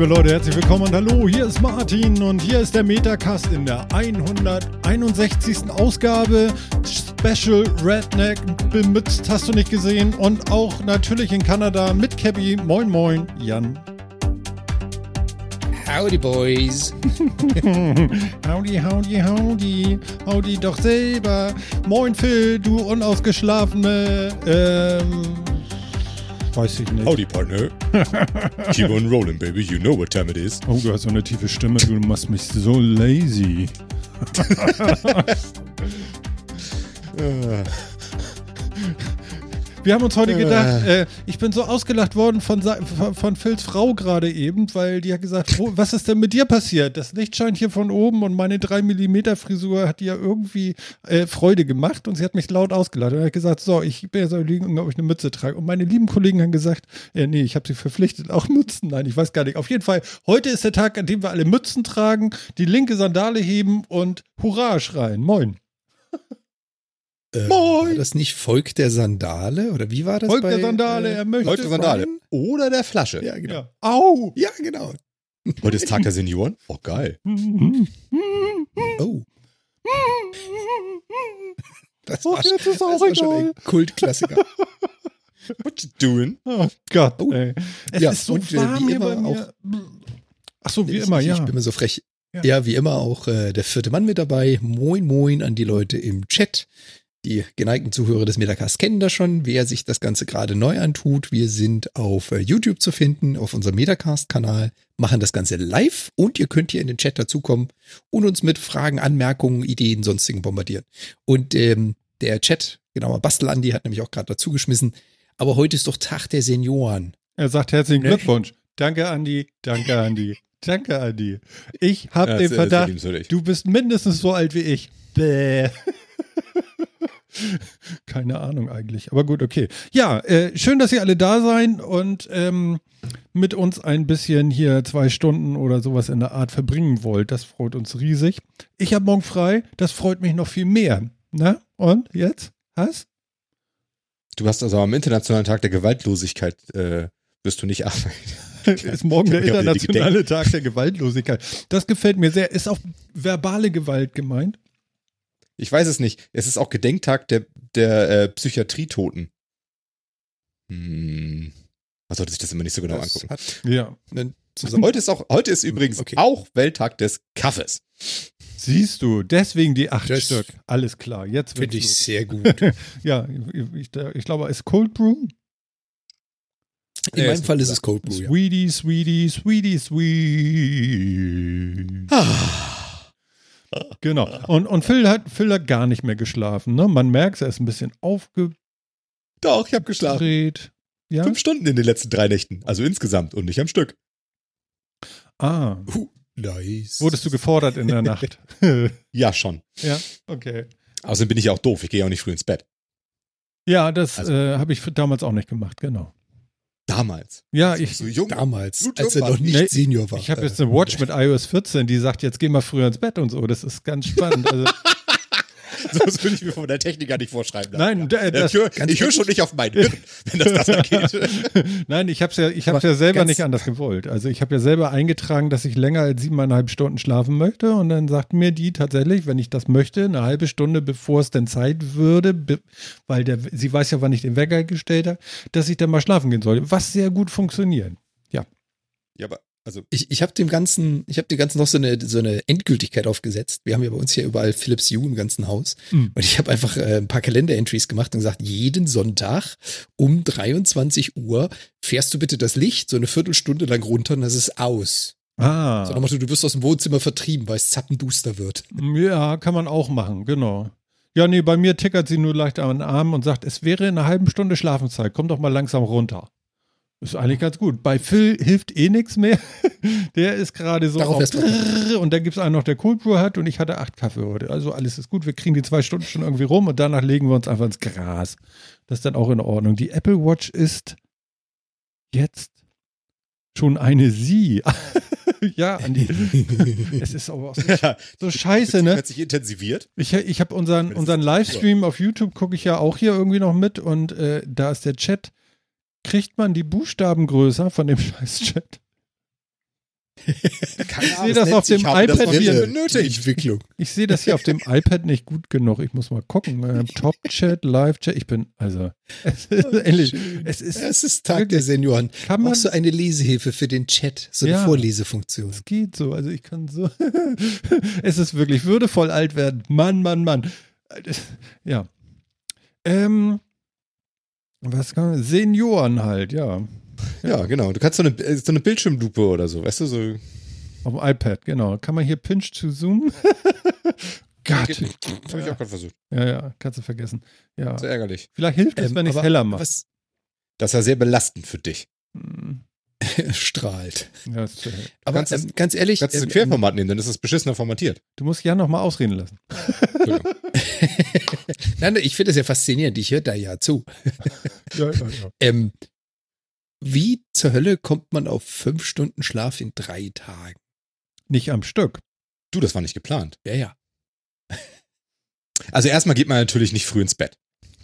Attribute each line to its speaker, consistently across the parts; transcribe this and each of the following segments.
Speaker 1: Liebe Leute, herzlich willkommen und hallo, hier ist Martin und hier ist der Metacast in der 161. Ausgabe. Special Redneck bemützt, hast du nicht gesehen. Und auch natürlich in Kanada mit Cabby. Moin, moin, Jan.
Speaker 2: Howdy, Boys.
Speaker 1: howdy, howdy, howdy. Howdy doch selber. Moin, Phil, du unausgeschlafene, ähm, weiß ich nicht.
Speaker 3: Howdy, Partner. Keep on rolling, baby. You know what time it is.
Speaker 1: Oh, du hast so eine tiefe Stimme. Du machst mich so lazy. Wir haben uns heute gedacht, äh, ich bin so ausgelacht worden von, von, von Phils Frau gerade eben, weil die hat gesagt, wo, was ist denn mit dir passiert? Das Licht scheint hier von oben und meine 3 mm Frisur hat dir irgendwie äh, Freude gemacht und sie hat mich laut ausgelacht und hat gesagt, so, ich bin jetzt liegen, ob ich eine Mütze trage. Und meine lieben Kollegen haben gesagt, äh, nee, ich habe sie verpflichtet, auch Mützen. Nein, ich weiß gar nicht. Auf jeden Fall, heute ist der Tag, an dem wir alle Mützen tragen, die linke Sandale heben und Hurra schreien. Moin.
Speaker 2: Äh, Moin! War das nicht Volk der Sandale? Oder wie war das?
Speaker 1: Volk bei, der Sandale, äh, er möchte.
Speaker 3: Volk der Sandale. Oder der Flasche.
Speaker 2: Ja, genau. Ja.
Speaker 1: Au!
Speaker 2: Ja, genau.
Speaker 3: Heute ist Tag der Senioren. Oh, geil.
Speaker 2: oh.
Speaker 1: Das war, jetzt ist auch
Speaker 2: das schon ein Kultklassiker.
Speaker 3: What you doing?
Speaker 1: Oh Gott, oh. ey.
Speaker 2: Es ja, ist so und, äh, warm wie immer auch.
Speaker 1: Ach so, wie ich, immer, ja.
Speaker 2: Ich bin mir so frech. Ja. ja, wie immer auch äh, der vierte Mann mit dabei. Moin, moin an die Leute im Chat. Die geneigten Zuhörer des Metacast kennen das schon. Wer sich das Ganze gerade neu antut, wir sind auf äh, YouTube zu finden, auf unserem Metacast-Kanal, machen das Ganze live und ihr könnt hier in den Chat dazukommen und uns mit Fragen, Anmerkungen, Ideen, sonstigen bombardieren. Und ähm, der Chat, genauer Bastel Andi, hat nämlich auch gerade dazu geschmissen. Aber heute ist doch Tag der Senioren.
Speaker 1: Er sagt herzlichen? Glückwunsch. Danke, Andi. Danke, Andi. Danke, Andi. Ich habe ja, den Verdacht, du bist mindestens so alt wie ich. Bäh. Keine Ahnung eigentlich. Aber gut, okay. Ja, äh, schön, dass ihr alle da seid und ähm, mit uns ein bisschen hier zwei Stunden oder sowas in der Art verbringen wollt. Das freut uns riesig. Ich habe morgen frei. Das freut mich noch viel mehr. Na? Und jetzt? Was?
Speaker 3: Du hast also am Internationalen Tag der Gewaltlosigkeit äh, wirst du nicht arbeiten.
Speaker 1: ist morgen der internationale Tag der Gewaltlosigkeit. Das gefällt mir sehr. Ist auch verbale Gewalt gemeint?
Speaker 3: Ich weiß es nicht. Es ist auch Gedenktag der, der äh, Psychiatrietoten. Hm. Man sollte sich das immer nicht so genau das angucken.
Speaker 1: ja.
Speaker 3: Heute ist auch, heute ist übrigens okay. auch Welttag des Kaffes.
Speaker 1: Siehst du, deswegen die acht das Stück. Alles klar, jetzt
Speaker 2: Finde ich sehr gut.
Speaker 1: ja, ich, ich, glaube, es ist Cold Brew.
Speaker 2: In meinem Fall ist es Cold Brew.
Speaker 1: Sweetie, ja. sweetie, sweetie, sweet. Ah. Genau. Und, und Phil, hat, Phil hat gar nicht mehr geschlafen. Ne? Man merkt, er ist ein bisschen aufgedreht.
Speaker 3: Doch, ich habe geschlafen.
Speaker 1: Ja?
Speaker 3: Fünf Stunden in den letzten drei Nächten. Also insgesamt und nicht am Stück.
Speaker 1: Ah.
Speaker 2: Uh, nice.
Speaker 1: Wurdest du gefordert in der Nacht?
Speaker 3: ja, schon.
Speaker 1: Ja, okay.
Speaker 3: Außerdem bin ich ja auch doof. Ich gehe ja auch nicht früh ins Bett.
Speaker 1: Ja, das also. äh, habe ich damals auch nicht gemacht, genau.
Speaker 3: Damals.
Speaker 1: Ja, ich.
Speaker 2: So jung, damals, als er noch nicht nee, Senior war.
Speaker 1: Ich habe jetzt eine Watch mit iOS 14, die sagt, jetzt geh mal früher ins Bett und so. Das ist ganz spannend. Also,
Speaker 3: so das würde ich mir von der Technik gar nicht vorschreiben.
Speaker 1: Nein,
Speaker 3: ja. das, ich höre hör schon nicht auf mein Hirn, wenn das das angeht.
Speaker 1: Nein, ich habe es ja, ich hab's ja selber nicht anders gewollt. Also ich habe ja selber eingetragen, dass ich länger als siebeneinhalb Stunden schlafen möchte und dann sagt mir die tatsächlich, wenn ich das möchte, eine halbe Stunde bevor es denn Zeit würde, weil der, sie weiß ja, wann ich den Wecker gestellt habe, dass ich dann mal schlafen gehen soll. Was sehr gut funktioniert. Ja.
Speaker 2: Ja, aber also ich, ich habe dem Ganzen, ich habe dem Ganzen noch so eine, so eine Endgültigkeit aufgesetzt. Wir haben ja bei uns hier überall Philips Hue im ganzen Haus. Mhm. Und ich habe einfach äh, ein paar Kalender-Entries gemacht und gesagt, jeden Sonntag um 23 Uhr fährst du bitte das Licht so eine Viertelstunde lang runter und das ist aus.
Speaker 1: Ah.
Speaker 2: So, du wirst aus dem Wohnzimmer vertrieben, weil es zappenduster wird.
Speaker 1: Ja, kann man auch machen, genau. Ja, nee, bei mir tickert sie nur leicht an den Arm und sagt, es wäre eine halbe Stunde Schlafenszeit, komm doch mal langsam runter. Ist eigentlich ganz gut. Bei Phil hilft eh nichts mehr. Der ist gerade so
Speaker 2: Darauf
Speaker 1: auf und dann gibt es einen noch, der Cold Brew hat und ich hatte acht Kaffee heute. Also alles ist gut. Wir kriegen die zwei Stunden schon irgendwie rum und danach legen wir uns einfach ins Gras. Das ist dann auch in Ordnung. Die Apple Watch ist jetzt schon eine Sie. ja, Andi. es ist aber auch so, so scheiße, ne?
Speaker 3: Hat sich intensiviert.
Speaker 1: Ich, ich habe unseren, unseren Livestream auf YouTube, gucke ich ja auch hier irgendwie noch mit und äh, da ist der Chat kriegt man die Buchstaben größer von dem Scheiß-Chat. Ich sehe das auf dem iPad hier.
Speaker 3: nötig.
Speaker 2: Entwicklung.
Speaker 1: Ich sehe das hier auf dem iPad nicht gut genug. Ich muss mal gucken. Äh, Top-Chat, Live-Chat. Ich bin, also, es ist ehrlich, es ist,
Speaker 2: Es ist Tag der Senioren.
Speaker 1: kann man,
Speaker 2: Brauchst du eine Lesehilfe für den Chat, so eine
Speaker 1: Ja.
Speaker 2: Vorlesefunktion.
Speaker 1: es geht so. Also ich kann so, es ist wirklich würdevoll alt werden. Mann, Mann, Mann. Ja. Ähm, was kann man, Senioren halt, ja.
Speaker 3: Ja, genau. Du kannst so eine, äh, so eine Bildschirmlupe oder so, weißt du, so.
Speaker 1: Auf dem iPad, genau. Kann man hier Pinch to Zoom? Gott.
Speaker 3: Geht nicht. Habe ich auch gerade versucht.
Speaker 1: Ja, ja, kannst du vergessen. Ja.
Speaker 3: So ärgerlich.
Speaker 1: Vielleicht hilft es,
Speaker 2: Ähm,
Speaker 1: wenn ich es heller mache.
Speaker 3: Das ist ja sehr belastend für dich.
Speaker 1: Hm,
Speaker 2: strahlt.
Speaker 1: Ja, hell.
Speaker 2: Aber
Speaker 3: das-
Speaker 2: ähm, ganz ehrlich,
Speaker 3: Du kannst das
Speaker 2: ähm,
Speaker 3: Querformat nehmen, dann ist das beschissener formatiert.
Speaker 1: Du musst Jan noch mal ausreden lassen.
Speaker 2: Nein, nein, ich finde das ja faszinierend. Ich höre da ja zu.
Speaker 1: Ja, ja, ja.
Speaker 2: Ähm, wie zur Hölle kommt man auf fünf Stunden Schlaf in drei Tagen?
Speaker 1: Nicht am Stück.
Speaker 3: Du, das war nicht geplant.
Speaker 2: Ja, ja.
Speaker 3: Also erstmal geht man natürlich nicht früh ins Bett.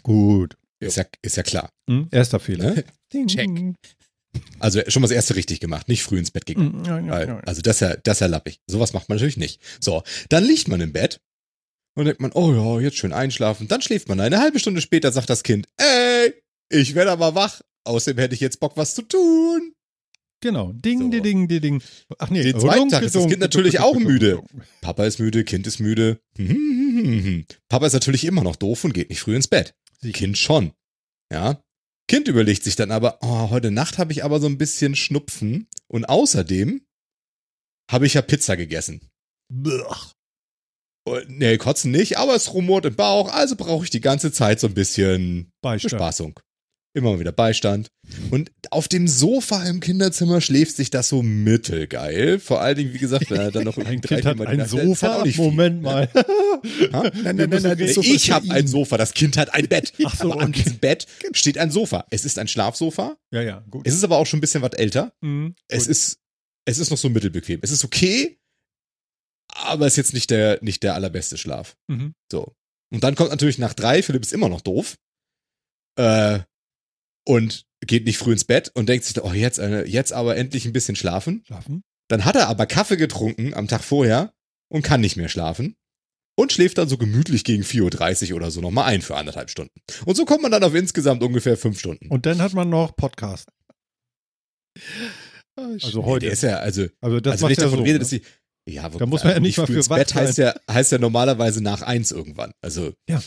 Speaker 1: Gut.
Speaker 3: Ist ja, ist ja klar.
Speaker 1: Hm? Erster Fehler.
Speaker 3: Ne?
Speaker 2: Check.
Speaker 3: Also schon mal das erste richtig gemacht, nicht früh ins Bett gehen.
Speaker 1: Hm, ja, ja, ja.
Speaker 3: also das ist ja, das ist ja lappig. Sowas macht man natürlich nicht. So, dann liegt man im Bett und denkt man, oh ja, jetzt schön einschlafen. Dann schläft man. Eine halbe Stunde später sagt das Kind, ey, ich werde aber wach. Außerdem hätte ich jetzt Bock, was zu tun.
Speaker 1: Genau. Ding,
Speaker 3: So.
Speaker 1: ding, ding, ding. Ach nee,
Speaker 3: Den zweiten Tag ist das Kind natürlich auch müde. Papa ist müde, Kind ist müde. Papa ist natürlich immer noch doof und geht nicht früh ins Bett. Kind schon. Ja. Kind überlegt sich dann aber, oh, heute Nacht habe ich aber so ein bisschen Schnupfen und außerdem habe ich ja Pizza gegessen.
Speaker 1: Blech.
Speaker 3: Und, nee, kotzen nicht, aber es rumort im Bauch, also brauche ich die ganze Zeit so ein bisschen
Speaker 1: Beistand.
Speaker 3: Bespaßung. Immer mal wieder Beistand. Und auf dem Sofa im Kinderzimmer schläft sich das so mittelgeil. Vor allen Dingen, wie gesagt, wenn er dann noch
Speaker 1: Ein
Speaker 3: irgendwie drei,
Speaker 1: Kind hat ein
Speaker 3: Nacht-
Speaker 1: Sofa.
Speaker 3: auch nicht viel.
Speaker 1: Moment mal.
Speaker 2: Nein, nein, nein, nein,
Speaker 3: Nee, ich habe ein. Sofa, das Kind hat ein Bett.
Speaker 1: Ach so,
Speaker 3: aber an diesem Bett steht ein Sofa. Es ist ein Schlafsofa.
Speaker 1: ja, ja, gut.
Speaker 3: Es ist aber auch schon ein bisschen was älter.
Speaker 1: Hm,
Speaker 3: Es ist, es ist noch so mittelbequem. Es ist okay, aber es ist jetzt nicht der, nicht der allerbeste Schlaf.
Speaker 1: Mhm.
Speaker 3: So. Und dann kommt natürlich nach drei, Philipp ist immer noch doof. Äh, und geht nicht früh ins Bett und denkt sich, oh, jetzt, äh, jetzt aber endlich ein bisschen schlafen.
Speaker 1: Schlafen?
Speaker 3: Dann hat er aber Kaffee getrunken am Tag vorher und kann nicht mehr schlafen. Und schläft dann so gemütlich gegen 4.30 Uhr oder so nochmal ein für anderthalb Stunden. Und so kommt man dann auf insgesamt ungefähr fünf Stunden.
Speaker 1: Und dann hat man noch Podcast. Also
Speaker 3: Nee,
Speaker 1: heute.
Speaker 3: Der ist ja, also,
Speaker 1: also das
Speaker 3: also wenn ich
Speaker 1: ja
Speaker 3: davon
Speaker 1: so,
Speaker 3: rede,
Speaker 1: ne?
Speaker 3: dass sie. Ja,
Speaker 1: Da muss man ja nicht mal für
Speaker 3: Bett heißt ja, heißt ja normalerweise nach eins irgendwann. Also,
Speaker 1: Ja,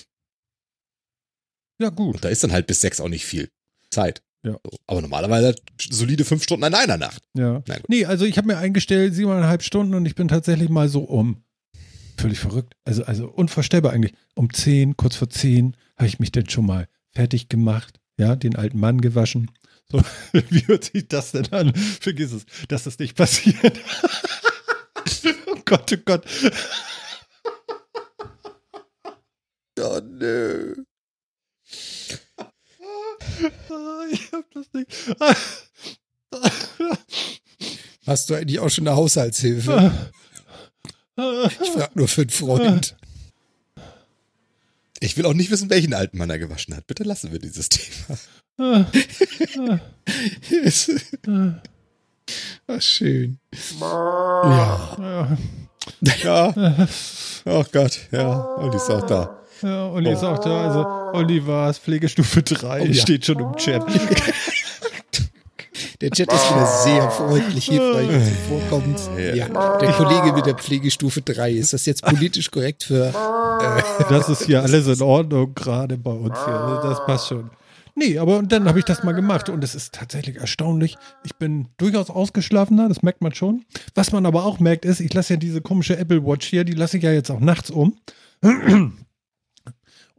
Speaker 1: gut.
Speaker 3: und da ist dann halt bis sechs auch nicht viel Zeit.
Speaker 1: Ja.
Speaker 3: Aber normalerweise solide fünf Stunden an einer Nacht.
Speaker 1: Ja.
Speaker 3: Na.
Speaker 1: Nee, also ich habe mir eingestellt, siebeneinhalb Stunden und ich bin tatsächlich mal so um. Völlig verrückt. Also, also unvorstellbar eigentlich. Um zehn, kurz vor zehn, habe ich mich denn schon mal fertig gemacht. Ja, den alten Mann gewaschen. So, wie hört sich das denn an? Vergiss es, dass das nicht passiert. oh Gott, oh Gott.
Speaker 2: Oh, nö.
Speaker 1: Ich hab das nicht.
Speaker 2: Hast du eigentlich auch schon eine Haushaltshilfe? Ich frage nur für einen Freund.
Speaker 3: Ich will auch nicht wissen, welchen alten Mann er gewaschen hat. Bitte lassen wir dieses Thema.
Speaker 2: Ach, schön. Ja.
Speaker 1: Ja,
Speaker 3: Ja. Oh Gott, ja. Und die ist auch da.
Speaker 1: Ja, Olli ist auch da. Also, Olli war es, Pflegestufe 3,
Speaker 2: Oh, ja.
Speaker 1: steht schon im Chat.
Speaker 2: Der Chat ist wieder sehr freundlich, hilfreich und zuvorkommend.
Speaker 3: Ja.
Speaker 2: Ja, der Kollege mit der Pflegestufe 3. Ist das jetzt politisch korrekt für.
Speaker 1: Das ist hier alles in Ordnung, gerade bei uns hier. Also Das passt schon. Nee, aber und dann habe ich das mal gemacht und es ist tatsächlich erstaunlich. Ich bin durchaus ausgeschlafener, das merkt man schon. Was man aber auch merkt ist, ich lasse ja diese komische Apple Watch hier, die lasse ich ja jetzt auch nachts um.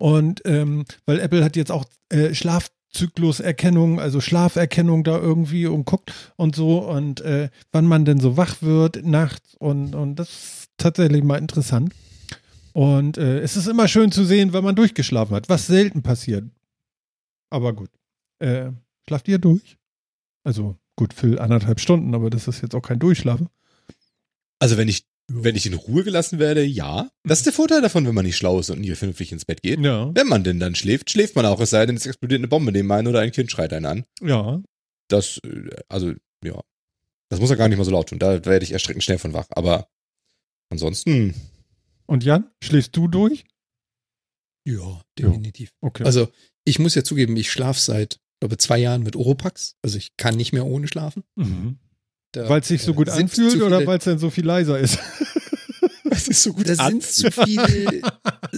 Speaker 1: Und ähm, weil Apple hat jetzt auch äh, Schlafzykluserkennung, also Schlaferkennung da irgendwie und guckt und so und äh, wann man denn so wach wird nachts und, und das ist tatsächlich mal interessant. Und äh, es ist immer schön zu sehen, wenn man durchgeschlafen hat, was selten passiert. Aber gut. Äh, schlaft ihr durch? Also gut, für anderthalb Stunden, aber das ist jetzt auch kein Durchschlafen.
Speaker 3: Also wenn ich, wenn ich in Ruhe gelassen werde, ja. Das ist der Vorteil davon, wenn man nicht schlau ist und nie vernünftig ins Bett geht.
Speaker 1: Ja.
Speaker 3: Wenn man denn dann schläft, schläft man auch, es sei denn, es explodiert eine Bombe nebenan oder ein Kind schreit einen an.
Speaker 1: Ja.
Speaker 3: Das, äh, also, ja. Das muss er gar nicht mal so laut tun. Da werde ich erschreckend schnell von wach. Aber ansonsten.
Speaker 1: Und Jan, schläfst du durch?
Speaker 2: Ja, definitiv.
Speaker 1: Okay.
Speaker 2: Also ich muss ja zugeben, ich schlafe seit, glaube zwei Jahren mit Oropax. Also ich kann nicht mehr ohne schlafen.
Speaker 1: mhm. Weil es sich so gut anfühlt oder weil es dann so viel leiser ist?
Speaker 3: Das ist so gut
Speaker 2: Da sind zu viele,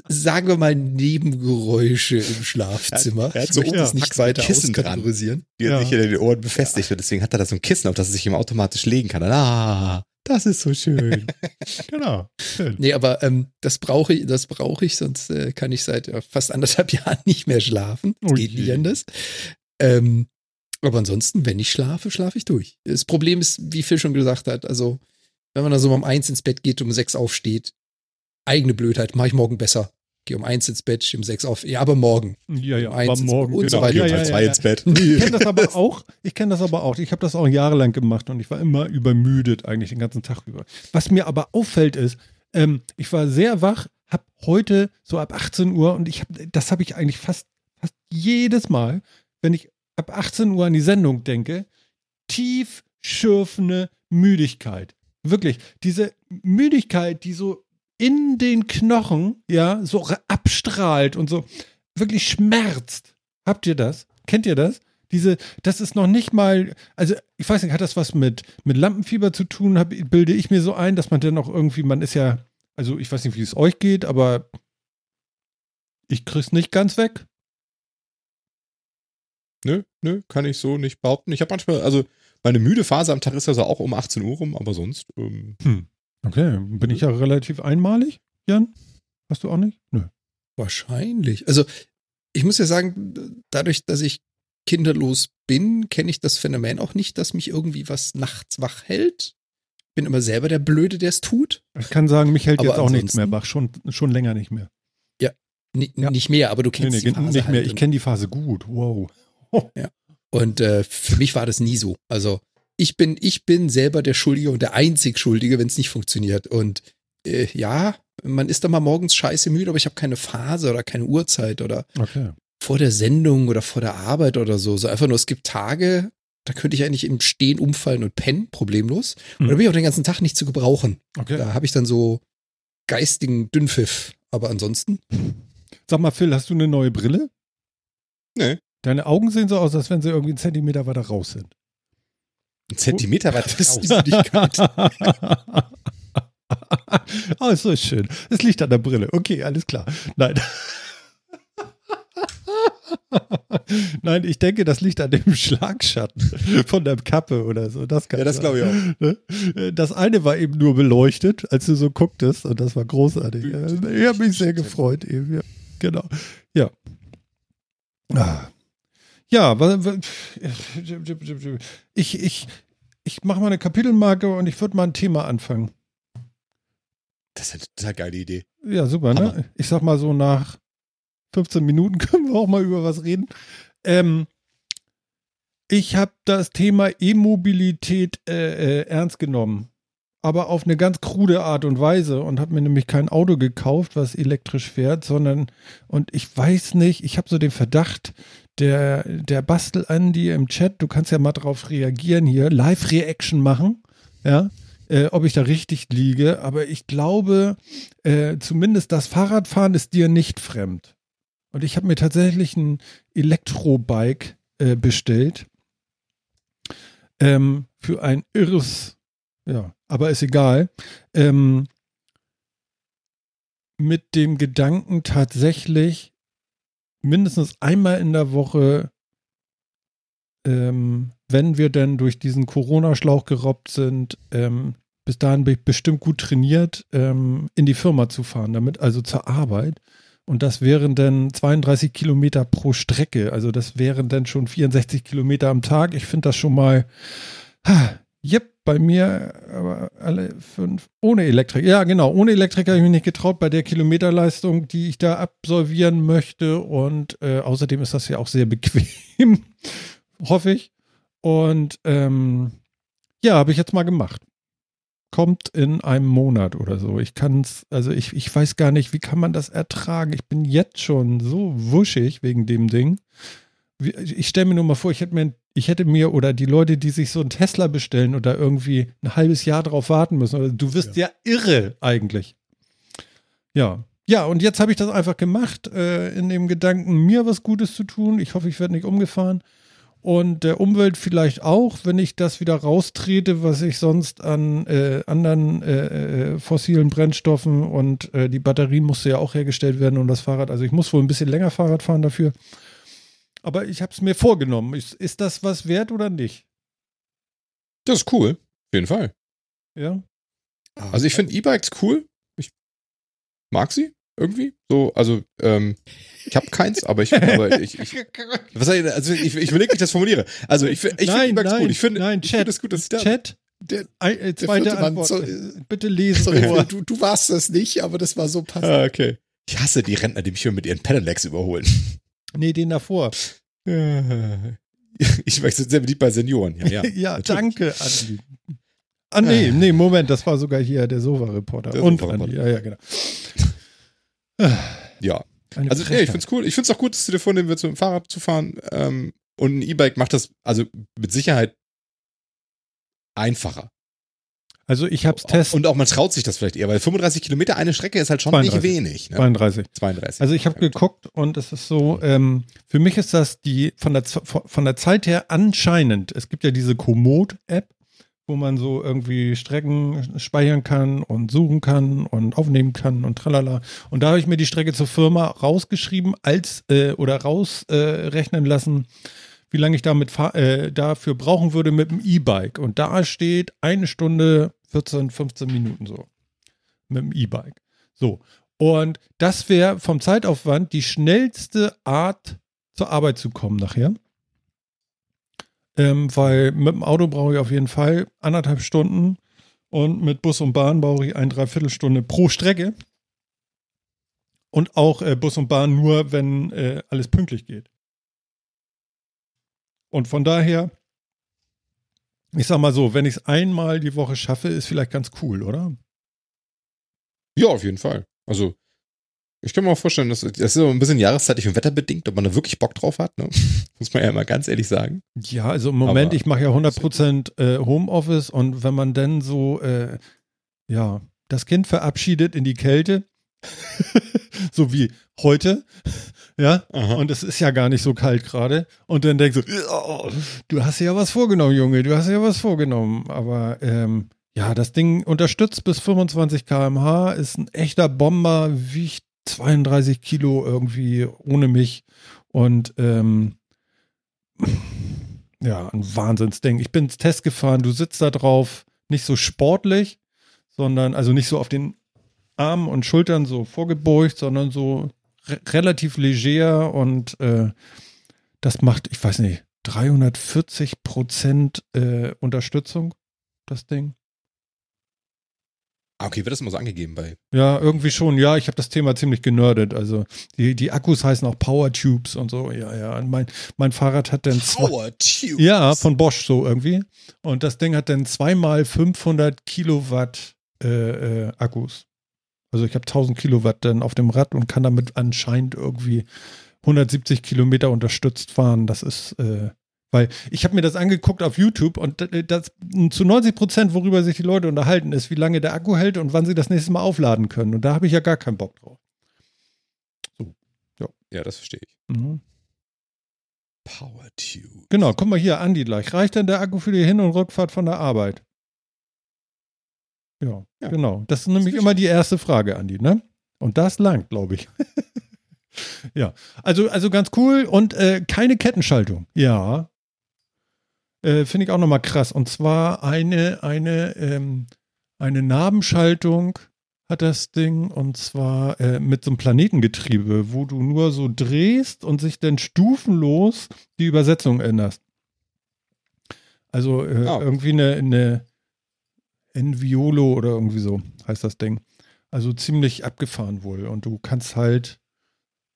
Speaker 2: sagen wir mal, Nebengeräusche im Schlafzimmer.
Speaker 3: Er hat
Speaker 2: ich
Speaker 3: so
Speaker 2: es
Speaker 3: Pax
Speaker 2: nicht weiter
Speaker 3: Kissen dran.
Speaker 2: auskategorisieren.
Speaker 3: Die hat
Speaker 1: Ja.
Speaker 3: sich in den Ohren befestigt und deswegen hat er da so ein Kissen, auf das er sich immer automatisch legen kann. Ah, das ist so schön.
Speaker 1: genau. Schön.
Speaker 2: Nee, aber ähm, das brauche ich, das brauche ich, sonst äh, kann ich seit äh, fast anderthalb Jahren nicht mehr schlafen. Das
Speaker 1: Oh
Speaker 2: geht nicht anders. Ähm, aber ansonsten, wenn ich schlafe, schlafe ich durch. Das Problem ist, wie Phil schon gesagt hat, also wenn man da so um eins ins Bett geht, um sechs aufsteht, eigene Blödheit, mache ich morgen besser. Gehe um eins ins Bett, stehe um sechs auf. Ja, aber morgen.
Speaker 1: Ja, ja,
Speaker 2: Um eins
Speaker 1: aber morgen.
Speaker 2: und so
Speaker 1: genau.
Speaker 2: weiter.
Speaker 1: Ja,
Speaker 3: um
Speaker 1: ja, ja,
Speaker 3: zwei
Speaker 1: ja.
Speaker 3: ins Bett.
Speaker 1: Ich kenne das aber auch. Ich kenne das aber auch. Ich habe das auch jahrelang gemacht und ich war immer übermüdet eigentlich den ganzen Tag über. Was mir aber auffällt ist, ähm, ich war sehr wach, habe heute so ab 18 Uhr und ich habe, das habe ich eigentlich fast, fast jedes Mal, wenn ich ab 18 Uhr an die Sendung denke, tief schürfende Müdigkeit. Wirklich, diese Müdigkeit, die so in den Knochen, ja, so abstrahlt und so wirklich schmerzt. Habt ihr das? Kennt ihr das? Diese, das ist noch nicht mal, also ich weiß nicht, hat das was mit, mit Lampenfieber zu tun? Hab, bilde ich mir so ein, dass man dann auch irgendwie, man ist ja, also ich weiß nicht, wie es euch geht, aber ich krieg's nicht ganz weg.
Speaker 3: Nö, nö, kann ich so nicht behaupten. Ich habe manchmal, also meine müde Phase am Tag ist also auch um 18 Uhr rum, aber sonst, ähm,
Speaker 1: Okay, bin ich ja relativ einmalig, Jan? Hast du auch nicht? Nö.
Speaker 2: Wahrscheinlich. Also ich muss ja sagen, dadurch, dass ich kinderlos bin, kenne ich das Phänomen auch nicht, dass mich irgendwie was nachts wach hält. Bin immer selber der Blöde, der es tut.
Speaker 1: Ich kann sagen, mich hält
Speaker 2: Aber
Speaker 1: jetzt auch nichts mehr wach, schon, schon länger nicht mehr.
Speaker 2: N
Speaker 1: Ja.
Speaker 2: Nicht mehr, aber du
Speaker 1: Nee,
Speaker 2: kennst
Speaker 1: nee,
Speaker 2: die Phase
Speaker 1: nicht mehr.
Speaker 2: halt.
Speaker 1: Ich kenne die Phase gut. Wow.
Speaker 2: Und äh, für mich war das nie so. Also ich bin, ich bin selber der Schuldige und der einzig Schuldige, wenn es nicht funktioniert. Und äh, ja, man ist dann mal morgens scheiße müde, aber ich habe keine Phase oder keine Uhrzeit oder
Speaker 1: Okay.
Speaker 2: vor der Sendung oder vor der Arbeit oder so. So einfach nur, es gibt Tage, da könnte ich eigentlich im Stehen umfallen und pennen, problemlos. Und da
Speaker 1: Hm.
Speaker 2: bin ich auch den ganzen Tag nicht zu gebrauchen.
Speaker 1: Okay.
Speaker 2: Da habe ich dann so geistigen Dünnpfiff. Aber ansonsten,
Speaker 1: Sag mal, Phil, hast du eine neue Brille?
Speaker 3: nee,
Speaker 1: Deine Augen sehen so aus, als wenn sie irgendwie einen Zentimeter weiter raus sind.
Speaker 3: ein Zentimeter weit
Speaker 2: Das
Speaker 3: raus.
Speaker 1: oh, ist so schön. Es liegt an der Brille. Okay, alles klar. Nein. Nein, ich denke, das liegt an dem Schlagschatten von der Kappe oder so. Das kann
Speaker 3: Ja, das glaube ich auch.
Speaker 1: ich auch. Das eine war eben nur beleuchtet, als du so gucktest, und das war großartig. Ich habe mich sehr gefreut eben. Ja. Genau. Ja. Ah. Ja, ich, ich, ich mache mal eine Kapitelmarke und ich würde mal ein Thema anfangen.
Speaker 3: Das ist eine total geile Idee.
Speaker 1: Ja, super, ne?
Speaker 3: Hammer.
Speaker 1: Ich sag mal so nach 15 Minuten können wir auch mal über was reden. Ähm, ich habe das Thema E-Mobilität äh, äh, ernst genommen, aber auf eine ganz krude Art und Weise und habe mir nämlich kein Auto gekauft, was elektrisch fährt, sondern und ich weiß nicht, ich habe so den Verdacht, der der Bastel Andy im Chat, du kannst ja mal drauf reagieren hier, Live-Reaction machen, ja, äh, ob ich da richtig liege, aber ich glaube, äh, zumindest das Fahrradfahren ist dir nicht fremd. Und ich habe mir tatsächlich ein Elektrobike äh, bestellt. Ähm, für ein irres, ja, aber ist egal. Ähm, mit dem Gedanken tatsächlich mindestens einmal in der Woche, ähm, wenn wir denn durch diesen Corona-Schlauch gerobbt sind, ähm, bis dahin bin ich bestimmt gut trainiert, ähm, in die Firma zu fahren, damit also zur Arbeit. Und das wären dann 32 Kilometer pro Strecke. Also das wären dann schon 64 Kilometer am Tag. Ich finde das schon mal, ha, yep, bei mir aber alle fünf, ohne Elektrik. Ja, genau, ohne Elektrik habe ich mich nicht getraut bei der Kilometerleistung, die ich da absolvieren möchte. Und äh, außerdem ist das ja auch sehr bequem, hoffe ich. Und ähm, ja, habe ich jetzt mal gemacht kommt in einem Monat oder so. Ich kann es, also ich, ich weiß gar nicht, wie kann man das ertragen. Ich bin jetzt schon so wuschig wegen dem Ding. Ich stelle mir nur mal vor, ich hätte mir ein ich hätte mir oder die Leute, die sich so einen Tesla bestellen oder irgendwie ein halbes Jahr drauf warten müssen, oder du wirst ja, ja irre eigentlich. Ja. Ja, und jetzt habe ich das einfach gemacht, äh, in dem Gedanken, mir was Gutes zu tun. Ich hoffe, ich werde nicht umgefahren. Und der Umwelt vielleicht auch, wenn ich das wieder raustrete, was ich sonst an äh, anderen äh, äh fossilen Brennstoffen und äh, die Batterien musste ja auch hergestellt werden und das Fahrrad. Also ich muss wohl ein bisschen länger Fahrrad fahren dafür. Aber ich habe es mir vorgenommen. Ist, ist das was wert oder nicht?
Speaker 3: Das ist cool. Auf jeden Fall.
Speaker 1: Ja.
Speaker 3: Also ich finde E-Bikes cool. Ich mag sie irgendwie. So, also, ähm, ich habe keins, aber ich, aber ich, ich was ich, also ich, ich überlege, wie ich das formuliere. Also ich, ich finde E-Bikes gut. Ich finde,
Speaker 1: nein, Chat,
Speaker 3: find es gut, dass
Speaker 1: ich Chat, der, äh, zweite Antwort. So, Bitte lesen. Sorry,
Speaker 2: du, du warst das nicht, aber das war so passend.
Speaker 3: Ah, okay. Ich hasse die Rentner, die mich hier mit ihren Pedelecs überholen.
Speaker 1: Nee, den davor.
Speaker 3: Ich wechsle sehr beliebt bei Senioren. Ja, ja,
Speaker 1: ja danke, Andi. Ah, nee, nee, Moment, das war sogar hier der Sofa-Reporter. Und Sofa Andi, ja, ja, genau.
Speaker 3: Ja. Eine also, nee, ich find's cool. Ich find's auch gut, dir vornehmen willst, mit dem Fahrrad zu fahren. Ähm, und ein E-Bike macht das also mit Sicherheit einfacher.
Speaker 1: Also ich hab's test
Speaker 3: und auch man traut sich das vielleicht eher, weil 35 Kilometer eine Strecke ist halt schon 32. nicht wenig.
Speaker 1: Ne? 32.
Speaker 3: 32.
Speaker 1: Also ich habe geguckt und es ist so, ähm, für mich ist das die von der von der Zeit her anscheinend. Es gibt ja diese Komoot-App, wo man so irgendwie Strecken speichern kann und suchen kann und aufnehmen kann und tralala. Und da habe ich mir die Strecke zur Firma rausgeschrieben als äh, oder rausrechnen äh, lassen, wie lange ich damit äh, dafür brauchen würde mit dem E-Bike. Und da steht eine Stunde 14, 15 Minuten so mit dem E-Bike. So. Und das wäre vom Zeitaufwand die schnellste Art zur Arbeit zu kommen nachher. Ähm, weil mit dem Auto brauche ich auf jeden Fall anderthalb Stunden und mit Bus und Bahn brauche ich ein Dreiviertelstunde pro Strecke. Und auch äh, Bus und Bahn nur, wenn äh, alles pünktlich geht. Und von daher, ich sag mal so, wenn ich es einmal die Woche schaffe, ist vielleicht ganz cool, oder?
Speaker 3: Ja, auf jeden Fall. Also ich kann mir auch vorstellen, dass das ist so ein bisschen jahreszeitlich und wetterbedingt, ob man da wirklich Bock drauf hat. Ne? Muss man ja mal ganz ehrlich sagen.
Speaker 1: Ja, also im Moment, Aber ich mache ja 100% äh, Homeoffice und wenn man dann so, äh, ja, das Kind verabschiedet in die Kälte, so wie heute, ja, Aha. und es ist ja gar nicht so kalt gerade und dann denkst du, oh, du hast ja was vorgenommen, Junge, du hast ja was vorgenommen. Aber ähm, ja, das Ding unterstützt bis 25 km/h, ist ein echter Bomber, wiegt 32 Kilo irgendwie ohne mich und ähm, ja, ein Wahnsinnsding. Ich bin Test gefahren, du sitzt da drauf, nicht so sportlich, sondern also nicht so auf den Armen und Schultern so vorgebeugt, sondern so re relativ leger und äh, das macht, ich weiß nicht, 340 Prozent äh, Unterstützung, das Ding.
Speaker 3: Ah, okay, wird das immer so angegeben bei.
Speaker 1: Ja, irgendwie schon. Ja, ich habe das Thema ziemlich genördet. Also die, die Akkus heißen auch Power Tubes und so. Ja, ja. Und mein, mein Fahrrad hat dann.
Speaker 3: Power Tubes?
Speaker 1: Ja, von Bosch so irgendwie. Und das Ding hat dann zweimal 500 Kilowatt äh, äh, Akkus. Also ich habe 1000 Kilowatt dann auf dem Rad und kann damit anscheinend irgendwie 170 Kilometer unterstützt fahren. Das ist äh, weil ich habe mir das angeguckt auf YouTube und das, zu 90 Prozent, worüber sich die Leute unterhalten, ist, wie lange der Akku hält und wann sie das nächste Mal aufladen können. Und da habe ich ja gar keinen Bock drauf.
Speaker 3: So. Ja, ja das verstehe ich. Mhm.
Speaker 1: Power Tube. Genau, guck mal hier, Andi gleich. Reicht denn der Akku für die Hin- und Rückfahrt von der Arbeit? Ja, ja. genau. Das ist nämlich das immer die erste Frage, Andi, ne? Und das langt, glaube ich. ja, also, also ganz cool und äh, keine Kettenschaltung. Ja, äh, Finde ich auch nochmal krass. Und zwar eine, eine, ähm, eine Nabenschaltung hat das Ding und zwar äh, mit so einem Planetengetriebe, wo du nur so drehst und sich dann stufenlos die Übersetzung änderst. Also äh, oh. irgendwie eine, eine Enviolo oder irgendwie so heißt das Ding. Also ziemlich abgefahren wohl. Und du kannst halt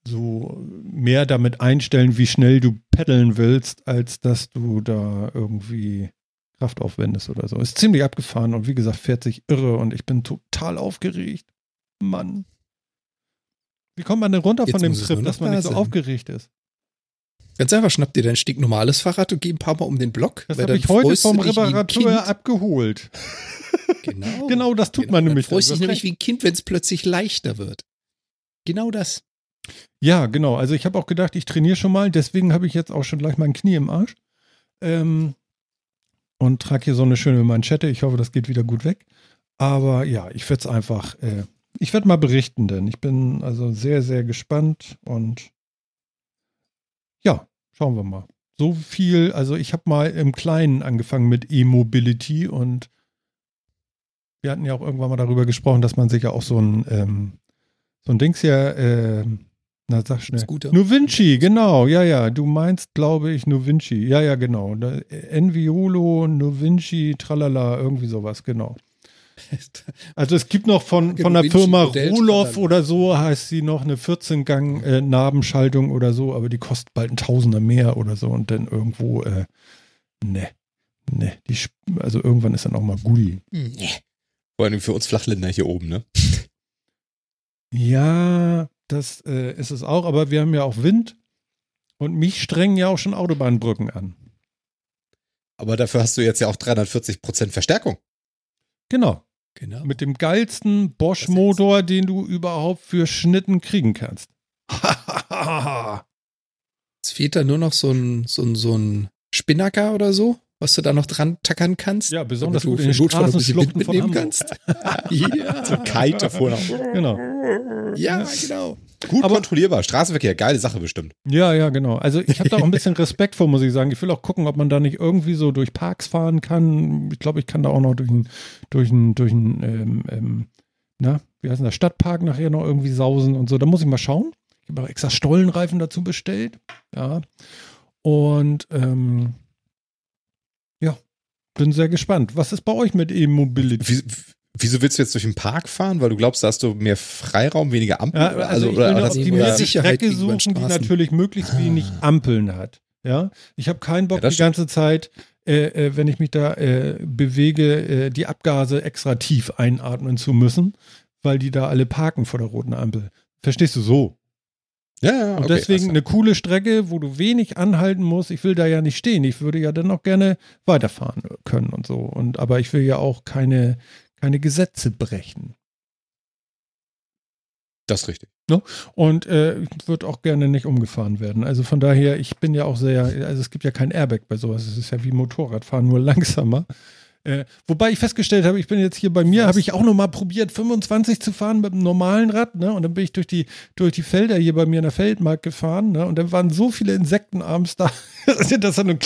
Speaker 1: so mehr damit einstellen, wie schnell du paddeln willst, als dass du da irgendwie Kraft aufwendest oder so. Ist ziemlich abgefahren und wie gesagt, fährt sich irre und ich bin total aufgeregt. Mann. Wie kommt man denn runter Jetzt von dem Trip, dass man nicht so aufgeregt ist?
Speaker 2: Ganz einfach, schnapp dir dein Stück normales Fahrrad und geh ein paar Mal um den Block.
Speaker 1: Das habe ich heute vom Reparateur abgeholt.
Speaker 2: Genau.
Speaker 1: Genau, das tut man
Speaker 2: Dann
Speaker 1: nämlich.
Speaker 2: freust dich nämlich wie ein Kind, wenn es plötzlich leichter wird. Genau das.
Speaker 1: Ja, genau. Also ich habe auch gedacht, ich trainiere schon mal. Deswegen habe ich jetzt auch schon gleich mein Knie im Arsch. Ähm, und trage hier so eine schöne Manschette. Ich hoffe, das geht wieder gut weg. Aber ja, ich werde es einfach, äh, ich werde mal berichten, denn ich bin also sehr, sehr gespannt und schauen wir mal. So viel, also ich habe mal im Kleinen angefangen mit E-Mobility und wir hatten ja auch irgendwann mal darüber gesprochen, dass man sich ja auch so ein, ähm, so ein Dings ja, ähm, na sag schnell.
Speaker 2: Scooter.
Speaker 1: Nuvinci, genau, ja, ja. Du meinst, glaube ich, Nuvinci. Ja, ja, genau. Enviolo, Nuvinci, tralala, irgendwie sowas, genau. Also es gibt noch von, von der
Speaker 2: Nuvinci
Speaker 1: Firma Roloff oder so, heißt sie noch eine 14-Gang äh, Nabenschaltung oder so, aber die kostet bald ein Tausender mehr oder so und dann irgendwo, äh, ne, ne, die, also irgendwann ist dann auch mal Gulli.
Speaker 3: Vor allem für uns Flachländer hier oben, ne?
Speaker 1: Ja, das äh, ist es auch, aber wir haben ja auch Wind und mich strengen ja auch schon Autobahnbrücken an.
Speaker 3: Aber dafür hast du jetzt ja auch 340 Prozent Verstärkung.
Speaker 1: Genau.
Speaker 2: Genau.
Speaker 1: Mit dem geilsten Bosch-Motor, den du überhaupt für Schnitten kriegen kannst.
Speaker 2: Es fehlt da nur noch so ein, so ein, so ein Spinnaker oder so, was du da noch dran tackern kannst.
Speaker 1: ja, besonders
Speaker 2: damit
Speaker 1: gut
Speaker 2: du
Speaker 1: in den
Speaker 2: ein
Speaker 1: Straßenschluchten von
Speaker 2: mitnehmen kannst. ja,
Speaker 3: So Kite davor noch.
Speaker 1: Genau.
Speaker 2: ja, genau.
Speaker 3: Gut
Speaker 1: Aber-
Speaker 3: kontrollierbar. Straßenverkehr, geile Sache bestimmt.
Speaker 1: Ja, ja, genau. Also ich habe da auch ein bisschen Respekt vor, muss ich sagen. Ich will auch gucken, ob man da nicht irgendwie so durch Parks fahren kann. Ich glaube, ich kann da auch noch durch einen, durch einen, durch einen, ähm, ähm, na, wie heißt denn der Stadtpark nachher noch irgendwie sausen und so. Da muss ich mal schauen. Ich habe auch extra Stollenreifen dazu bestellt. Ja. Und ähm, ja, bin sehr gespannt. Was ist bei euch mit E-Mobility?
Speaker 3: Wie, wieso willst du jetzt durch den Park fahren? Weil du glaubst, da hast du mehr Freiraum, weniger Ampeln?
Speaker 1: Ja,
Speaker 3: Oder-
Speaker 1: also, ich
Speaker 3: oder,
Speaker 1: will eine
Speaker 2: optimierte
Speaker 1: Strecke suchen, die natürlich möglichst wenig Ampeln hat. Ja, ich habe keinen Bock
Speaker 3: Ja,
Speaker 1: die ganze Zeit, äh, äh, wenn ich mich da äh, bewege, äh, die Abgase extra tief einatmen zu müssen, weil die da alle parken vor der roten Ampel. Verstehst du so?
Speaker 3: ja, ja,
Speaker 1: Und
Speaker 3: okay,
Speaker 1: deswegen
Speaker 3: also-
Speaker 1: eine coole Strecke, wo du wenig anhalten musst. Ich will da ja nicht stehen. Ich würde ja dann auch gerne weiterfahren können und so. Und aber ich will ja auch keine keine Gesetze brechen.
Speaker 3: Das ist richtig.
Speaker 1: Und äh, ich würde auch gerne nicht umgefahren werden. Also von daher, ich bin ja auch sehr, also es gibt ja kein Airbag bei sowas. Es ist ja wie Motorradfahren, nur langsamer. Äh, wobei ich festgestellt habe, ich bin jetzt hier bei mir, habe ich auch noch mal probiert, 25 zu fahren mit einem normalen Rad, ne? Und dann bin ich durch die, durch die Felder hier bei mir in der Feldmark gefahren, ne? Und dann waren so viele Insekten abends da. das hat nur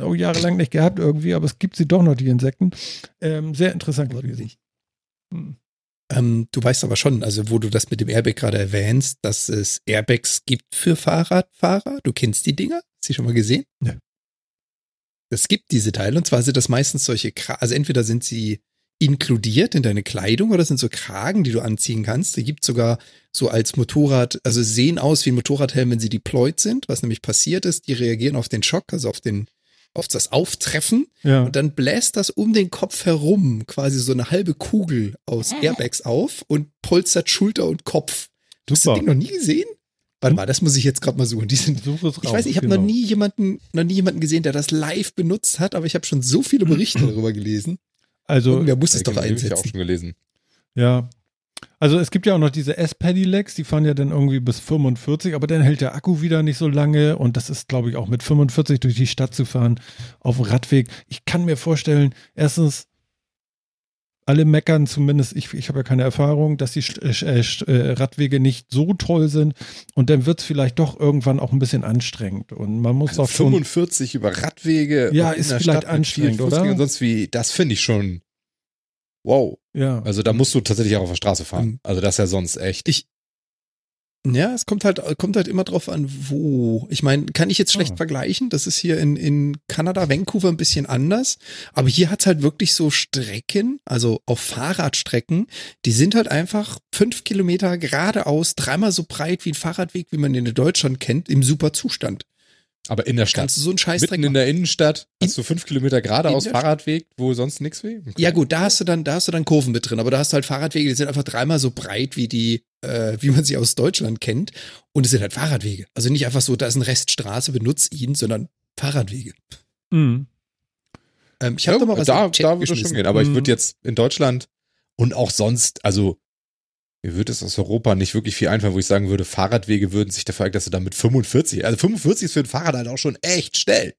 Speaker 1: auch jahrelang nicht gehabt irgendwie, aber es gibt sie doch noch, die Insekten. Ähm, sehr interessant gewesen. Hm.
Speaker 2: Ähm, du weißt aber schon, also wo du das mit dem Airbag gerade erwähnst, dass es Airbags gibt für Fahrradfahrer. Du kennst die Dinger? Hast du die schon mal gesehen?
Speaker 1: Ja.
Speaker 2: Es gibt diese Teile und zwar sind das meistens solche, also entweder sind sie inkludiert in deine Kleidung oder sind so Kragen, die du anziehen kannst. Die gibt sogar so als Motorrad, also sehen aus wie ein Motorradhelm, wenn sie deployed sind. Was nämlich passiert ist, die reagieren auf den Schock, also auf den, auf das Auftreffen
Speaker 1: Ja.
Speaker 2: und dann bläst das um den Kopf herum quasi so eine halbe Kugel aus Airbags auf und polstert Schulter und Kopf. Du hast das
Speaker 1: Super.
Speaker 2: Ding noch nie gesehen? Warte mal, das muss ich jetzt gerade mal suchen. Die sind,
Speaker 1: Suche es
Speaker 2: ich
Speaker 1: raus,
Speaker 2: weiß, ich habe
Speaker 1: genau.
Speaker 2: noch nie jemanden, noch nie jemanden gesehen, der das live benutzt hat, aber ich habe schon so viele Berichte darüber gelesen.
Speaker 1: Also,
Speaker 2: Irgendwer muss es
Speaker 3: Ja,
Speaker 2: doch
Speaker 3: hab ich auch
Speaker 2: einsetzen.
Speaker 3: schon gelesen.
Speaker 1: ja. Also es gibt ja auch noch diese S-Pedelecs, die fahren ja dann irgendwie bis 45, aber dann hält der Akku wieder nicht so lange und das ist, glaube ich, auch mit 45 durch die Stadt zu fahren auf dem Radweg. Ich kann mir vorstellen, erstens, alle meckern zumindest, ich, ich habe ja keine Erfahrung, dass die äh, äh, Radwege nicht so toll sind und dann wird es vielleicht doch irgendwann auch ein bisschen anstrengend und man muss
Speaker 3: Also
Speaker 1: auch schon
Speaker 3: 45 über Radwege.
Speaker 1: Ja, ist
Speaker 3: der
Speaker 1: vielleicht
Speaker 3: Stadt
Speaker 1: anstrengend, oder?
Speaker 3: Und sonst wie, das finde ich schon. Wow.
Speaker 1: ja.
Speaker 3: Also da musst du tatsächlich auch auf der Straße fahren.
Speaker 2: Ähm,
Speaker 3: Also das ist ja sonst echt.
Speaker 2: Ich- Ja, es kommt halt, kommt halt immer drauf an, wo. Ich meine, kann ich jetzt schlecht
Speaker 1: Ah.
Speaker 2: vergleichen. Das ist hier in, in Kanada, Vancouver ein bisschen anders. Aber hier hat's halt wirklich so Strecken, also auf Fahrradstrecken, die sind halt einfach fünf Kilometer geradeaus, dreimal so breit wie ein Fahrradweg, wie man ihn in Deutschland kennt, im super Zustand.
Speaker 3: Aber in der Stadt.
Speaker 2: Kannst du so einen Scheißdreck
Speaker 3: Mitten in der Innenstadt hast du fünf Kilometer geradeaus Fahrradweg, wo sonst nichts will.
Speaker 2: Ja gut, da hast du dann, da hast du dann Kurven mit drin, aber da hast du halt Fahrradwege, die sind einfach dreimal so breit wie die äh, wie man sie aus Deutschland kennt. Und es sind halt Fahrradwege. Also nicht einfach so, da ist ein Reststraße, benutzt ihn, sondern Fahrradwege.
Speaker 1: Mhm.
Speaker 2: Ähm, ich habe
Speaker 3: Ja,
Speaker 2: da mal was
Speaker 3: da, da würde schon
Speaker 2: geschmissen.
Speaker 3: gehen. Aber ich
Speaker 1: Mhm.
Speaker 3: würde jetzt in Deutschland und auch sonst, also mir würde es aus Europa nicht wirklich viel einfallen, wo ich sagen würde, Fahrradwege würden sich dafür eignen, dass du da mit 45, also 45 ist für ein Fahrrad halt auch schon echt schnell.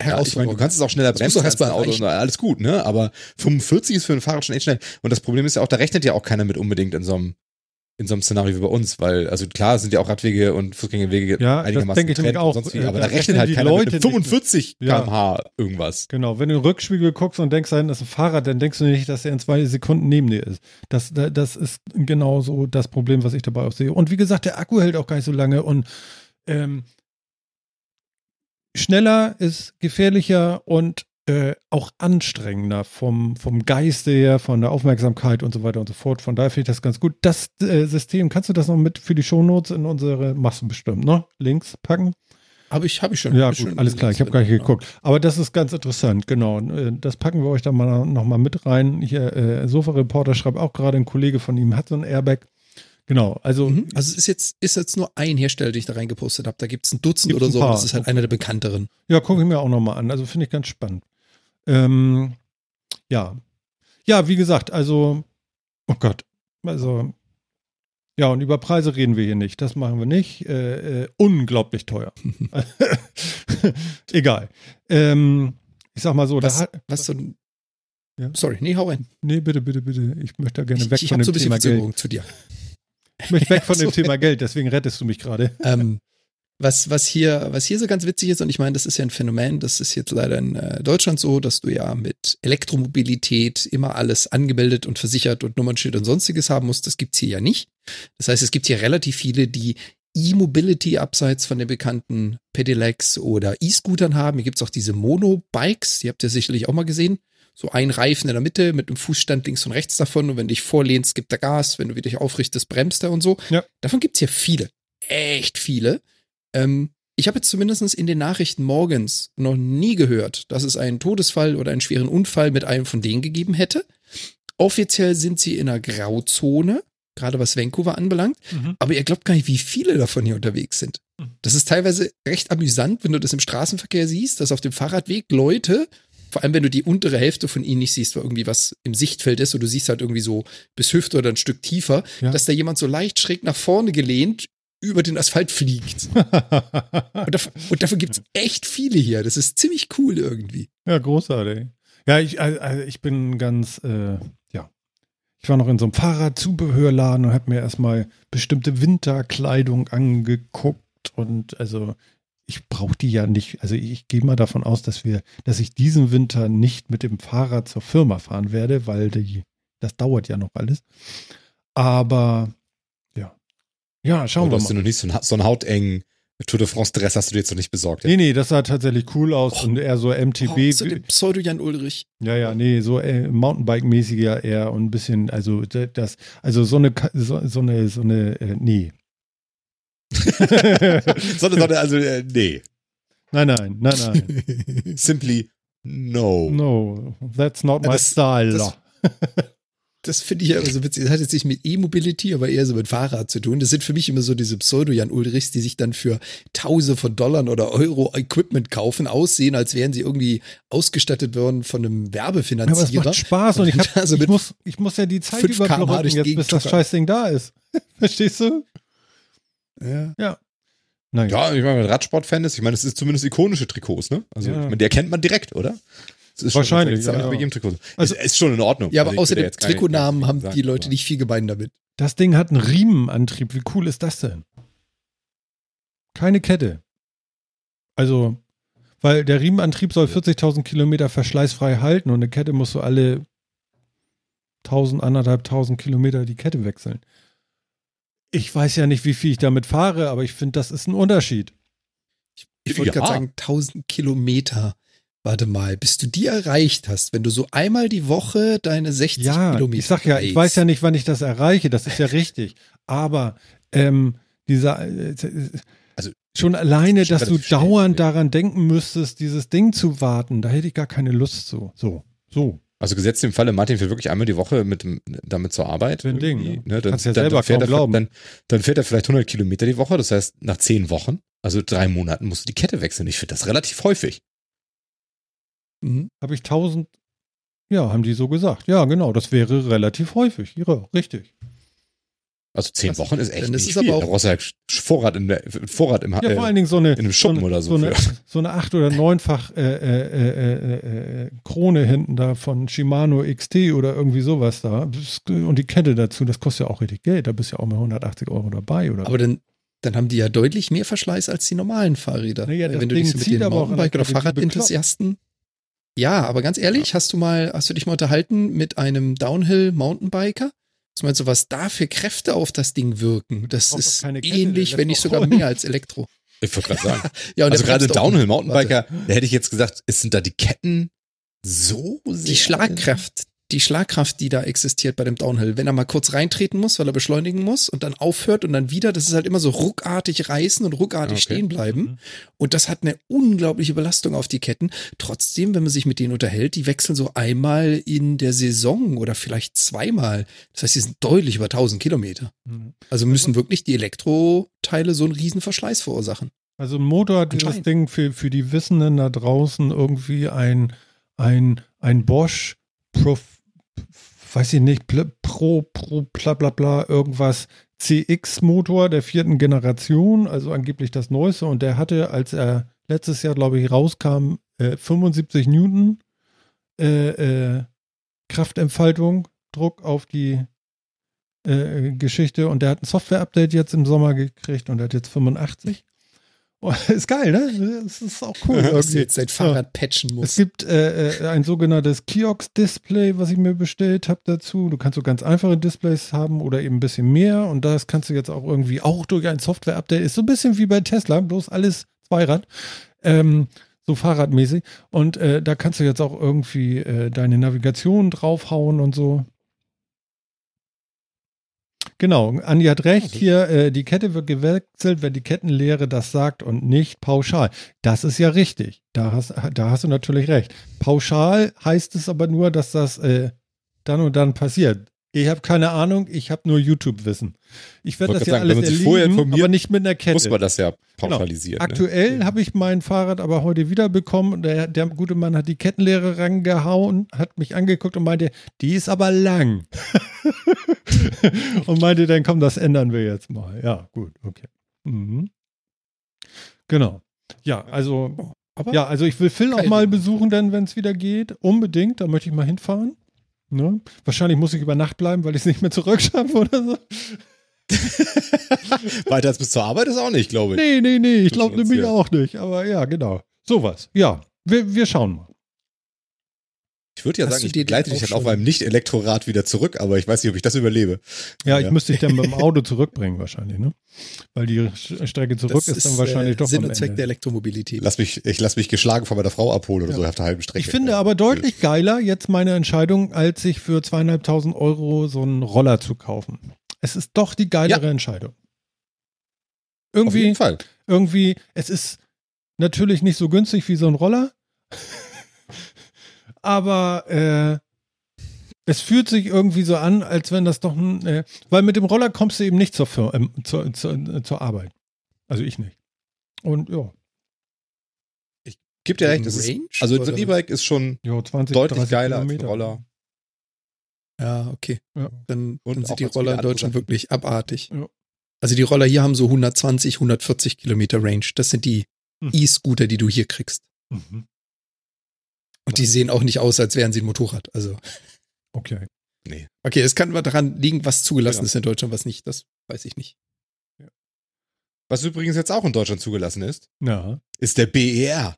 Speaker 3: Ja, ich meine, du kannst es auch schneller bremsen als ein Auto und alles gut, ne? Aber 45 ist für ein Fahrrad schon echt schnell. Und das Problem ist ja auch, da rechnet ja auch keiner mit unbedingt in so einem, in so einem Szenario wie bei uns, weil, also klar sind ja auch Radwege und Fußgängerwege
Speaker 1: Ja, das
Speaker 3: einigermaßen
Speaker 1: denke ich auch.
Speaker 3: sonst wie,
Speaker 1: Äh,
Speaker 3: aber
Speaker 1: da
Speaker 3: da
Speaker 1: rechnen
Speaker 3: halt
Speaker 1: die
Speaker 3: keiner
Speaker 1: Leute
Speaker 3: mit
Speaker 1: nicht
Speaker 3: einem
Speaker 1: mit.
Speaker 3: 45
Speaker 1: Ja.
Speaker 3: kmh irgendwas.
Speaker 1: Genau, wenn du in den Rückspiegel guckst und denkst, da hinten ist ein Fahrrad, dann denkst du nicht, dass er in zwei Sekunden neben dir ist. Das, da- das ist genau so das Problem, was ich dabei auch sehe. Und wie gesagt, der Akku hält auch gar nicht so lange und ähm, schneller ist gefährlicher und äh, auch anstrengender vom, vom Geiste her, von der Aufmerksamkeit und so weiter und so fort. Von daher finde ich das ganz gut. Das äh, System, kannst du das noch mit für die Shownotes in unsere Massen bestimmt, ne? Links packen?
Speaker 2: Habe ich, hab ich schon.
Speaker 1: Ja, gut,
Speaker 2: schon-
Speaker 1: alles klar. Ich habe gar nicht geguckt. Aber das ist ganz interessant, genau. Äh, Das packen wir euch dann mal nochmal mit rein. Hier, äh, Sofa-Reporter schreibt auch gerade, ein Kollege von ihm hat so ein Airbag. Genau, also
Speaker 2: Mhm. Also es ist jetzt, ist jetzt nur ein Hersteller, den ich da reingepostet habe. Da gibt es ein Dutzend oder
Speaker 1: ein
Speaker 2: so, das ist halt einer der bekannteren.
Speaker 1: ja, gucke ich mir auch nochmal an. Also finde ich ganz spannend. Ähm, ja. Ja, wie gesagt, also, oh Gott, also, ja, und über Preise reden wir hier nicht. Das machen wir nicht. Äh, äh, unglaublich teuer. Egal. Ähm, ich sag mal so, da
Speaker 2: Was,
Speaker 1: hat,
Speaker 2: was so
Speaker 1: Ja.
Speaker 2: Sorry, nee, hau rein.
Speaker 1: Nee, bitte, bitte, bitte. Ich möchte da gerne
Speaker 2: Ich,
Speaker 1: weg
Speaker 2: ich
Speaker 1: von dem
Speaker 2: so
Speaker 1: Thema Geld.
Speaker 2: Zu dir.
Speaker 1: Ich möchte weg von dem. Thema Geld, deswegen rettest du mich gerade.
Speaker 2: ähm, was, was, hier, was hier so ganz witzig ist, und ich meine, das ist ja ein Phänomen, das ist jetzt leider in äh, Deutschland so, dass du ja mit Elektromobilität immer alles angemeldet und versichert und Nummernschild und sonstiges haben musst. Das gibt's hier ja nicht. Das heißt, es gibt hier relativ viele, die E-Mobility abseits von den bekannten Pedelecs oder E-Scootern haben. Hier gibt's auch diese Mono-Bikes, die habt ihr sicherlich auch mal gesehen. So ein Reifen in der Mitte mit einem Fußstand links und rechts davon und wenn du dich vorlehnst, gibt er Gas, wenn du dich aufrichtest, bremst er und so.
Speaker 1: Ja.
Speaker 2: Davon gibt's hier viele. Echt viele. Ähm, ich habe jetzt zumindest in den Nachrichten morgens noch nie gehört, dass es einen Todesfall oder einen schweren Unfall mit einem von denen gegeben hätte. Offiziell sind sie in einer Grauzone, gerade was Vancouver anbelangt. Aber ihr glaubt gar nicht, wie viele davon hier unterwegs sind.
Speaker 1: Mhm.
Speaker 2: Das ist teilweise recht amüsant, wenn du das im Straßenverkehr siehst, dass auf dem Fahrradweg Leute, vor allem wenn du die untere Hälfte von ihnen nicht siehst, weil irgendwie was im Sichtfeld ist, oder du siehst halt irgendwie so bis Hüfte oder ein Stück tiefer,
Speaker 1: Ja.
Speaker 2: dass da jemand so leicht schräg nach vorne gelehnt über den Asphalt fliegt. Und, dafür, und dafür gibt es echt viele hier. Das ist ziemlich cool irgendwie.
Speaker 1: ja, großartig. Ja, ich, also, ich bin ganz, äh, ja. Ich war noch in so einem Fahrradzubehörladen und habe mir erstmal bestimmte Winterkleidung angeguckt und also ich brauche die ja nicht. Also ich gehe mal davon aus, dass wir, dass ich diesen Winter nicht mit dem Fahrrad zur Firma fahren werde, weil die, das dauert ja noch alles. Aber. Ja, schauen
Speaker 3: Aber
Speaker 1: wir
Speaker 3: du hast
Speaker 1: mal.
Speaker 3: du noch nicht so einen, so einen hautengen Tour de France Dress hast du dir jetzt noch nicht besorgt.
Speaker 1: Nee, nee, das sah tatsächlich cool aus
Speaker 2: Oh.
Speaker 1: und eher so MTB.
Speaker 2: Oh, so den Pseudo-Jan Ulrich.
Speaker 1: Ja, ja, nee, so äh, Mountainbike-mäßiger eher und ein bisschen, also das, also so eine, so, so eine, so eine, äh, nee.
Speaker 3: Sondern, sondern also, äh, nee.
Speaker 1: nein, nein, nein, nein.
Speaker 3: Simply no.
Speaker 1: No, that's not my
Speaker 2: Das-
Speaker 1: style.
Speaker 2: das- Das finde ich ja immer so witzig. Das hat jetzt nicht mit E-Mobility, aber eher so mit Fahrrad zu tun. Das sind für mich immer so diese Pseudo-Jan Ulrichs, die sich dann für Tausende von Dollar oder Euro Equipment kaufen, aussehen, als wären sie irgendwie ausgestattet worden von einem
Speaker 1: ja, aber es
Speaker 2: Werbefinanzierer.
Speaker 1: macht Spaß und ich, hab,
Speaker 2: Also
Speaker 1: ich, muss, ich muss ja die Zeit
Speaker 2: 5 km/h
Speaker 1: überbrücken, jetzt, bis das. Scheißding da ist. Verstehst du?
Speaker 2: ja.
Speaker 1: Ja. Naja.
Speaker 3: Ja, ich meine, wenn man Radsport-Fan ist, ich meine, das ist zumindest ikonische Trikots, ne? Also,
Speaker 1: Ja.
Speaker 3: ich meine, die erkennt man direkt, oder?
Speaker 1: Wahrscheinlich,
Speaker 3: ist
Speaker 1: ja, ja.
Speaker 3: so.
Speaker 1: Also-
Speaker 3: ist, ist schon in Ordnung.
Speaker 2: ja,
Speaker 3: Also
Speaker 2: aber
Speaker 3: ich gar nicht-
Speaker 2: Trikotnamen haben die Leute
Speaker 3: aber-
Speaker 2: nicht viel gemein damit.
Speaker 1: Das Ding hat einen Riemenantrieb. Wie cool ist das denn? Keine Kette. Also, weil der Riemenantrieb soll 40.000 Kilometer verschleißfrei halten und eine Kette musst du alle 1000, anderthalbtausend Kilometer die Kette wechseln. Ich weiß ja nicht, wie viel ich damit fahre, aber ich finde, das ist ein Unterschied.
Speaker 2: Ich wollte
Speaker 3: Ja.
Speaker 2: gerade sagen, 1000 Kilometer. Warte mal, bis du die erreicht hast, wenn du so einmal die Woche deine 60
Speaker 1: Ja,
Speaker 2: Kilometer
Speaker 1: ich sag ja, ich weiß ja nicht, wann ich das erreiche, das ist ja richtig. Aber ähm, dieser, äh,
Speaker 3: Also,
Speaker 1: schon alleine,
Speaker 3: schon
Speaker 1: dass du
Speaker 3: schnell,
Speaker 1: dauernd
Speaker 3: ja.
Speaker 1: daran denken müsstest, dieses Ding zu warten, da hätte ich gar keine Lust zu. So, so.
Speaker 3: Also gesetzt im Falle, Martin fährt wirklich einmal die Woche mit, damit zur Arbeit.
Speaker 1: Für ein Ding, ne?
Speaker 3: Dann,
Speaker 1: Kannst ja selber
Speaker 3: dann, fährt
Speaker 1: kaum
Speaker 3: er,
Speaker 1: glauben.
Speaker 3: dann, dann fährt er vielleicht 100 Kilometer die Woche. Das heißt, nach zehn Wochen, also drei Monaten, musst du die Kette wechseln. Ich finde das relativ häufig.
Speaker 2: Mhm.
Speaker 1: Habe ich 1000. Ja, haben die so gesagt. Ja, genau, das wäre relativ häufig. Ja, richtig.
Speaker 3: Also zehn
Speaker 2: Das-
Speaker 3: Wochen ist echt
Speaker 2: dann ist
Speaker 3: nicht
Speaker 2: es aber
Speaker 3: viel.
Speaker 2: auch-
Speaker 3: halt Vorrat, in der, Vorrat im
Speaker 1: Ja,
Speaker 3: äh,
Speaker 1: vor allen Dingen so eine,
Speaker 3: in einem Schuppen
Speaker 1: so eine,
Speaker 3: oder so
Speaker 1: So eine, so eine acht- oder neunfach äh, äh, äh, äh, äh, Krone hinten da von Shimano XT oder irgendwie sowas da. Und die Kette dazu, das kostet ja auch richtig Geld. Da bist du ja auch mal 180 Euro dabei. Oder?
Speaker 2: Aber dann, dann haben die ja deutlich mehr Verschleiß als die normalen Fahrräder.
Speaker 1: Naja,
Speaker 2: Wenn du
Speaker 1: Ding
Speaker 2: dich so mit
Speaker 1: zieht
Speaker 2: den
Speaker 1: aber auch
Speaker 2: Mountainbike- oder Fahrradenthusiasten. Ja, aber ganz ehrlich, hast du mal, hast du dich mal unterhalten mit einem Downhill-Mountainbiker? Was meinst du, was da für Kräfte auf das Ding wirken? Das ist
Speaker 1: Kette,
Speaker 2: ähnlich, wenn nicht sogar mehr als Elektro.
Speaker 3: Ich wollte gerade sagen.
Speaker 2: Ja, und
Speaker 3: also gerade Downhill-Mountainbiker, da hätte ich jetzt gesagt, ist, sind da die Ketten so sehr.
Speaker 2: die Schlagkraft, die Schlagkraft, die da existiert bei dem Downhill, wenn er mal kurz reintreten muss, weil er beschleunigen muss und dann aufhört und dann wieder, das ist halt immer so ruckartig reißen und ruckartig
Speaker 3: Okay.
Speaker 2: stehen bleiben.
Speaker 1: Mhm.
Speaker 2: Und das hat eine unglaubliche Belastung auf die Ketten. Trotzdem, wenn man sich mit denen unterhält, die wechseln so einmal in der Saison oder vielleicht zweimal. Das heißt, die sind deutlich über 1000 Kilometer.
Speaker 1: Mhm.
Speaker 2: Also müssen wirklich die Elektroteile so einen riesen Verschleiß verursachen.
Speaker 1: Also ein Motor hat
Speaker 2: Anscheinend.
Speaker 1: Ding für, für die Wissenden da draußen irgendwie ein, ein, ein Bosch Pro, weiß ich nicht, Pro, Pro, bla bla bla, irgendwas CX-Motor der vierten Generation, also angeblich das neueste. Und der hatte, als er letztes Jahr, glaube ich, rauskam, äh, 75 Newton äh, äh, Kraftentfaltung, Druck auf die äh, Geschichte. Und der hat ein Software-Update jetzt im Sommer gekriegt und hat jetzt 85. Oh, ist geil, ne? Das ist auch cool.
Speaker 2: Dass du jetzt dein Fahrrad patchen
Speaker 1: Es
Speaker 2: musst.
Speaker 1: gibt äh, äh, ein sogenanntes Kiox-Display, was ich mir bestellt habe dazu. Du kannst so ganz einfache Displays haben oder eben ein bisschen mehr. Und das kannst du jetzt auch irgendwie auch durch ein Software-Update. Ist so ein bisschen wie bei Tesla, bloß alles Zweirad. Ähm, so fahrradmäßig. Und äh, da kannst du jetzt auch irgendwie äh, deine Navigation draufhauen und so. Genau, Andi hat recht. Hier, äh, die Kette wird gewechselt, wenn die Kettenlehre das sagt und nicht pauschal. Das ist ja richtig. Da hast, da hast du natürlich recht. Pauschal heißt es aber nur, dass das äh, dann und dann passiert. Ich habe keine Ahnung, ich habe nur YouTube-Wissen. Ich werde das ja
Speaker 3: sagen, wenn
Speaker 1: alles
Speaker 3: vorher
Speaker 1: erleben, aber nicht mit einer Kette.
Speaker 3: Muss man das ja pauschalisieren. ne?
Speaker 1: Aktuell habe ich mein Fahrrad aber heute wiederbekommen und der, der gute Mann hat die Kettenlehre rangehauen, hat mich angeguckt und meinte, die ist aber lang. und meinte, dann komm, das ändern wir jetzt mal. Ja, gut, okay. Mhm. Genau. Ja, also,
Speaker 2: Aber
Speaker 1: ja, also ich will Phil auch mal besuchen, dann, wenn es wieder geht. Unbedingt, da möchte ich mal hinfahren. Ne? Wahrscheinlich muss ich über Nacht bleiben, weil ich es nicht mehr zurückschaffe oder so.
Speaker 3: Weiter als bis zur Arbeit ist auch nicht, glaube ich.
Speaker 1: Nee, nee, nee, ich glaube nämlich auch nicht. Aber ja, genau. Sowas. Ja, wir, wir schauen mal.
Speaker 3: Ich würde ja
Speaker 2: Hast
Speaker 3: sagen, ich begleite dich dann auf
Speaker 2: schon-
Speaker 3: einem Nicht-Elektrorad wieder zurück, aber ich weiß nicht, ob ich das überlebe.
Speaker 1: Ja, ich
Speaker 3: Ja.
Speaker 1: müsste dich dann mit dem Auto zurückbringen wahrscheinlich, ne? Weil die Strecke zurück
Speaker 2: das
Speaker 1: ist, dann wahrscheinlich
Speaker 2: äh,
Speaker 1: doch
Speaker 2: Sinn und Zweck
Speaker 1: Ende.
Speaker 2: der Elektromobilität.
Speaker 3: Lass mich, ich lass mich geschlagen von meiner Frau abholen oder
Speaker 1: Ja.
Speaker 3: so auf der halben Strecke.
Speaker 1: Ich finde aber deutlich geiler jetzt meine Entscheidung, als sich für zweieinhalbtausend Euro so einen Roller zu kaufen. Es ist doch die geilere Entscheidung.
Speaker 3: Auf
Speaker 1: Irgendwie,
Speaker 3: jeden Fall.
Speaker 1: irgendwie, es ist natürlich nicht so günstig wie so ein Roller, aber äh, es fühlt sich irgendwie so an, als wenn das doch ein, äh, weil mit dem Roller kommst du eben nicht zur, Fir- ähm, zur, zur, äh, zur Arbeit. Also ich nicht. Und ja,
Speaker 3: Gibt ja recht.
Speaker 2: Wegen
Speaker 3: Das ist,
Speaker 2: Range,
Speaker 3: also so ein? E-Bike ist schon
Speaker 1: ja 20,
Speaker 3: deutlich
Speaker 1: 30
Speaker 3: geiler als ein
Speaker 1: Kilometer.
Speaker 3: Roller.
Speaker 2: Ja, okay.
Speaker 1: Ja.
Speaker 2: Dann, dann sind die Roller in Deutschland
Speaker 3: Sachen.
Speaker 2: wirklich abartig.
Speaker 1: Ja.
Speaker 2: Also die Roller hier haben so 120, 140 Kilometer Range. Das sind die
Speaker 1: Hm.
Speaker 2: E-Scooter, die du hier kriegst.
Speaker 1: Mhm.
Speaker 2: Und die sehen auch nicht aus, als wären sie ein Motorrad. Also,
Speaker 1: Okay.
Speaker 2: okay, es kann daran liegen, was zugelassen
Speaker 3: Genau.
Speaker 2: ist in Deutschland, was nicht. Das weiß ich nicht.
Speaker 3: Was übrigens jetzt auch in Deutschland zugelassen ist,
Speaker 1: Ja.
Speaker 3: ist der BER.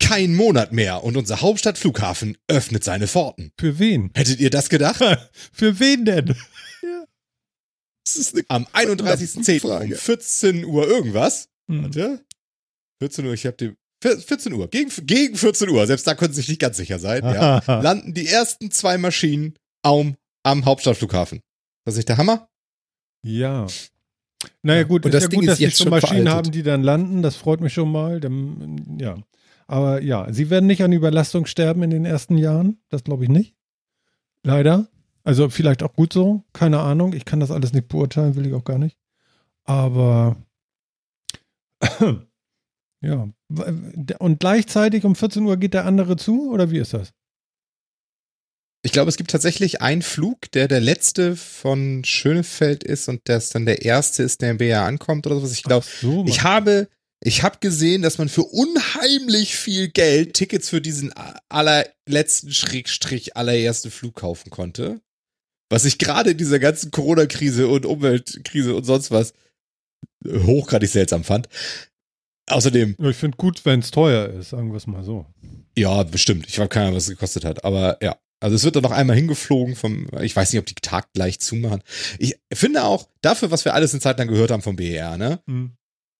Speaker 3: Kein Monat mehr und unser Hauptstadtflughafen öffnet seine Pforten.
Speaker 1: Für wen?
Speaker 3: Hättet ihr das gedacht?
Speaker 1: Für wen denn?
Speaker 2: Das ist eine
Speaker 3: Am 31.10. um
Speaker 2: Frage.
Speaker 3: 14 Uhr irgendwas.
Speaker 1: Hm.
Speaker 3: Warte. 14 Uhr, ich hab den. 14 Uhr, gegen, gegen 14 Uhr, selbst da konnten sie sich nicht ganz sicher sein, ja, landen die ersten zwei Maschinen am, am Hauptstadtflughafen. Das ist nicht der Hammer?
Speaker 1: Ja. Naja,
Speaker 2: Ja,
Speaker 1: gut,
Speaker 2: und
Speaker 1: ist
Speaker 2: das
Speaker 1: ja
Speaker 2: Ding
Speaker 1: gut,
Speaker 2: ist
Speaker 1: dass die
Speaker 2: jetzt
Speaker 1: schon
Speaker 2: schon
Speaker 1: Maschinen
Speaker 2: veraltet.
Speaker 1: haben, die dann landen. Das freut mich schon mal. Dann, ja. Aber ja, sie werden nicht an Überlastung sterben in den ersten Jahren. Das glaube ich nicht. Leider. Also vielleicht auch gut so. Keine Ahnung. Ich kann das alles nicht beurteilen, will ich auch gar nicht. Aber ja. Und gleichzeitig um 14 Uhr geht der andere zu, oder wie ist das?
Speaker 3: Ich glaube, es gibt tatsächlich einen Flug, der der letzte von Schönefeld ist und das dann der erste ist, der in BR ankommt oder sowas. Ich glaube,
Speaker 1: so,
Speaker 3: ich habe, ich habe gesehen, dass man für unheimlich viel Geld Tickets für diesen allerletzten Schrägstrich allerersten Flug kaufen konnte. Was ich gerade in dieser ganzen Corona-Krise und Umweltkrise und sonst was hochgradig seltsam fand. Außerdem.
Speaker 1: Ich finde gut, wenn es teuer ist, sagen wir es mal so.
Speaker 3: Ja, bestimmt. Ich habe keine Ahnung, was es gekostet hat. Aber ja, also es wird dann noch einmal hingeflogen vom, ich weiß nicht, ob die Tag gleich zumachen. Ich finde auch, dafür, was wir alles in Zeit lang gehört haben vom BER, ne? Mhm.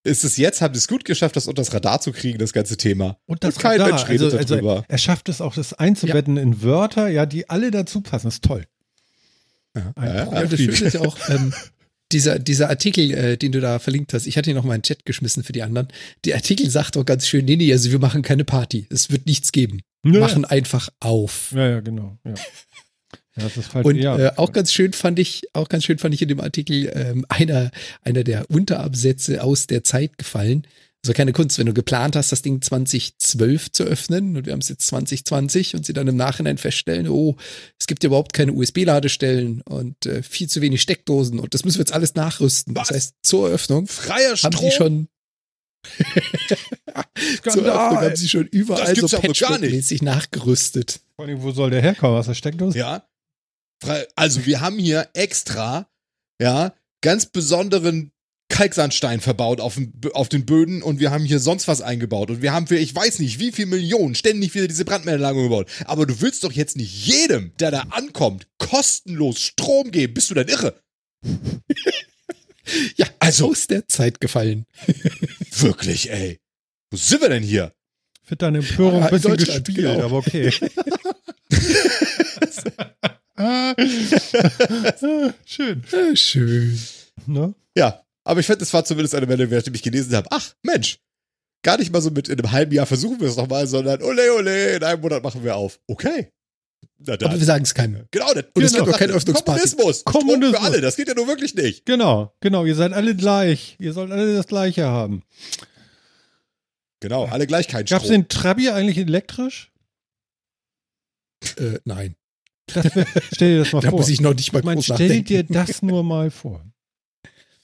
Speaker 3: Ist es jetzt, haben sie es gut geschafft, das unter das Radar zu kriegen, das ganze Thema.
Speaker 1: Und das Und kein Radar, Mensch redet also, darüber. Also er schafft es auch, das einzubetten ja. in Wörter, ja, die alle dazu passen. Das ist toll.
Speaker 2: Ja, ja, ja das Schöne ist ja auch, ähm, dieser, dieser Artikel, äh, den du da verlinkt hast, ich hatte ihn noch mal in den Chat geschmissen für die anderen. Der Artikel sagt doch ganz schön, nee, nee, also wir machen keine Party. Es wird nichts geben. Ja. Machen einfach auf.
Speaker 1: Ja, ja, genau. Ja.
Speaker 2: Ja, das ist falsch. Und äh, auch ganz schön fand ich, auch ganz schön fand ich in dem Artikel ähm, einer, einer der Unterabsätze aus der Zeit gefallen. Also keine Kunst, wenn du geplant hast, das Ding 2012 zu öffnen und wir haben es jetzt 2020 und sie dann im Nachhinein feststellen, oh, es gibt ja überhaupt keine USB-Ladestellen und äh, viel zu wenig Steckdosen und das müssen wir jetzt alles nachrüsten. Was? Das heißt, zur Eröffnung
Speaker 3: Freier Strom?
Speaker 2: haben sie schon zur Eröffnung haben sie schon überall so patchwork-mäßig nachgerüstet.
Speaker 1: Vor allem, wo soll der herkommen? Was ist Steckdose?
Speaker 3: Ja. Also wir haben hier extra, ja, ganz besonderen Kalksandstein verbaut auf, dem, auf den Böden und wir haben hier sonst was eingebaut und wir haben für ich weiß nicht wie viel Millionen ständig wieder diese Brandmeldeanlagung gebaut. Aber du willst doch jetzt nicht jedem, der da ankommt, kostenlos Strom geben. Bist du denn irre?
Speaker 2: ja, also aus der Zeit gefallen.
Speaker 3: wirklich, ey. Wo sind wir denn hier?
Speaker 1: Ich finde deine Empörung ein bisschen gespielt, genau. aber okay.
Speaker 2: schön. schön.
Speaker 3: Ne? Ja, aber ich finde, es war zumindest eine Welle, während ich mich gelesen habe. Ach, Mensch, gar nicht mal so mit in einem halben Jahr versuchen wir es nochmal, sondern ole, ole, in einem Monat machen wir auf. Okay.
Speaker 2: Aber wir sagen es keinem.
Speaker 3: Genau,
Speaker 2: das Und es gibt auch kein Öffnungsparty.
Speaker 3: Kommunismus. Kommunismus. Für alle, das geht ja nur wirklich nicht.
Speaker 1: Genau, genau, ihr seid alle gleich. Ihr sollt alle das Gleiche haben.
Speaker 3: Genau, alle gleich kein
Speaker 1: Gab es den Trabi eigentlich elektrisch?
Speaker 2: Äh, nein.
Speaker 1: Wär, stell dir das mal
Speaker 2: da
Speaker 1: vor.
Speaker 2: muss ich noch nicht mal
Speaker 1: ich mein, Stell nachdenken. dir das nur mal vor.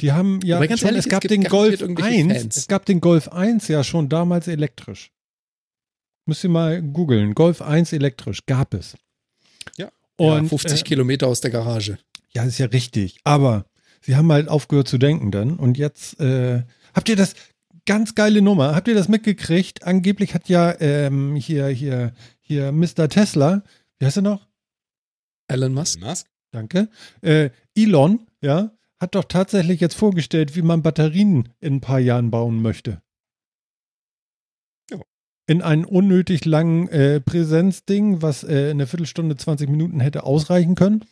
Speaker 1: Die haben ja
Speaker 2: schon, ehrlich,
Speaker 1: es gab es den Golf 1, es gab den Golf 1 ja schon damals elektrisch. Müsst ihr mal googeln. Golf 1 elektrisch gab es.
Speaker 2: Ja. Und, ja, 50 äh, Kilometer aus der Garage.
Speaker 1: Ja, ist ja richtig. Aber sie haben halt aufgehört zu denken dann. Und jetzt äh, habt ihr das ganz geile Nummer. Habt ihr das mitgekriegt? Angeblich hat ja ähm, hier, hier, hier Mr. Tesla, wie heißt er noch?
Speaker 2: Elon Musk.
Speaker 3: Musk?
Speaker 1: Danke. Äh, Elon, ja, hat doch tatsächlich jetzt vorgestellt, wie man Batterien in ein paar Jahren bauen möchte.
Speaker 3: Ja.
Speaker 1: In einen unnötig langen äh, Präsenzding, was äh, eine Viertelstunde, 20 Minuten hätte ausreichen können.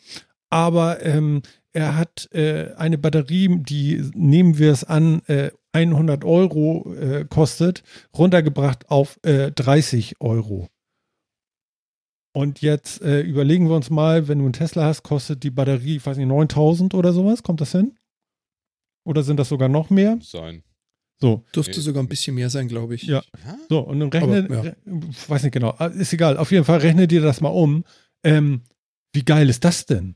Speaker 1: Aber ähm, er hat äh, eine Batterie, die, nehmen wir es an, 100 äh, Euro äh, kostet, runtergebracht auf 30 äh, Euro. Und jetzt äh, überlegen wir uns mal, wenn du einen Tesla hast, kostet die Batterie, ich weiß nicht, 9000 oder sowas. Kommt das hin? Oder sind das sogar noch mehr?
Speaker 3: Sein.
Speaker 1: So.
Speaker 2: Dürfte sogar ein bisschen mehr sein, glaube ich.
Speaker 1: Ja. So, und dann rechne, Aber, ja. weiß nicht genau, ah, ist egal. Auf jeden Fall rechne dir das mal um. Ähm, wie geil ist das denn?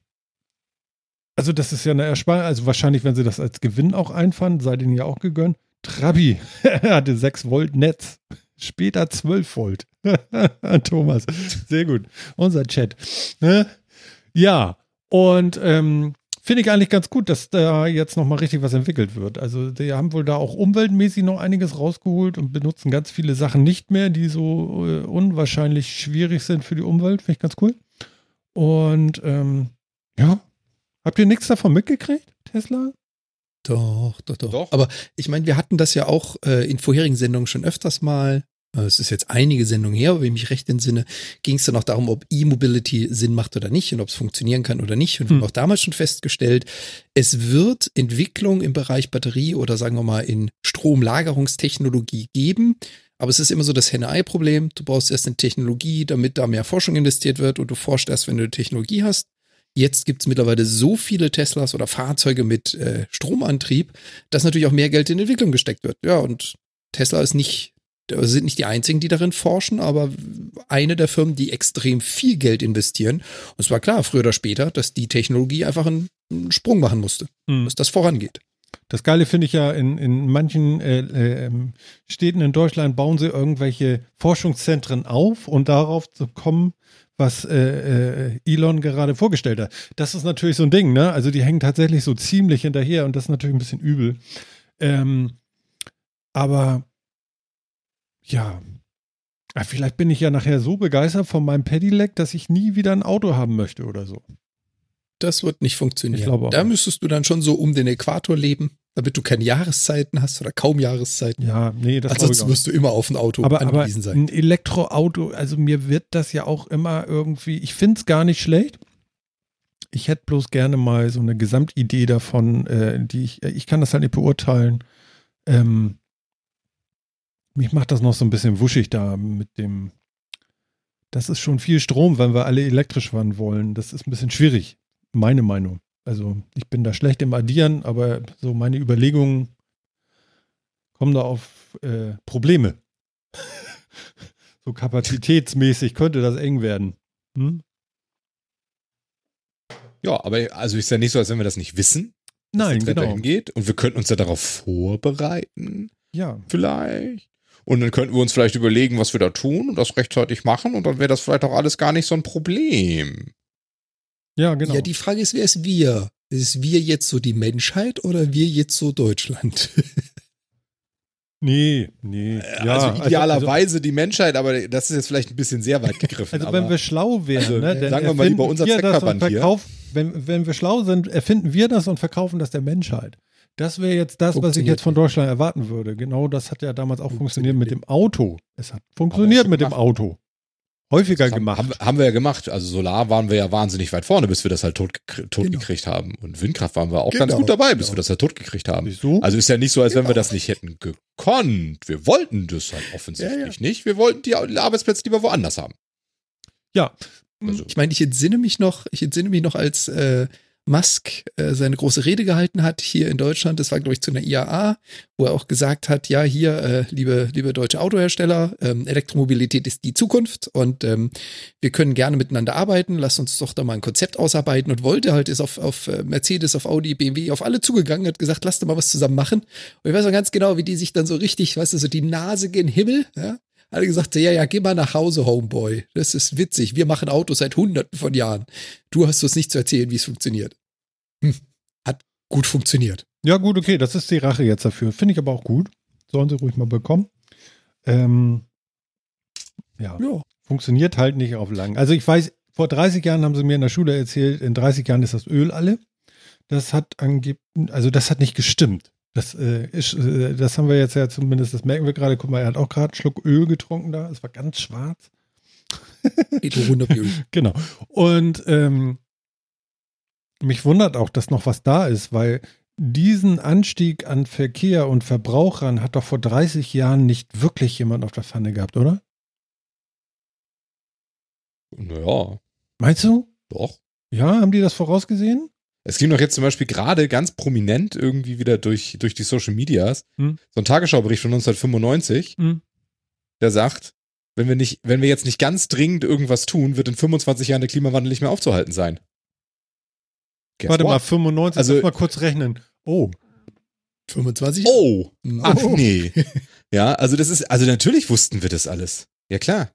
Speaker 1: Also, das ist ja eine Ersparnis. Also, wahrscheinlich, wenn sie das als Gewinn auch einfahren, sei denen ja auch gegönnt. Trabi hatte 6 Volt Netz. Später 12 Volt. Thomas, sehr gut. Unser Chat. Ne? Ja, und ähm, finde ich eigentlich ganz gut, dass da jetzt nochmal richtig was entwickelt wird. Also die haben wohl da auch umweltmäßig noch einiges rausgeholt und benutzen ganz viele Sachen nicht mehr, die so äh, unwahrscheinlich schwierig sind für die Umwelt. Finde ich ganz cool. Und ähm, ja, habt ihr nichts davon mitgekriegt, Tesla?
Speaker 2: Doch, doch, doch, doch. Aber ich meine, wir hatten das ja auch äh, in vorherigen Sendungen schon öfters mal. Äh, es ist jetzt einige Sendungen her, aber wenn ich mich recht entsinne, ging es dann auch darum, ob E-Mobility Sinn macht oder nicht und ob es funktionieren kann oder nicht. Und wir hm. haben auch damals schon festgestellt, es wird Entwicklung im Bereich Batterie oder sagen wir mal in Stromlagerungstechnologie geben. Aber es ist immer so das Henne-Ei-Problem. Du brauchst erst eine Technologie, damit da mehr Forschung investiert wird und du forschst erst, wenn du eine Technologie hast. Jetzt gibt es mittlerweile so viele Teslas oder Fahrzeuge mit äh, Stromantrieb, dass natürlich auch mehr Geld in Entwicklung gesteckt wird. Ja, und Tesla ist nicht, sind nicht die einzigen, die darin forschen, aber eine der Firmen, die extrem viel Geld investieren. Und es war klar, früher oder später, dass die Technologie einfach einen, einen Sprung machen musste, mhm. dass das vorangeht.
Speaker 1: Das Geile finde ich ja, in, in manchen äh, äh, Städten in Deutschland bauen sie irgendwelche Forschungszentren auf und darauf zu kommen, was äh, äh, Elon gerade vorgestellt hat. Das ist natürlich so ein Ding, ne? Also die hängen tatsächlich so ziemlich hinterher und das ist natürlich ein bisschen übel. Ähm, aber ja, ah, vielleicht bin ich ja nachher so begeistert von meinem Pedelec, dass ich nie wieder ein Auto haben möchte oder so.
Speaker 2: Das wird nicht funktionieren. Da müsstest du dann schon so um den Äquator leben, damit du keine Jahreszeiten hast oder kaum Jahreszeiten.
Speaker 1: Ja, nee, das
Speaker 2: Ansonsten wirst du immer auf ein Auto
Speaker 1: aber, angewiesen aber sein. Ein Elektroauto, also mir wird das ja auch immer irgendwie, ich finde es gar nicht schlecht. Ich hätte bloß gerne mal so eine Gesamtidee davon, äh, die ich, ich kann das halt nicht beurteilen. Ähm, mich macht das noch so ein bisschen wuschig da mit dem. Das ist schon viel Strom, wenn wir alle elektrisch fahren wollen. Das ist ein bisschen schwierig meine Meinung. Also ich bin da schlecht im Addieren, aber so meine Überlegungen kommen da auf äh, Probleme. so kapazitätsmäßig könnte das eng werden. Hm?
Speaker 3: Ja, aber also ist ja nicht so, als wenn wir das nicht wissen.
Speaker 1: Nein, genau. Dahin
Speaker 3: geht. Und wir könnten uns ja darauf vorbereiten.
Speaker 1: Ja.
Speaker 3: Vielleicht. Und dann könnten wir uns vielleicht überlegen, was wir da tun und das rechtzeitig machen und dann wäre das vielleicht auch alles gar nicht so ein Problem.
Speaker 1: Ja, genau. Ja,
Speaker 2: die Frage ist, wer ist wir? Ist wir jetzt so die Menschheit oder wir jetzt so Deutschland?
Speaker 1: Nee, nee.
Speaker 3: Äh, ja, also, also idealerweise also, die Menschheit, aber das ist jetzt vielleicht ein bisschen sehr weit gegriffen.
Speaker 1: Also wenn wir schlau wären, also,
Speaker 3: ne, sagen wir mal lieber unser Zeckverband
Speaker 1: hier. Wenn, wenn wir schlau sind, erfinden wir das und verkaufen das der Menschheit. Das wäre jetzt das, was ich jetzt von Deutschland erwarten würde. Genau das hat ja damals auch funktioniert mit dem Auto. Es hat funktioniert mit dem Auto häufiger
Speaker 3: haben,
Speaker 1: gemacht.
Speaker 3: Haben, haben, wir ja gemacht. Also Solar waren wir ja wahnsinnig weit vorne, bis wir das halt tot, tot genau. gekriegt haben. Und Windkraft waren wir auch genau. ganz gut dabei, bis genau. wir das halt tot gekriegt haben.
Speaker 1: So?
Speaker 3: Also ist ja nicht so, als wenn wir genau. das nicht hätten gekonnt. Wir wollten das halt offensichtlich ja, ja. nicht. Wir wollten die Arbeitsplätze lieber woanders haben.
Speaker 1: Ja.
Speaker 2: Also. Ich meine, ich entsinne mich noch, ich entsinne mich noch als äh, Musk äh, seine große Rede gehalten hat hier in Deutschland. Das war, glaube ich, zu einer IAA, wo er auch gesagt hat, ja, hier, äh, liebe, liebe deutsche Autohersteller, ähm, Elektromobilität ist die Zukunft und ähm, wir können gerne miteinander arbeiten. Lasst uns doch da mal ein Konzept ausarbeiten und wollte halt, ist auf, auf äh, Mercedes, auf Audi, BMW, auf alle zugegangen, hat gesagt, lasst doch mal was zusammen machen. Und ich weiß auch ganz genau, wie die sich dann so richtig, weißt du, so die Nase gen Himmel, ja, alle gesagt, ja, ja, geh mal nach Hause, Homeboy. Das ist witzig. Wir machen Autos seit hunderten von Jahren. Du hast uns nicht zu erzählen, wie es funktioniert. Hm. Hat gut funktioniert.
Speaker 1: Ja, gut, okay. Das ist die Rache jetzt dafür. Finde ich aber auch gut. Sollen sie ruhig mal bekommen. Ähm, ja. ja. Funktioniert halt nicht auf lang. Also ich weiß, vor 30 Jahren haben sie mir in der Schule erzählt, in 30 Jahren ist das Öl alle. Das hat angeblich, also das hat nicht gestimmt. Das, äh, ist, äh, das haben wir jetzt ja zumindest, das merken wir gerade. Guck mal, er hat auch gerade einen Schluck Öl getrunken da. Es war ganz schwarz. genau. Und ähm, mich wundert auch, dass noch was da ist, weil diesen Anstieg an Verkehr und Verbrauchern hat doch vor 30 Jahren nicht wirklich jemand auf der Pfanne gehabt, oder?
Speaker 3: Naja.
Speaker 1: Meinst du?
Speaker 3: Doch.
Speaker 1: Ja, haben die das vorausgesehen?
Speaker 3: Es ging doch jetzt zum Beispiel gerade ganz prominent irgendwie wieder durch, durch die Social Medias. Hm. So ein Tagesschaubericht von 1995, hm. der sagt, wenn wir nicht, wenn wir jetzt nicht ganz dringend irgendwas tun, wird in 25 Jahren der Klimawandel nicht mehr aufzuhalten sein.
Speaker 1: Guess Warte what? mal, 95, also, mal kurz rechnen. Oh.
Speaker 2: 25?
Speaker 3: Oh. Ach nee. ja, also das ist, also natürlich wussten wir das alles. Ja, klar.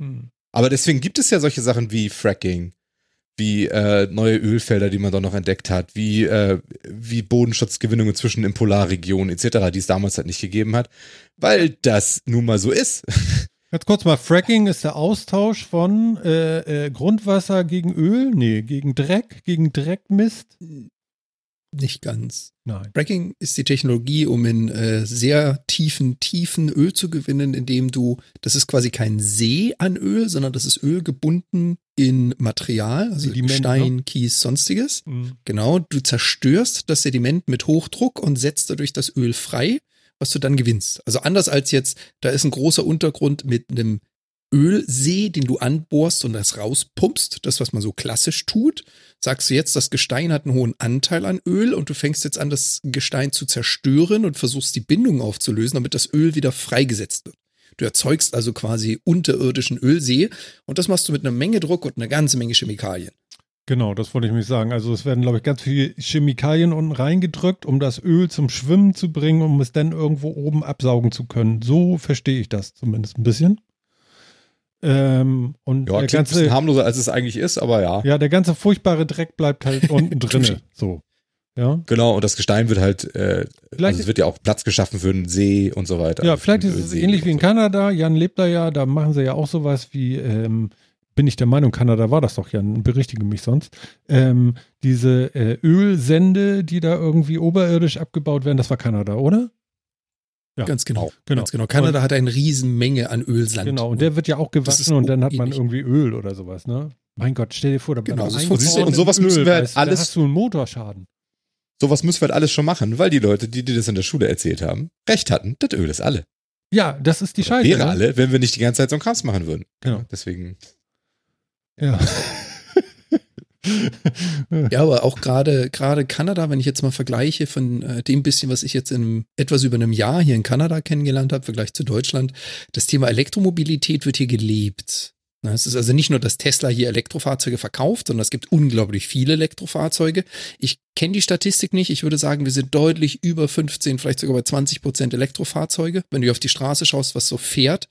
Speaker 3: Hm. Aber deswegen gibt es ja solche Sachen wie Fracking wie äh, neue Ölfelder, die man da noch entdeckt hat, wie, äh, wie Bodenschutzgewinnungen zwischen in Polarregionen etc., die es damals halt nicht gegeben hat, weil das nun mal so ist.
Speaker 1: Ganz kurz mal, Fracking ist der Austausch von äh, äh, Grundwasser gegen Öl, nee, gegen Dreck, gegen Dreckmist.
Speaker 2: Nicht ganz.
Speaker 1: Nein.
Speaker 2: Fracking ist die Technologie, um in äh, sehr tiefen Tiefen Öl zu gewinnen, indem du, das ist quasi kein See an Öl, sondern das ist Öl gebunden in Material, also Sediment, Stein, ne? Kies, sonstiges. Mhm. Genau, du zerstörst das Sediment mit Hochdruck und setzt dadurch das Öl frei was du dann gewinnst. Also anders als jetzt, da ist ein großer Untergrund mit einem Ölsee, den du anbohrst und das rauspumpst, das, was man so klassisch tut, sagst du jetzt, das Gestein hat einen hohen Anteil an Öl und du fängst jetzt an, das Gestein zu zerstören und versuchst die Bindung aufzulösen, damit das Öl wieder freigesetzt wird. Du erzeugst also quasi unterirdischen Ölsee und das machst du mit einer Menge Druck und einer ganzen Menge Chemikalien.
Speaker 1: Genau, das wollte ich mich sagen. Also es werden, glaube ich, ganz viele Chemikalien unten reingedrückt, um das Öl zum Schwimmen zu bringen, um es dann irgendwo oben absaugen zu können. So verstehe ich das zumindest ein bisschen. Ähm, und
Speaker 3: Ja,
Speaker 1: der
Speaker 3: klingt ein bisschen
Speaker 1: ganze,
Speaker 3: harmloser, als es eigentlich ist, aber ja.
Speaker 1: ja, der ganze furchtbare Dreck bleibt halt unten drin. So. Ja.
Speaker 3: Genau, und das Gestein wird halt, äh, also es wird ja auch Platz geschaffen für einen See und so weiter.
Speaker 1: Ja,
Speaker 3: Also
Speaker 1: vielleicht ist es ähnlich wie in
Speaker 3: und so.
Speaker 1: Kanada. Jan lebt da ja, da machen sie ja auch sowas wie, ähm, bin ich der Meinung, Kanada war das doch, Jan, berichtige mich sonst. Ähm, diese äh, Ölsende, die da irgendwie oberirdisch abgebaut werden, das war Kanada, oder? Ja.
Speaker 2: Ganz genau.
Speaker 1: Genau.
Speaker 2: Ganz genau. Kanada hat eine Riesenmenge an Ölsand.
Speaker 1: Genau, und der wird ja auch gewaschen und dann hat man irgendwie Öl oder sowas, ne? Mein Gott, stell dir vor, da
Speaker 2: Genau,
Speaker 1: bleibt
Speaker 2: das
Speaker 1: ein
Speaker 3: Und sowas müssen wir halt alles-
Speaker 1: Da hast du einen Motorschaden.
Speaker 3: Sowas müssen wir halt alles schon machen, weil die Leute, die dir das in der Schule erzählt haben, recht hatten. Das Öl ist alle.
Speaker 1: Ja, das ist die Scheiße.
Speaker 3: Wäre
Speaker 1: ne?
Speaker 3: alle, wenn wir nicht die ganze Zeit so einen Krams machen würden.
Speaker 1: Genau.
Speaker 3: Deswegen.
Speaker 1: Ja.
Speaker 2: Ja, aber auch gerade gerade Kanada, wenn ich jetzt mal vergleiche von äh, dem bisschen, was ich jetzt in etwas über einem Jahr hier in Kanada kennengelernt habe, Vergleich zu Deutschland, das Thema Elektromobilität wird hier gelebt. Na, es ist also nicht nur, dass Tesla hier Elektrofahrzeuge verkauft, sondern es gibt unglaublich viele Elektrofahrzeuge. Ich kenne die Statistik nicht. Ich würde sagen, wir sind deutlich über 15, vielleicht sogar bei 20 Prozent Elektrofahrzeuge, wenn du auf die Straße schaust, was so fährt.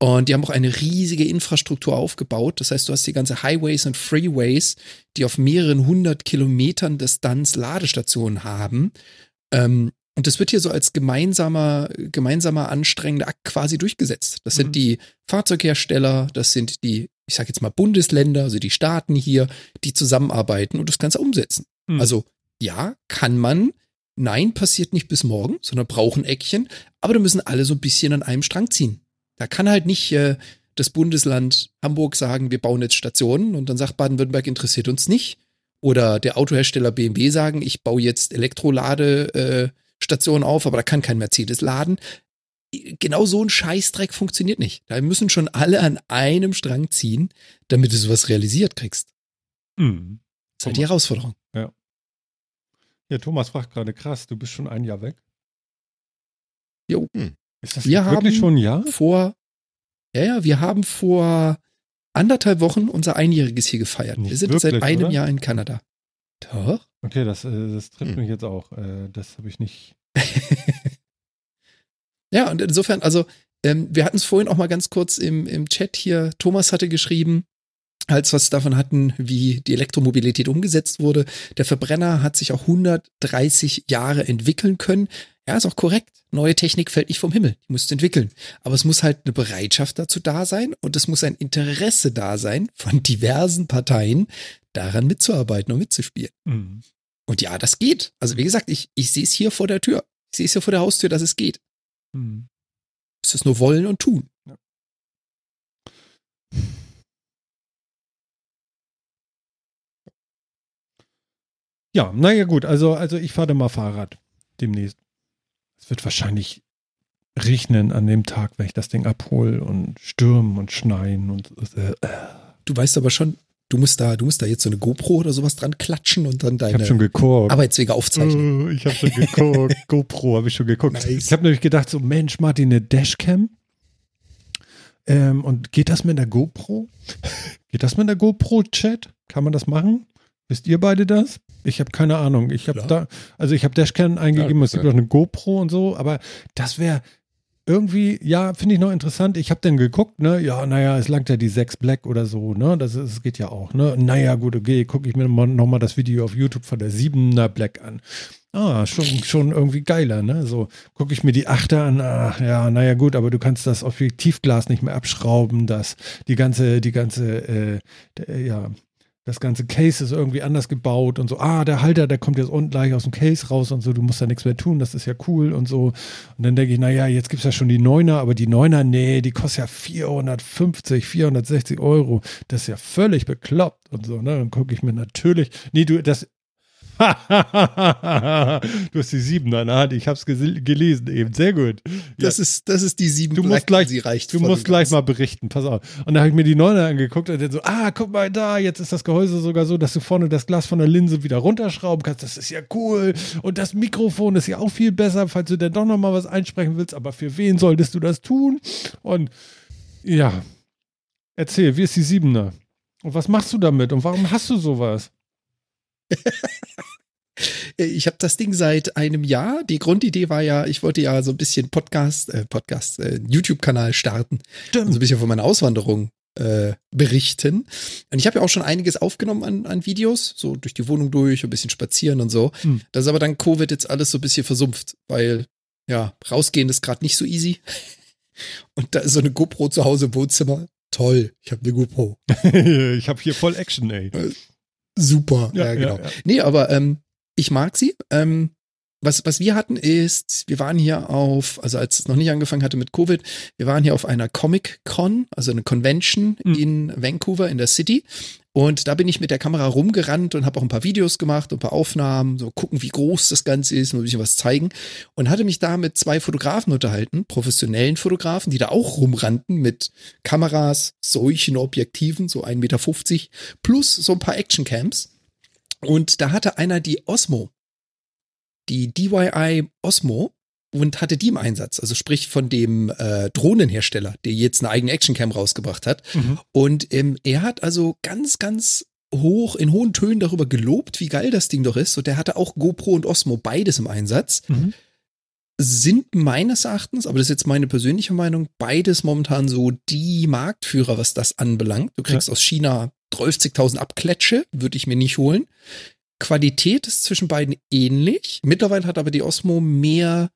Speaker 2: Und die haben auch eine riesige Infrastruktur aufgebaut. Das heißt, du hast die ganze Highways und Freeways, die auf mehreren hundert Kilometern Distanz Ladestationen haben. Ähm, und das wird hier so als gemeinsamer, gemeinsamer anstrengender Akt quasi durchgesetzt. Das sind
Speaker 1: Mhm.
Speaker 2: die Fahrzeughersteller, das sind die, ich sage jetzt mal Bundesländer, also die Staaten hier, die zusammenarbeiten und das Ganze umsetzen.
Speaker 1: Mhm.
Speaker 2: Also ja, kann man. Nein, passiert nicht bis morgen, sondern braucht ein Eckchen. Aber da müssen alle so ein bisschen an einem Strang ziehen. Da kann halt nicht äh, das Bundesland Hamburg sagen, wir bauen jetzt Stationen und dann sagt Baden-Württemberg interessiert uns nicht. Oder der Autohersteller BMW sagen, ich baue jetzt Elektroladestationen äh, Stationen auf, aber da kann kein Mercedes laden. Genau so ein Scheißdreck funktioniert nicht. Da müssen schon alle an einem Strang ziehen, damit du sowas realisiert kriegst.
Speaker 1: Mhm.
Speaker 2: Das ist halt die Herausforderung.
Speaker 1: Ja, Thomas fragt gerade, krass, du bist schon ein Jahr weg.
Speaker 2: Jo.
Speaker 3: Hm.
Speaker 1: Ist das
Speaker 2: Wir
Speaker 1: wirklich
Speaker 2: haben-
Speaker 1: schon ein Jahr?
Speaker 2: Vor, ja, ja, wir haben vor anderthalb Wochen unser Einjähriges hier gefeiert.
Speaker 1: Nicht
Speaker 2: wir sind seit
Speaker 1: wirklich,
Speaker 2: einem
Speaker 1: oder?
Speaker 2: Jahr in Kanada. Doch.
Speaker 1: Okay, das, äh, das trifft
Speaker 3: Hm.
Speaker 1: mich jetzt auch. Äh, das habe ich nicht.
Speaker 2: Ja, und insofern, also, ähm, wir hatten es vorhin auch mal ganz kurz im, im Chat hier. Thomas hatte geschrieben, als wir es davon hatten, wie die Elektromobilität umgesetzt wurde. Der Verbrenner hat sich auch 130 Jahre entwickeln können. Ja, ist auch korrekt. Neue Technik fällt nicht vom Himmel. Die musst entwickeln. Aber es muss halt eine Bereitschaft dazu da sein und es muss ein Interesse da sein von diversen Parteien, daran mitzuarbeiten und mitzuspielen.
Speaker 1: Mhm.
Speaker 2: Und ja, das geht. Also wie gesagt, ich, ich sehe es hier vor der Tür. Ich sehe es hier vor der Haustür, dass es geht.
Speaker 1: Mhm.
Speaker 2: Es ist nur wollen und tun.
Speaker 1: Ja, naja, gut. Also, also ich fahre mal Fahrrad demnächst. Es wird wahrscheinlich regnen an dem Tag, wenn ich das Ding abhole und stürmen und schneien und äh,
Speaker 2: Du weißt aber schon, du musst da, du musst da jetzt so eine GoPro oder sowas dran klatschen und dann deine
Speaker 1: schon geguckt.
Speaker 2: Arbeitswege aufzeichnen.
Speaker 1: Oh, ich habe schon geguckt. GoPro habe ich schon geguckt.
Speaker 2: Nice.
Speaker 1: Ich habe nämlich gedacht, so Mensch, Martin, eine Dashcam. Ähm, und geht das mit der GoPro? Geht das mit der GoPro-Chat? Kann man das machen? Wisst ihr beide das? Ich habe keine Ahnung. Ich habe da, also ich habe Dashcam eingegeben,
Speaker 3: Ja,
Speaker 1: es gibt auch eine GoPro und so, aber das wäre irgendwie, ja, finde ich noch interessant. Ich habe dann geguckt, ne, ja, naja, es langt ja die 6 Black oder so, ne, das, das geht ja auch, ne. Naja, gut, okay, gucke ich mir nochmal noch mal das Video auf YouTube von der 7er Black an. Ah, schon, schon irgendwie geiler, ne? So, gucke ich mir die Achter an, ach ja, naja, gut, aber du kannst das Objektivglas nicht mehr abschrauben, das, die ganze, die ganze, äh, der, ja, das ganze Case ist irgendwie anders gebaut und so, ah, der Halter, der kommt jetzt unten gleich aus dem Case raus und so, du musst da nichts mehr tun, das ist ja cool und so. Und dann denke ich, naja, jetzt gibt es ja schon die Neuner, aber die Neuner, nee, die kostet ja 450, 460 Euro. Das ist ja völlig bekloppt und so, ne? Dann gucke ich mir natürlich, nee, du, das, du hast die sieben an der Hand. Ich habe es gelesen eben. Sehr gut.
Speaker 2: Das, ist, das ist die sieben.
Speaker 1: Du musst gleich,
Speaker 2: sie reicht
Speaker 1: du musst gleich mal berichten. Pass auf. Und da habe ich mir die Neune angeguckt und dann so, ah, guck mal da, jetzt ist das Gehäuse sogar so, dass du vorne das Glas von der Linse wieder runterschrauben kannst. Das ist ja cool. Und das Mikrofon ist ja auch viel besser, falls du dann doch noch mal was einsprechen willst. Aber für wen solltest du das tun? Und ja, erzähl, wie ist die Siebener? Und was machst du damit? Und warum hast du sowas?
Speaker 2: ich habe das Ding seit einem Jahr. Die Grundidee war ja, ich wollte ja so ein bisschen Podcast, äh, Podcast, äh, YouTube-Kanal starten.
Speaker 1: Stimmt.
Speaker 2: Und so ein bisschen von meiner Auswanderung äh, berichten. Und ich habe ja auch schon einiges aufgenommen an, an Videos, so durch die Wohnung durch, ein bisschen spazieren und so. Hm. Das ist aber dann Covid jetzt alles so ein bisschen versumpft, weil ja, rausgehen ist gerade nicht so easy. Und da ist so eine GoPro zu Hause im Wohnzimmer. Toll, ich habe eine GoPro.
Speaker 1: ich habe hier voll Action, ey.
Speaker 2: Super, ja, ja genau. Ja. Nee, aber ähm, ich mag sie. Ähm, was, was wir hatten ist, wir waren hier auf, also als es noch nicht angefangen hatte mit Covid, wir waren hier auf einer Comic-Con, also eine Convention mhm. in Vancouver in der City. Und da bin ich mit der Kamera rumgerannt und habe auch ein paar Videos gemacht, ein paar Aufnahmen, so gucken, wie groß das Ganze ist, ein bisschen was zeigen. Und hatte mich da mit zwei Fotografen unterhalten, professionellen Fotografen, die da auch rumrannten mit Kameras, solchen Objektiven, so 1,50 Meter, plus so ein paar Actioncams. Und da hatte einer die Osmo die DYI Osmo und hatte die im Einsatz, also sprich von dem äh, Drohnenhersteller, der jetzt eine eigene Actioncam rausgebracht hat. Mhm. Und ähm, er hat also ganz, ganz hoch, in hohen Tönen darüber gelobt, wie geil das Ding doch ist. Und der hatte auch GoPro und Osmo beides im Einsatz. Mhm. Sind meines Erachtens, aber das ist jetzt meine persönliche Meinung, beides momentan so die Marktführer, was das anbelangt. Du kriegst ja. aus China 30.000 Abkletsche, würde ich mir nicht holen. Qualität ist zwischen beiden ähnlich. Mittlerweile hat aber die Osmo mehr,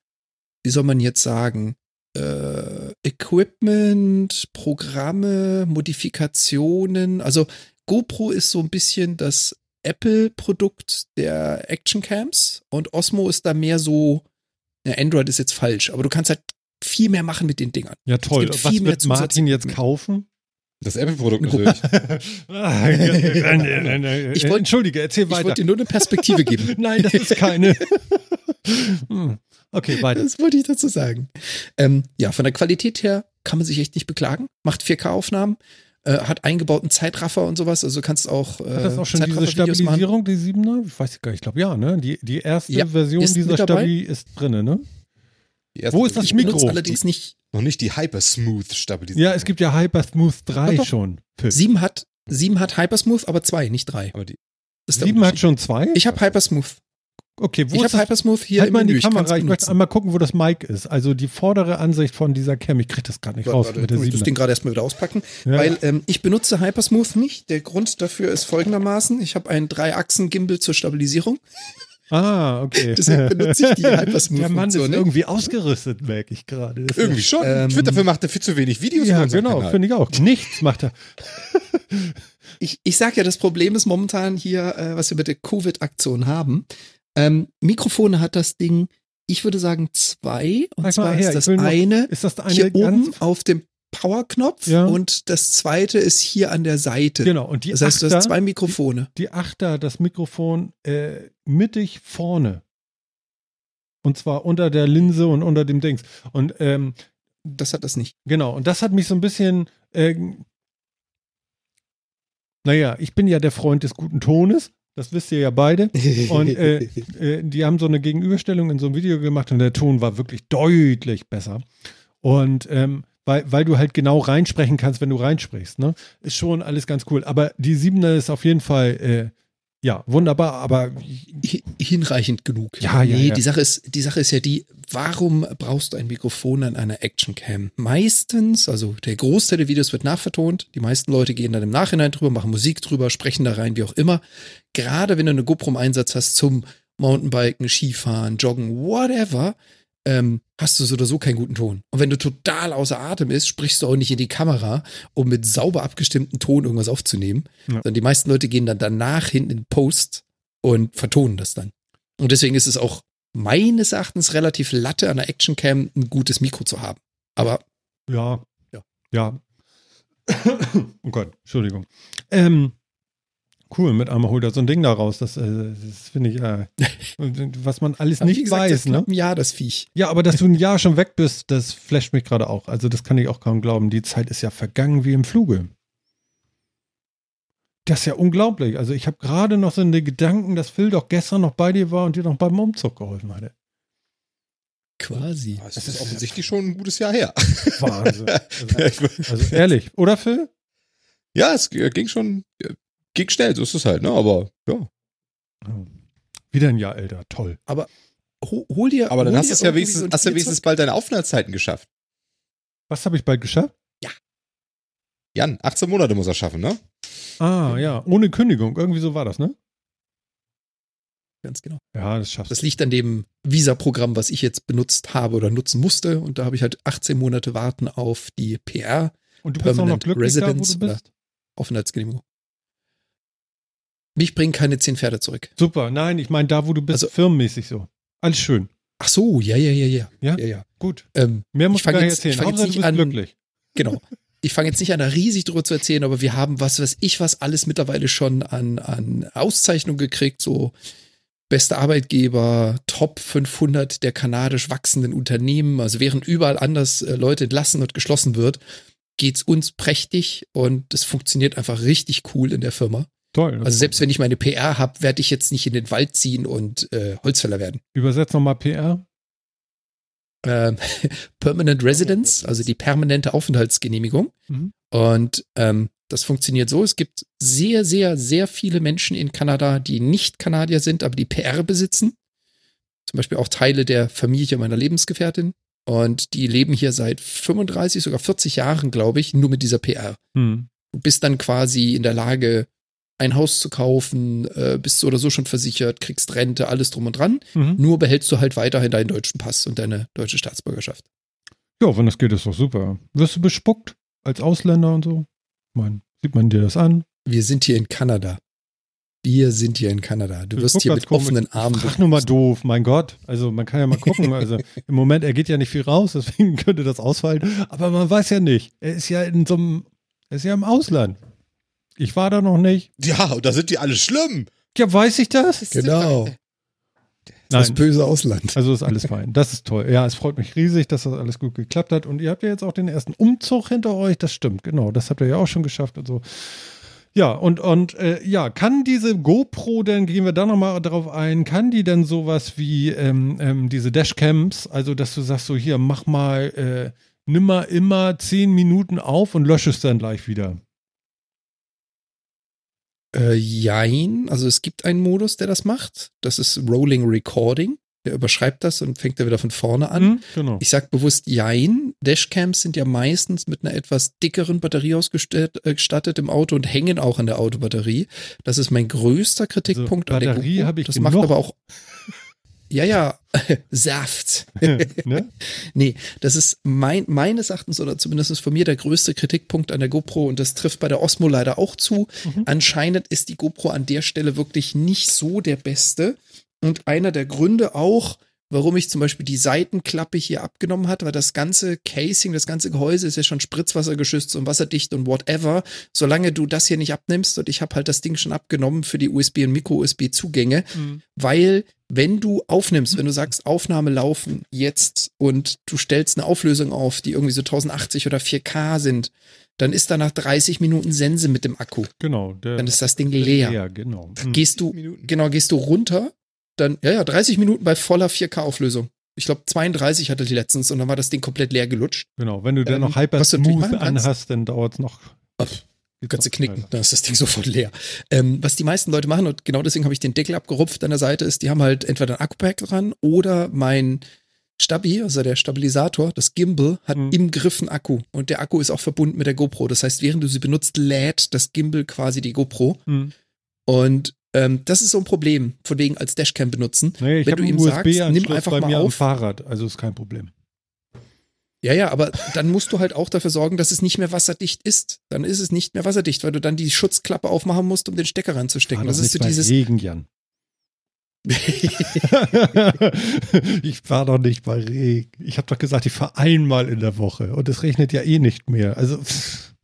Speaker 2: wie soll man jetzt sagen, äh, Equipment, Programme, Modifikationen. Also GoPro ist so ein bisschen das Apple-Produkt der Actioncams und Osmo ist da mehr so, ja, Android ist jetzt falsch, aber du kannst halt viel mehr machen mit den Dingern.
Speaker 1: Ja, toll. Was wird Martin jetzt kaufen?
Speaker 3: Das Apple-Produkt natürlich.
Speaker 2: ich wollte, Entschuldige, erzähl weiter. Ich wollte dir nur eine Perspektive geben.
Speaker 1: Nein, das ist keine. Hm. Okay, weiter.
Speaker 2: Das wollte ich dazu sagen. Ähm, ja, von der Qualität her kann man sich echt nicht beklagen. Macht 4K-Aufnahmen, äh, hat eingebauten Zeitraffer und sowas. Also du kannst auch. Äh,
Speaker 1: hat das auch schon diese Stabilisierung, die 7er? Ich weiß gar nicht, ich glaube ja, ne? Die, die erste ja, Version dieser Stabi ist drin, ne? Wo ist das ich Mikro?
Speaker 2: allerdings nicht.
Speaker 3: Noch nicht die Hypersmooth Stabilisierung.
Speaker 1: Ja, es gibt ja Hypersmooth 3 doch, schon.
Speaker 2: Sieben hat, sieben hat Hypersmooth, aber zwei, nicht drei. Aber
Speaker 1: die, sieben hat schon zwei?
Speaker 2: Ich habe Hypersmooth.
Speaker 1: Okay,
Speaker 2: wo ich habe Hypersmooth hier
Speaker 1: halt mal in die Kamera. Ich möchte einmal gucken, wo das Mic ist. Also die vordere Ansicht von dieser Cam. Ich kriege das gerade nicht warte, raus. Warte,
Speaker 2: mit der ich muss das Ding gerade erstmal wieder auspacken. Ja. Weil ähm, ich benutze Hypersmooth nicht. Der Grund dafür ist folgendermaßen. Ich habe einen Drei-Achsen-Gimbal zur Stabilisierung.
Speaker 1: Ah, okay.
Speaker 2: Deswegen benutze ich die Hypersmooth.
Speaker 1: Der Mann ist ne? irgendwie ausgerüstet, merke ich gerade.
Speaker 3: Irgendwie schon. Ähm, ich finde, dafür macht er viel zu wenig Videos.
Speaker 1: Ja, genau, finde ich auch. Nichts macht er.
Speaker 2: ich, ich sag ja, das Problem ist momentan hier, äh, was wir mit der Covid-Aktion haben. Ähm, Mikrofone hat das Ding, ich würde sagen zwei. Und Sag zwar her, ist das eine,
Speaker 1: noch, ist das eine
Speaker 2: hier oben auf dem Powerknopf ja. und das zweite ist hier an der Seite.
Speaker 1: Genau, und die
Speaker 2: Das heißt, Achter, du hast zwei Mikrofone.
Speaker 1: Die, die Achter, das Mikrofon äh, mittig vorne. Und zwar unter der Linse und unter dem Dings. Und ähm,
Speaker 2: das hat das nicht.
Speaker 1: Genau, und das hat mich so ein bisschen. Äh, naja, ich bin ja der Freund des guten Tones. Das wisst ihr ja beide. Und äh, äh, die haben so eine Gegenüberstellung in so einem Video gemacht und der Ton war wirklich deutlich besser. Und ähm, weil, weil du halt genau reinsprechen kannst, wenn du reinsprichst. Ne? Ist schon alles ganz cool. Aber die Siebener ist auf jeden Fall, äh, ja, wunderbar, aber
Speaker 2: hinreichend genug.
Speaker 1: Ja, ja. Nee,
Speaker 2: ja. die Sache ist, die Sache ist ja die, warum brauchst du ein Mikrofon an einer Actioncam? Meistens, also der Großteil der Videos wird nachvertont. Die meisten Leute gehen dann im Nachhinein drüber, machen Musik drüber, sprechen da rein, wie auch immer. Gerade wenn du eine GoPro im Einsatz hast zum Mountainbiken, Skifahren, Joggen, whatever, ähm, hast du so oder so keinen guten Ton. Und wenn du total außer Atem bist, sprichst du auch nicht in die Kamera, um mit sauber abgestimmten Ton irgendwas aufzunehmen. Ja. Sondern die meisten Leute gehen dann danach hinten in Post und vertonen das dann. Und deswegen ist es auch meines Erachtens relativ latte an der Actioncam ein gutes Mikro zu haben. Aber
Speaker 1: ja, ja, ja. oh Gott, Entschuldigung. Ähm, Cool, mit einmal holt er so ein Ding da raus. Das, äh, das finde ich, äh, was man alles nicht
Speaker 2: gesagt,
Speaker 1: weiß.
Speaker 2: das
Speaker 1: Ne?
Speaker 2: ein Jahr, das Viech.
Speaker 1: Ja, aber dass du ein Jahr schon weg bist, das flasht mich gerade auch. Also das kann ich auch kaum glauben. Die Zeit ist ja vergangen wie im Fluge. Das ist ja unglaublich. Also ich habe gerade noch so eine Gedanken, dass Phil doch gestern noch bei dir war und dir noch beim Umzug geholfen hatte.
Speaker 2: Quasi.
Speaker 3: Das ist offensichtlich schon ein gutes Jahr her.
Speaker 1: Wahnsinn. Also, also ehrlich, oder Phil?
Speaker 3: ja, es ging schon, ging schnell, so ist es halt, ne? Aber ja.
Speaker 1: Wieder ein Jahr älter, toll.
Speaker 2: Ho hol dir.
Speaker 3: Aber dann hast du es ja wenigstens,
Speaker 2: so
Speaker 3: hast du ja wenigstens bald deine Aufenthaltszeiten geschafft.
Speaker 1: Was habe ich bald geschafft?
Speaker 3: Jan, 18 Monate muss er schaffen, ne?
Speaker 1: Ah, ja, ohne Kündigung. Irgendwie so war das, ne?
Speaker 2: Ganz genau.
Speaker 1: Ja, das schaffst du.
Speaker 2: Das liegt an dem Visa-Programm, was ich jetzt benutzt habe oder nutzen musste. Und da habe ich halt 18 Monate warten auf die PR,
Speaker 1: Und du bist auch noch
Speaker 2: Permanent
Speaker 1: glücklich da, wo
Speaker 2: Residence
Speaker 1: du bist?
Speaker 2: Aufenthaltsgenehmigung. Mich bringen keine 10 Pferde zurück.
Speaker 1: Super, nein, ich meine da, wo du bist,
Speaker 2: Also-
Speaker 1: firmenmäßig so. Alles schön.
Speaker 2: Ach so, ja, ja, ja, ja.
Speaker 1: Ja?
Speaker 2: ja, ja.
Speaker 1: Gut.
Speaker 2: Ähm,
Speaker 1: Mehr musst
Speaker 2: Ich
Speaker 1: du gar nicht
Speaker 2: jetzt-
Speaker 1: erzählen.
Speaker 2: ich jetzt
Speaker 1: du
Speaker 2: nicht
Speaker 1: bist
Speaker 2: an-
Speaker 1: glücklich.
Speaker 2: genau. Ich fange jetzt nicht an, da riesig drüber zu erzählen, aber wir haben was, was ich was alles mittlerweile schon an, an Auszeichnungen gekriegt, so bester Arbeitgeber, Top 500 der kanadisch wachsenden Unternehmen. Also während überall anders äh, Leute entlassen und geschlossen wird, geht's uns prächtig und es funktioniert einfach richtig cool in der Firma.
Speaker 1: Toll.
Speaker 2: Also selbst wenn ich meine PR habe, werde ich jetzt nicht in den Wald ziehen und äh, Holzfäller werden.
Speaker 1: Übersetz nochmal PR.
Speaker 2: Ähm, Permanent Residence, also die permanente Aufenthaltsgenehmigung.
Speaker 1: Mhm.
Speaker 2: Und ähm, das funktioniert so, es gibt sehr, sehr, sehr viele Menschen in Kanada, die nicht Kanadier sind, aber die PR besitzen. Zum Beispiel auch Teile der Familie meiner Lebensgefährtin. Und die leben hier seit 35, sogar 40 Jahren, glaube ich, nur mit dieser PR.
Speaker 1: Hm.
Speaker 2: Du bist dann quasi in der Lage, ein Haus zu kaufen, äh, bist so oder so schon versichert, kriegst Rente, alles drum und dran.
Speaker 1: Mhm.
Speaker 2: Nur behältst du halt weiterhin deinen deutschen Pass und deine deutsche Staatsbürgerschaft.
Speaker 1: Ja, wenn das geht, ist doch super. Wirst du bespuckt als Ausländer und so? Meine, sieht man dir das an?
Speaker 2: Wir sind hier in Kanada. Wir sind hier in Kanada. Du wirst hier mit offenen Armen.
Speaker 1: Ach, nur mal doof, mein Gott. Also man kann ja mal gucken. Also im Moment, er geht ja nicht viel raus, deswegen könnte das ausfallen. Aber man weiß ja nicht. Er ist ja in so einem, er ist ja im Ausland. Ich war da noch nicht.
Speaker 3: Ja, und da sind die alle schlimm.
Speaker 1: Ja, weiß ich das?
Speaker 2: Genau. Das
Speaker 1: Nein.
Speaker 2: böse Ausland.
Speaker 1: Also ist alles fein. Das ist toll. Ja, es freut mich riesig, dass das alles gut geklappt hat. Und ihr habt ja jetzt auch den ersten Umzug hinter euch. Das stimmt, genau. Das habt ihr ja auch schon geschafft und so. Ja, und, und äh, ja, kann diese GoPro denn, gehen wir da nochmal drauf ein, kann die denn sowas wie ähm, ähm, diese Dashcams, also dass du sagst so, hier, mach mal, äh, nimm mal immer zehn Minuten auf und lösch es dann gleich wieder.
Speaker 2: Äh, jein. Also es gibt einen Modus, der das macht. Das ist Rolling Recording. Der überschreibt das und fängt dann wieder von vorne an.
Speaker 1: Hm? Genau.
Speaker 2: Ich sag bewusst Jein. Dashcams sind ja meistens mit einer etwas dickeren Batterie ausgestattet äh, im Auto und hängen auch an der Autobatterie. Das ist mein größter Kritikpunkt an der
Speaker 1: Also Batterie
Speaker 2: GoPro.
Speaker 1: habe ich
Speaker 2: Das macht aber auch. Ja, ja, Saft.
Speaker 1: ne?
Speaker 2: Nee, das ist mein, meines Erachtens oder zumindest von mir der größte Kritikpunkt an der GoPro und das trifft bei der Osmo leider auch zu.
Speaker 1: Mhm.
Speaker 2: Anscheinend ist die GoPro an der Stelle wirklich nicht so der beste und einer der Gründe auch, warum ich zum Beispiel die Seitenklappe hier abgenommen hat, weil das ganze Casing, das ganze Gehäuse ist ja schon spritzwassergeschützt und wasserdicht und whatever. Solange du das hier nicht abnimmst und ich habe halt das Ding schon abgenommen für die USB und Micro-USB-Zugänge,
Speaker 1: Mhm.
Speaker 2: weil wenn du aufnimmst, wenn du sagst, Aufnahme laufen jetzt und du stellst eine Auflösung auf, die irgendwie so 1080 oder 4K sind, dann ist da nach 30 Minuten Sense mit dem Akku.
Speaker 1: Genau. Der,
Speaker 2: Dann ist das Ding leer.
Speaker 1: leer genau. Hm.
Speaker 2: Gehst du,
Speaker 3: Minuten.
Speaker 2: genau, gehst du runter, dann, ja, ja, 30 Minuten bei voller 4K-Auflösung. Ich glaube, 32 hatte die letztens und dann war das Ding komplett leer gelutscht.
Speaker 1: Genau, wenn du dann
Speaker 2: Ähm,
Speaker 1: noch Hyper Smooth anhast, dann dauert es noch.
Speaker 2: Ach, Kannst du knicken, dann ist das Ding sofort leer. Ähm, was die meisten Leute machen, und genau deswegen habe ich den Deckel abgerupft an der Seite, ist, die haben halt entweder ein Akkupack dran oder mein Stabi, also der Stabilisator, das Gimbal, hat
Speaker 1: Mhm.
Speaker 2: im Griff einen Akku. Und der Akku ist auch verbunden mit der GoPro. Das heißt, während du sie benutzt, lädt das Gimbal quasi die GoPro.
Speaker 1: Hm.
Speaker 2: Und ähm, das ist so ein Problem, von wegen als Dashcam benutzen.
Speaker 1: Nee, ich
Speaker 2: Wenn du ihm sagst, nimm einfach mal auf.
Speaker 1: Fahrrad, also ist kein Problem.
Speaker 2: Ja, ja, aber dann musst du halt auch dafür sorgen, dass es nicht mehr wasserdicht ist. Dann ist es nicht mehr wasserdicht, weil du dann die Schutzklappe aufmachen musst, um den Stecker ranzustecken.
Speaker 1: War
Speaker 2: Das ist so dieses.
Speaker 1: Regen, Jan. ich war doch nicht bei Regen. Ich habe doch gesagt, ich fahre einmal in der Woche und es regnet ja eh nicht mehr. Also pff.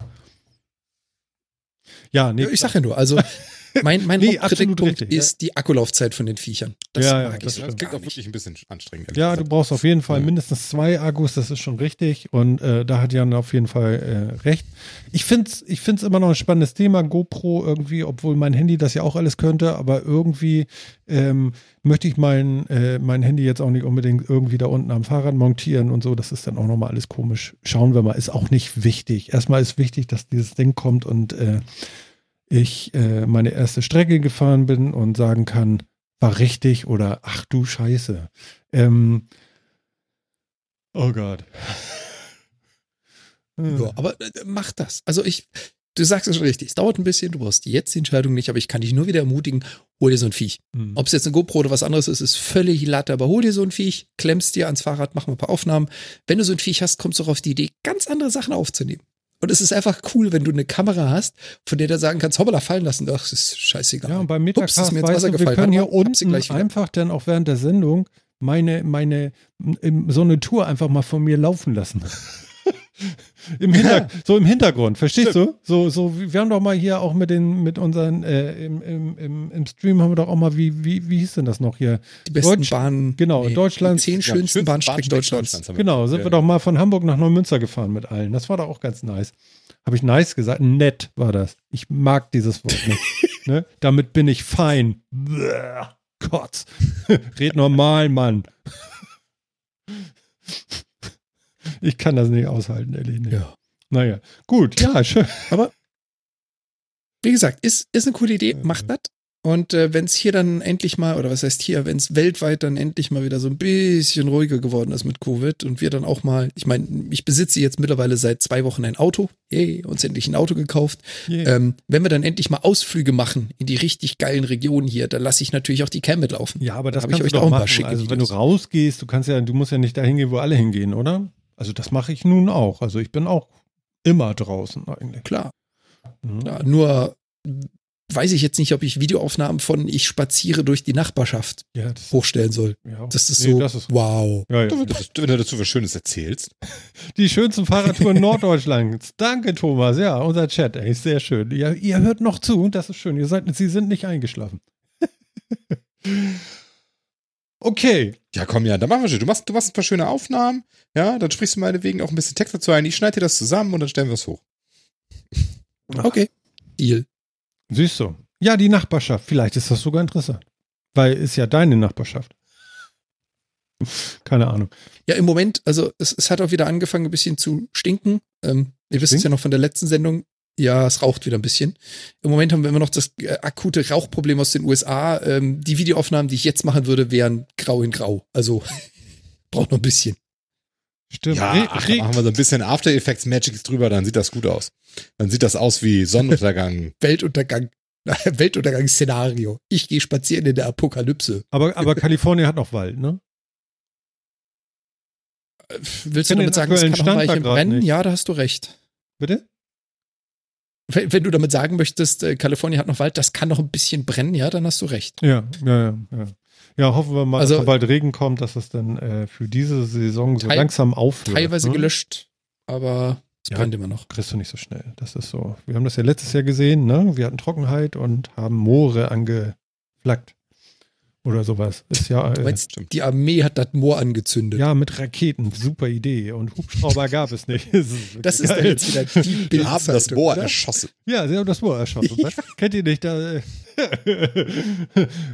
Speaker 1: ja, nee,
Speaker 2: ich sag ja nur, also Mein, mein
Speaker 1: Nee,
Speaker 2: Hauptkritikpunkt ist die Akkulaufzeit von den Viechern. Das
Speaker 1: Ja, ja,
Speaker 2: mag
Speaker 1: das
Speaker 2: ich so
Speaker 3: Das klingt auch wirklich ein bisschen anstrengend.
Speaker 1: Ja,
Speaker 3: ehrlich
Speaker 1: du
Speaker 3: gesagt.
Speaker 1: brauchst auf jeden Fall
Speaker 3: Ja.
Speaker 1: mindestens zwei Akkus, das ist schon richtig. Und äh, da hat Jan auf jeden Fall äh, recht. Ich finde es ich find's immer noch ein spannendes Thema, GoPro irgendwie, obwohl mein Handy das ja auch alles könnte, aber irgendwie ähm, möchte ich mein, äh, mein Handy jetzt auch nicht unbedingt irgendwie da unten am Fahrrad montieren und so. Das ist dann auch nochmal alles komisch. Schauen wir mal, ist auch nicht wichtig. Erstmal ist wichtig, dass dieses Ding kommt und äh, ich äh, meine erste Strecke gefahren bin und sagen kann, war richtig oder ach du Scheiße. Ähm, oh Gott.
Speaker 2: Ja, aber äh, mach das. Also ich, du sagst es schon richtig, es dauert ein bisschen, du brauchst jetzt die Entscheidung nicht, aber ich kann dich nur wieder ermutigen, hol dir so ein Viech.
Speaker 1: Hm.
Speaker 2: Ob es jetzt eine GoPro oder was anderes ist, ist völlig latte, aber hol dir so ein Viech, klemmst dir ans Fahrrad, mach mal ein paar Aufnahmen. Wenn du so ein Viech hast, kommst du auch auf die Idee, ganz andere Sachen aufzunehmen. Und es ist einfach cool, wenn du eine Kamera hast, von der du sagen kannst, hoppala, fallen lassen. Ach, das ist scheißegal.
Speaker 1: Ja, und beim
Speaker 2: Ups,
Speaker 1: Metacast,
Speaker 2: ist mir ins Wasser
Speaker 1: du, wir
Speaker 2: gefallen.
Speaker 1: können hier unten einfach dann auch während der Sendung meine, meine, so eine Tour einfach mal von mir laufen lassen. Im Hinter So im Hintergrund, verstehst du? So, so, wir haben doch mal hier auch mit den, mit unseren, äh, im, im, im, Stream haben wir doch auch mal, wie, wie, wie hieß denn das noch hier?
Speaker 2: Die besten
Speaker 1: Deutsch-
Speaker 2: Bahnen.
Speaker 1: genau, Deutschlands-
Speaker 2: Die zehn
Speaker 3: Ja,
Speaker 2: schönsten Bahnstrecken Deutschlands.
Speaker 3: haben wir
Speaker 1: Genau, sind
Speaker 3: ja.
Speaker 1: wir doch mal von Hamburg nach Neumünster gefahren mit allen. Das war doch auch ganz nice. Habe ich nice gesagt? Nett war das. Ich mag dieses Wort nicht. ne? Damit bin ich fein. Gott. Red normal, Mann. Ich kann das nicht aushalten, ehrlich nicht.
Speaker 2: Ja.
Speaker 1: Naja, gut, ja, schön.
Speaker 2: Wie gesagt, ist, ist eine coole Idee, macht das. Und äh, wenn es hier dann endlich mal, oder was heißt hier, wenn es weltweit dann endlich mal wieder so ein bisschen ruhiger geworden ist mit Covid und wir dann auch mal, ich meine, ich besitze jetzt mittlerweile seit zwei Wochen ein Auto, yay, uns endlich ein Auto gekauft.
Speaker 1: Yeah.
Speaker 2: Ähm, wenn wir dann endlich mal Ausflüge machen in die richtig geilen Regionen hier, dann lasse ich natürlich auch die Cam mitlaufen.
Speaker 1: ja, aber das
Speaker 2: hab ich euch auch
Speaker 1: doch
Speaker 2: ein paar
Speaker 1: machen.
Speaker 2: schicke
Speaker 1: Also wenn du rausgehst, du kannst ja, du musst ja nicht dahin gehen, wo alle hingehen, oder? Also das mache ich nun auch. Also ich bin auch immer draußen eigentlich.
Speaker 2: Klar,
Speaker 1: Mhm.
Speaker 2: klar. Nur weiß ich jetzt nicht, ob ich Videoaufnahmen von ich spaziere durch die Nachbarschaft
Speaker 1: Ja, das,
Speaker 2: hochstellen soll.
Speaker 1: ja.
Speaker 2: Das ist
Speaker 1: Nee,
Speaker 2: so,
Speaker 1: das ist-
Speaker 2: wow.
Speaker 1: ja, ja.
Speaker 3: Du, wenn du- wenn du dazu was Schönes erzählst.
Speaker 1: Die schönsten Fahrradtouren Norddeutschlands. Danke, Thomas. Ja, unser Chat, ey, ist sehr schön. Ihr, ihr hört noch zu, das ist schön. Ihr seid, Sie sind nicht eingeschlafen. okay.
Speaker 3: Ja, komm, ja, dann machen wir schon. Du machst, du machst ein paar schöne Aufnahmen. Ja, dann sprichst du meinetwegen auch ein bisschen Text dazu ein. Ich schneide dir das zusammen und dann stellen wir es hoch.
Speaker 2: Okay. Deal.
Speaker 1: Siehst du. Ja, die Nachbarschaft. Vielleicht ist das sogar interessant. Weil ist ja deine Nachbarschaft. Keine Ahnung.
Speaker 2: Ja, im Moment, also es, es hat auch wieder angefangen, ein bisschen zu stinken. Ähm, ihr wisst es ja noch von der letzten Sendung. Ja, es raucht wieder ein bisschen. Im Moment haben wir immer noch das äh, akute Rauchproblem aus den USA. Ähm, die Videoaufnahmen, die ich jetzt machen würde, wären grau in grau. Also braucht noch ein bisschen.
Speaker 1: Stimmt.
Speaker 3: Ja, ach, machen wir so ein bisschen After Effects Magics drüber, dann sieht das gut aus. Dann sieht das aus wie Sonnenuntergang.
Speaker 2: Weltuntergang. Weltuntergangsszenario. Ich gehe spazieren in der Apokalypse.
Speaker 1: aber, aber Kalifornien hat noch Wald, ne?
Speaker 2: Äh, Willst du damit sagen, es kann noch
Speaker 1: grad
Speaker 2: brennen?
Speaker 1: nicht.
Speaker 2: Ja, da hast du recht.
Speaker 1: Bitte?
Speaker 2: Wenn, du damit sagen möchtest, äh, Kalifornien hat noch Wald, das kann noch ein bisschen brennen, ja, dann hast du recht.
Speaker 1: Ja, ja, ja. Ja, hoffen wir mal,
Speaker 2: Also-
Speaker 1: dass sobald Regen kommt, dass es dann äh, für diese Saison so langsam aufhört.
Speaker 2: Teilweise
Speaker 1: ne?
Speaker 2: gelöscht, aber es
Speaker 1: Ja.
Speaker 2: brennt immer noch.
Speaker 1: kriegst du nicht so schnell. Das ist so. Wir haben das ja letztes Jahr gesehen, ne? Wir hatten Trockenheit und haben Moore angeflaggt. Oder sowas. Ist ja,
Speaker 2: Du
Speaker 1: äh,
Speaker 2: meinst, die Armee hat das Moor angezündet.
Speaker 1: ja mit Raketen. Super Idee. Und Hubschrauber gab es nicht. Das ist,
Speaker 2: das jetzt wieder die
Speaker 3: Wir haben das Bohr
Speaker 2: oder?
Speaker 3: erschossen.
Speaker 1: Ja, sie haben das Moor erschossen. Kennt ihr nicht? Da, äh,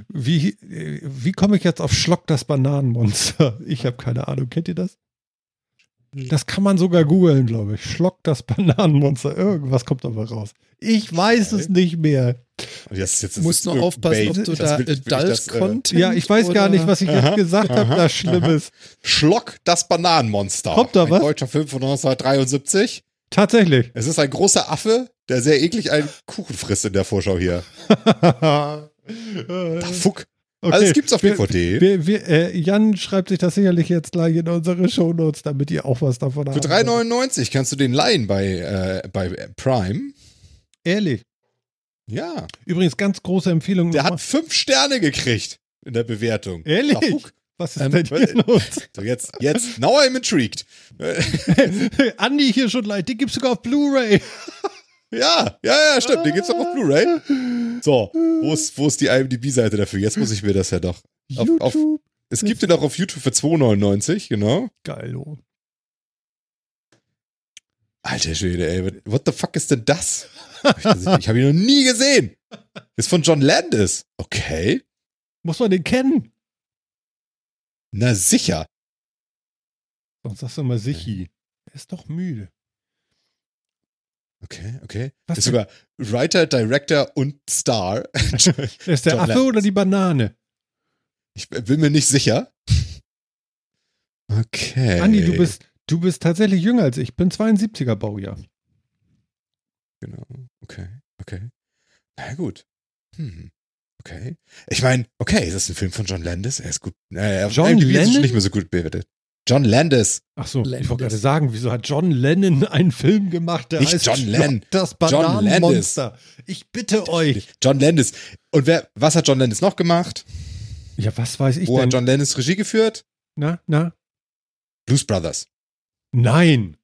Speaker 1: wie äh, wie komme ich jetzt auf Schlock das Bananenmonster? Ich habe keine Ahnung. Kennt ihr das? Das kann man sogar googeln, glaube ich. Schlock das Bananenmonster. Irgendwas kommt aber raus. Ich weiß es nicht mehr.
Speaker 3: Jetzt, jetzt
Speaker 2: Du musst nur aufpassen, ob du da Adult Content
Speaker 1: Ja, ich weiß gar nicht, was ich jetzt
Speaker 3: Aha,
Speaker 1: gesagt habe, das Schlimmes.
Speaker 3: Schlock, das Bananenmonster.
Speaker 1: Kommt da
Speaker 3: ein
Speaker 1: was?
Speaker 3: deutscher Film von 1973.
Speaker 1: Tatsächlich.
Speaker 3: Es ist ein großer Affe, der sehr eklig einen Kuchen frisst in der Vorschau hier. Da fuck.
Speaker 1: Okay.
Speaker 3: Also es gibt's auf DVD.
Speaker 1: Wir, wir, äh, Jan schreibt sich das sicherlich jetzt gleich in unsere Shownotes, damit ihr auch was davon
Speaker 3: Für
Speaker 1: habt.
Speaker 3: 3,99 kannst du den leihen bei, äh, bei Prime.
Speaker 1: Ehrlich.
Speaker 3: Ja.
Speaker 1: Übrigens, ganz große Empfehlung.
Speaker 3: Der hat fünf Sterne gekriegt in der Bewertung.
Speaker 1: Ehrlich?
Speaker 3: Fuck.
Speaker 1: Was ist
Speaker 2: Ähm,
Speaker 1: denn hier los?
Speaker 3: So, jetzt, jetzt, now I'm intrigued.
Speaker 1: Andi hier schon leid, die gibt's sogar auf Blu-ray.
Speaker 3: Ja, ja, ja, stimmt. Den gibt's auch auf Blu-ray. So, wo ist, wo ist die IMDb-Seite dafür? Jetzt muss ich mir das ja doch. Auf, auf, es gibt den auch auf YouTube für 2,99, genau.
Speaker 1: Geil, oh.
Speaker 3: Alter Schwede, ey. What the fuck ist denn das? Ich habe ihn noch nie gesehen. Ist von John Landis. Okay.
Speaker 1: Muss man den kennen?
Speaker 3: Na sicher.
Speaker 1: Sonst sagst du immer Sichi. Er ist doch müde.
Speaker 3: Okay, okay.
Speaker 1: Was
Speaker 3: ist sogar Writer, Director und Star.
Speaker 1: Ist der
Speaker 3: John
Speaker 1: Affe
Speaker 3: Landis.
Speaker 1: oder die Banane?
Speaker 3: Ich bin mir nicht sicher. Okay.
Speaker 1: Andi, du bist, du bist tatsächlich jünger als ich. Ich bin 72er Baujahr.
Speaker 3: Genau. Okay, okay. Na gut. Hm. Okay. Ich meine, okay, ist das ein Film von John Landis? Er ist gut. Äh,
Speaker 1: John
Speaker 3: IMDb ist nicht mehr so gut bewertet. John Landis.
Speaker 1: Ach so, ich
Speaker 2: Landis.
Speaker 1: wollte gerade sagen, wieso hat John Lennon einen Film gemacht, der
Speaker 3: Nicht
Speaker 1: heißt
Speaker 3: John Lennon.
Speaker 1: Das Bananenmonster. Ich bitte euch.
Speaker 3: John Landis. Und wer, was hat John Landis noch gemacht?
Speaker 1: Ja, was weiß ich
Speaker 3: Wo
Speaker 1: denn?
Speaker 3: hat John Landis Regie geführt?
Speaker 1: na, na?
Speaker 3: Blues Brothers.
Speaker 1: Nein.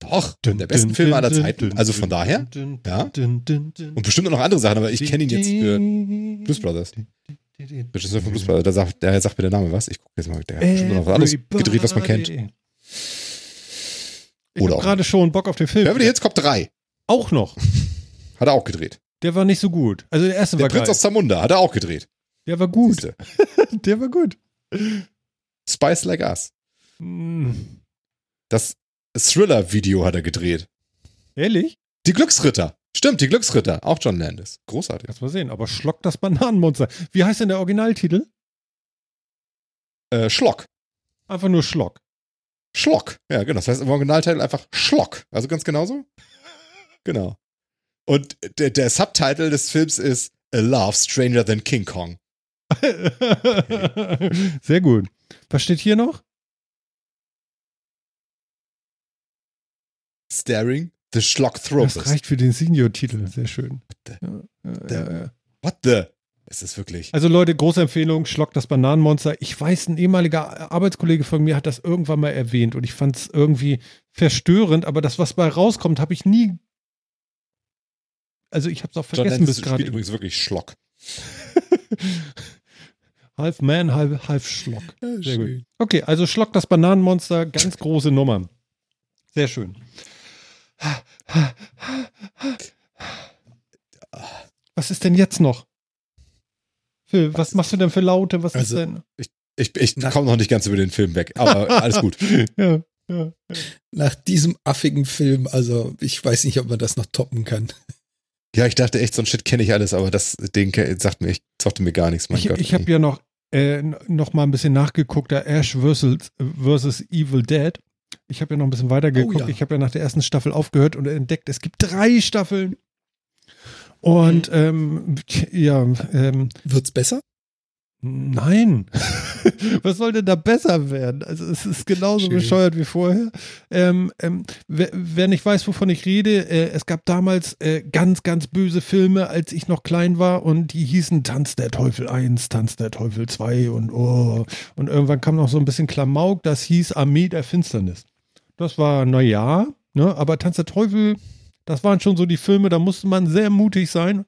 Speaker 3: Doch, der besten Film aller Zeiten. Also von daher. ja.
Speaker 1: Und
Speaker 3: Und bestimmt auch noch andere Sachen, aber ich kenne ihn jetzt für Blues Brothers. Regisseur von Blues Brothers. Der sagt, der sagt mir der Name was. Ich gucke jetzt mal. Der hat bestimmt noch was anderes gedreht, was man kennt.
Speaker 1: Ich
Speaker 3: Oder
Speaker 1: habe
Speaker 3: auch
Speaker 1: gerade schon Bock auf den Film.
Speaker 3: Beverly Hills Cop 3.
Speaker 1: Auch noch.
Speaker 3: Hat er auch gedreht.
Speaker 1: Der war nicht so gut. Also der erste
Speaker 3: Der
Speaker 1: war
Speaker 3: Prinz
Speaker 1: geil.
Speaker 3: aus Zamunda hat er auch gedreht.
Speaker 1: Der war gut. Der war gut.
Speaker 3: Spice Like Us.
Speaker 1: Mm.
Speaker 3: Das Thriller-Video hat er gedreht.
Speaker 1: Ehrlich?
Speaker 3: Die Glücksritter. Stimmt, die Glücksritter. Auch John Landis. Großartig.
Speaker 1: Lass mal sehen. Aber Schlock das Bananenmonster. Wie heißt denn der Originaltitel?
Speaker 3: Äh, Schlock.
Speaker 1: Einfach nur Schlock.
Speaker 3: Schlock. Ja, genau. Das heißt im Originalteil einfach Schlock. Also ganz genauso. Genau. Und der, der Subtitle des Films ist A Love Stranger Than King Kong.
Speaker 1: Sehr gut. Was steht hier noch?
Speaker 3: Staring the
Speaker 1: Das
Speaker 3: Schlockthropus.
Speaker 1: reicht für den Senior-Titel. Sehr schön.
Speaker 3: the-
Speaker 1: Ja, ja,
Speaker 3: the-
Speaker 1: ja, ja.
Speaker 3: What the? Es ist wirklich.
Speaker 1: Also Leute, große Empfehlung, Schlock das Bananenmonster. Ich weiß, ein ehemaliger Arbeitskollege von mir hat das irgendwann mal erwähnt und ich fand es irgendwie verstörend, aber das, was bei rauskommt, habe ich nie. Also ich habe es auch
Speaker 3: John
Speaker 1: vergessen
Speaker 3: Landis
Speaker 1: bis
Speaker 3: spielt
Speaker 1: gerade.
Speaker 3: übrigens wirklich Schlock.
Speaker 1: half Man, half, half Schlock. Sehr gut.
Speaker 2: schön.
Speaker 1: Okay, also Schlock das Bananenmonster, ganz große Nummer. Sehr schön. Was ist denn jetzt noch? Phil, was machst du denn für Laute? Was
Speaker 2: Also-
Speaker 1: ist denn?
Speaker 3: Ich, ich
Speaker 2: Na-
Speaker 3: komme noch nicht ganz über den Film weg, aber alles gut.
Speaker 1: Ja, ja.
Speaker 2: Nach diesem affigen Film, also ich weiß nicht, ob man das noch toppen kann.
Speaker 3: Ja, ich dachte echt, so ein Shit kenne ich alles, aber das Ding sagt mir, ich sagte mir gar nichts, mein
Speaker 1: Ich,
Speaker 3: Gott.
Speaker 1: ich habe ja noch, äh, noch mal ein bisschen nachgeguckt, da Ash versus, versus Evil Dead. Ich habe ja noch ein bisschen weiter geguckt.
Speaker 2: Oh ja.
Speaker 1: Ich habe ja nach der ersten Staffel aufgehört und entdeckt, es gibt drei Staffeln. Und ähm, ja, ähm,
Speaker 2: Wird's besser?
Speaker 1: Nein. Was soll denn da besser werden? Also es ist genauso
Speaker 2: Schön.
Speaker 1: bescheuert wie vorher. Ähm, ähm, wer, wer nicht weiß, wovon ich rede, äh, es gab damals äh, ganz, ganz böse Filme, als ich noch klein war und die hießen Tanz der Teufel 1, Tanz der Teufel 2 und oh. Und irgendwann kam noch so ein bisschen Klamauk, das hieß Armee der Finsternis. Das war, naja, ne, aber Tanz der Teufel, das waren schon so die Filme, da musste man sehr mutig sein.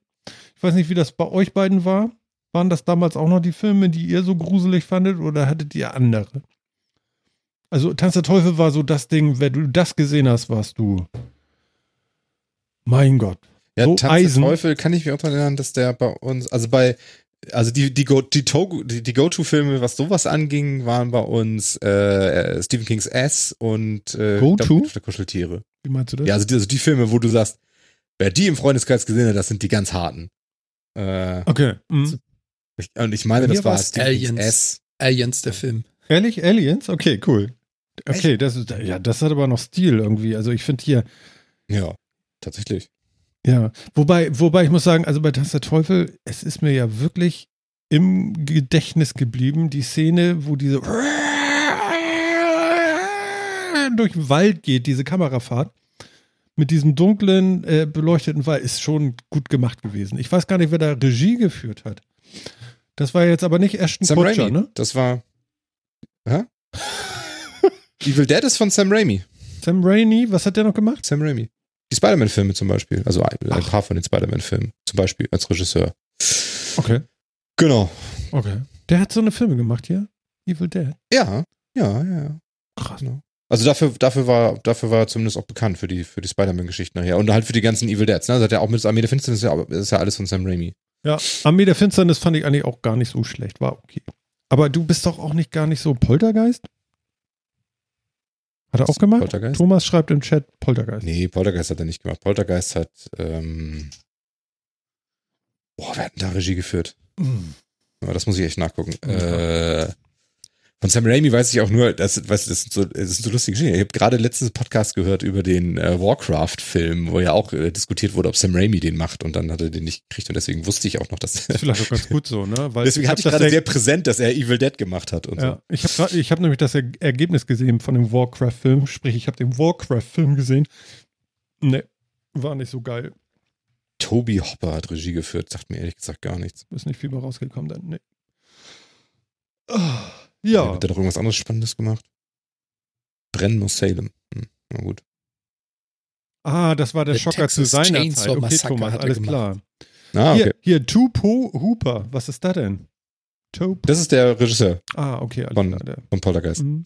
Speaker 1: Ich weiß nicht, wie das bei euch beiden war. Waren das damals auch noch die Filme, die ihr so gruselig fandet oder hattet ihr andere? Also Tanz der Teufel war so das Ding, wenn du das gesehen hast, warst du. Mein Gott.
Speaker 3: Ja,
Speaker 1: so
Speaker 3: Tanz
Speaker 1: Eisen.
Speaker 3: der Teufel kann ich mich auch daran erinnern, dass der bei uns, also bei, also die, die Go, die, Togo- die, die Go-To-Filme, was sowas anging, waren bei uns äh, äh, Stephen Kings S und äh,
Speaker 1: Go-To?
Speaker 3: Kuscheltiere.
Speaker 1: Wie meinst du das?
Speaker 3: Ja, also die, also die Filme, wo du sagst, wer die im Freundeskreis gesehen hat, das sind die ganz harten. Äh,
Speaker 1: Okay. Mhm.
Speaker 3: ich, und ich meine, das war Stephen Kings
Speaker 2: Aliens.
Speaker 3: S.
Speaker 2: Aliens, der Film.
Speaker 1: Ehrlich? Aliens? Okay, cool. Okay, das ist, ja, das hat aber noch Stil irgendwie. Also ich finde hier,
Speaker 3: Ja, tatsächlich.
Speaker 1: Ja, wobei, wobei ich muss sagen, also bei Tanz der Teufel, es ist mir ja wirklich im Gedächtnis geblieben, die Szene, wo diese durch den Wald geht, diese Kamerafahrt mit diesem dunklen, äh, beleuchteten Wald, ist schon gut gemacht gewesen. Ich weiß gar nicht, wer da Regie geführt hat. Das war jetzt aber nicht Ashton
Speaker 3: Sam
Speaker 1: Kutcher,
Speaker 3: Raimi.
Speaker 1: ne?
Speaker 3: Das war. Hä? Evil Dead ist von Sam Raimi.
Speaker 1: Sam Raimi, was hat der noch gemacht?
Speaker 3: Sam Raimi. Die Spider-Man-Filme zum Beispiel. Also ein, ein paar von den Spider-Man-Filmen zum Beispiel als Regisseur.
Speaker 1: Okay.
Speaker 3: Genau.
Speaker 1: Okay. Der hat so eine Filme gemacht hier. Evil Dead.
Speaker 3: Ja, ja, ja. ja.
Speaker 1: Krass.
Speaker 3: Genau. Also dafür, dafür war, dafür war er zumindest auch bekannt für die, für die Spider-Man-Geschichten nachher. Und halt für die ganzen Evil Deads, ne? Das hat ja auch mit Armee der Finsternis, ja, ist ja alles von Sam Raimi.
Speaker 1: Ja, Armee der Finsternis fand ich eigentlich auch gar nicht so schlecht. War okay. Aber du bist doch auch nicht gar nicht so Poltergeist? Hat er auch gemacht?
Speaker 3: Poltergeist?
Speaker 1: Thomas schreibt im Chat Poltergeist.
Speaker 3: Nee, Poltergeist hat er nicht gemacht. Poltergeist hat, ähm, boah, wer hat denn da Regie geführt?
Speaker 1: Hm.
Speaker 3: Aber das muss ich echt nachgucken. Äh, von Sam Raimi weiß ich auch nur, das, weißt du, das sind so, das sind so lustige Geschichten. Ich habe gerade letztes Podcast gehört über den äh, Warcraft-Film, wo ja auch äh, diskutiert wurde, ob Sam Raimi den macht und dann hat er den nicht gekriegt und deswegen wusste ich auch noch, dass
Speaker 1: Das ist vielleicht auch ganz gut so, ne? Weil
Speaker 3: deswegen hatte ich gerade
Speaker 1: Er-
Speaker 3: sehr präsent, dass er Evil Dead gemacht hat und
Speaker 1: Ja, ich habe ich hab nämlich das er Ergebnis gesehen von dem Warcraft-Film. Sprich, ich habe den Warcraft-Film gesehen. Ne, war nicht so geil.
Speaker 3: so. Toby Hopper hat Regie geführt, sagt mir ehrlich gesagt gar nichts.
Speaker 1: Ist nicht viel mehr rausgekommen dann. Ne. Ah,
Speaker 3: Ja. Hat er noch irgendwas anderes Spannendes gemacht? Brennen aus Salem. Hm, na gut.
Speaker 1: ah, das war der
Speaker 2: The
Speaker 1: Schocker zu
Speaker 2: Texas
Speaker 1: seiner
Speaker 2: Chainsaw
Speaker 1: Zeit. Okay,
Speaker 2: Massacre
Speaker 1: Thomas, alles klar.
Speaker 3: Ah, okay.
Speaker 1: Hier, hier Tupo Hooper. Was ist das denn? Tope?
Speaker 3: Das ist der Regisseur
Speaker 1: Ah, okay, alles
Speaker 3: Von-
Speaker 1: klar. Der,
Speaker 3: von Poltergeist.
Speaker 1: mhm.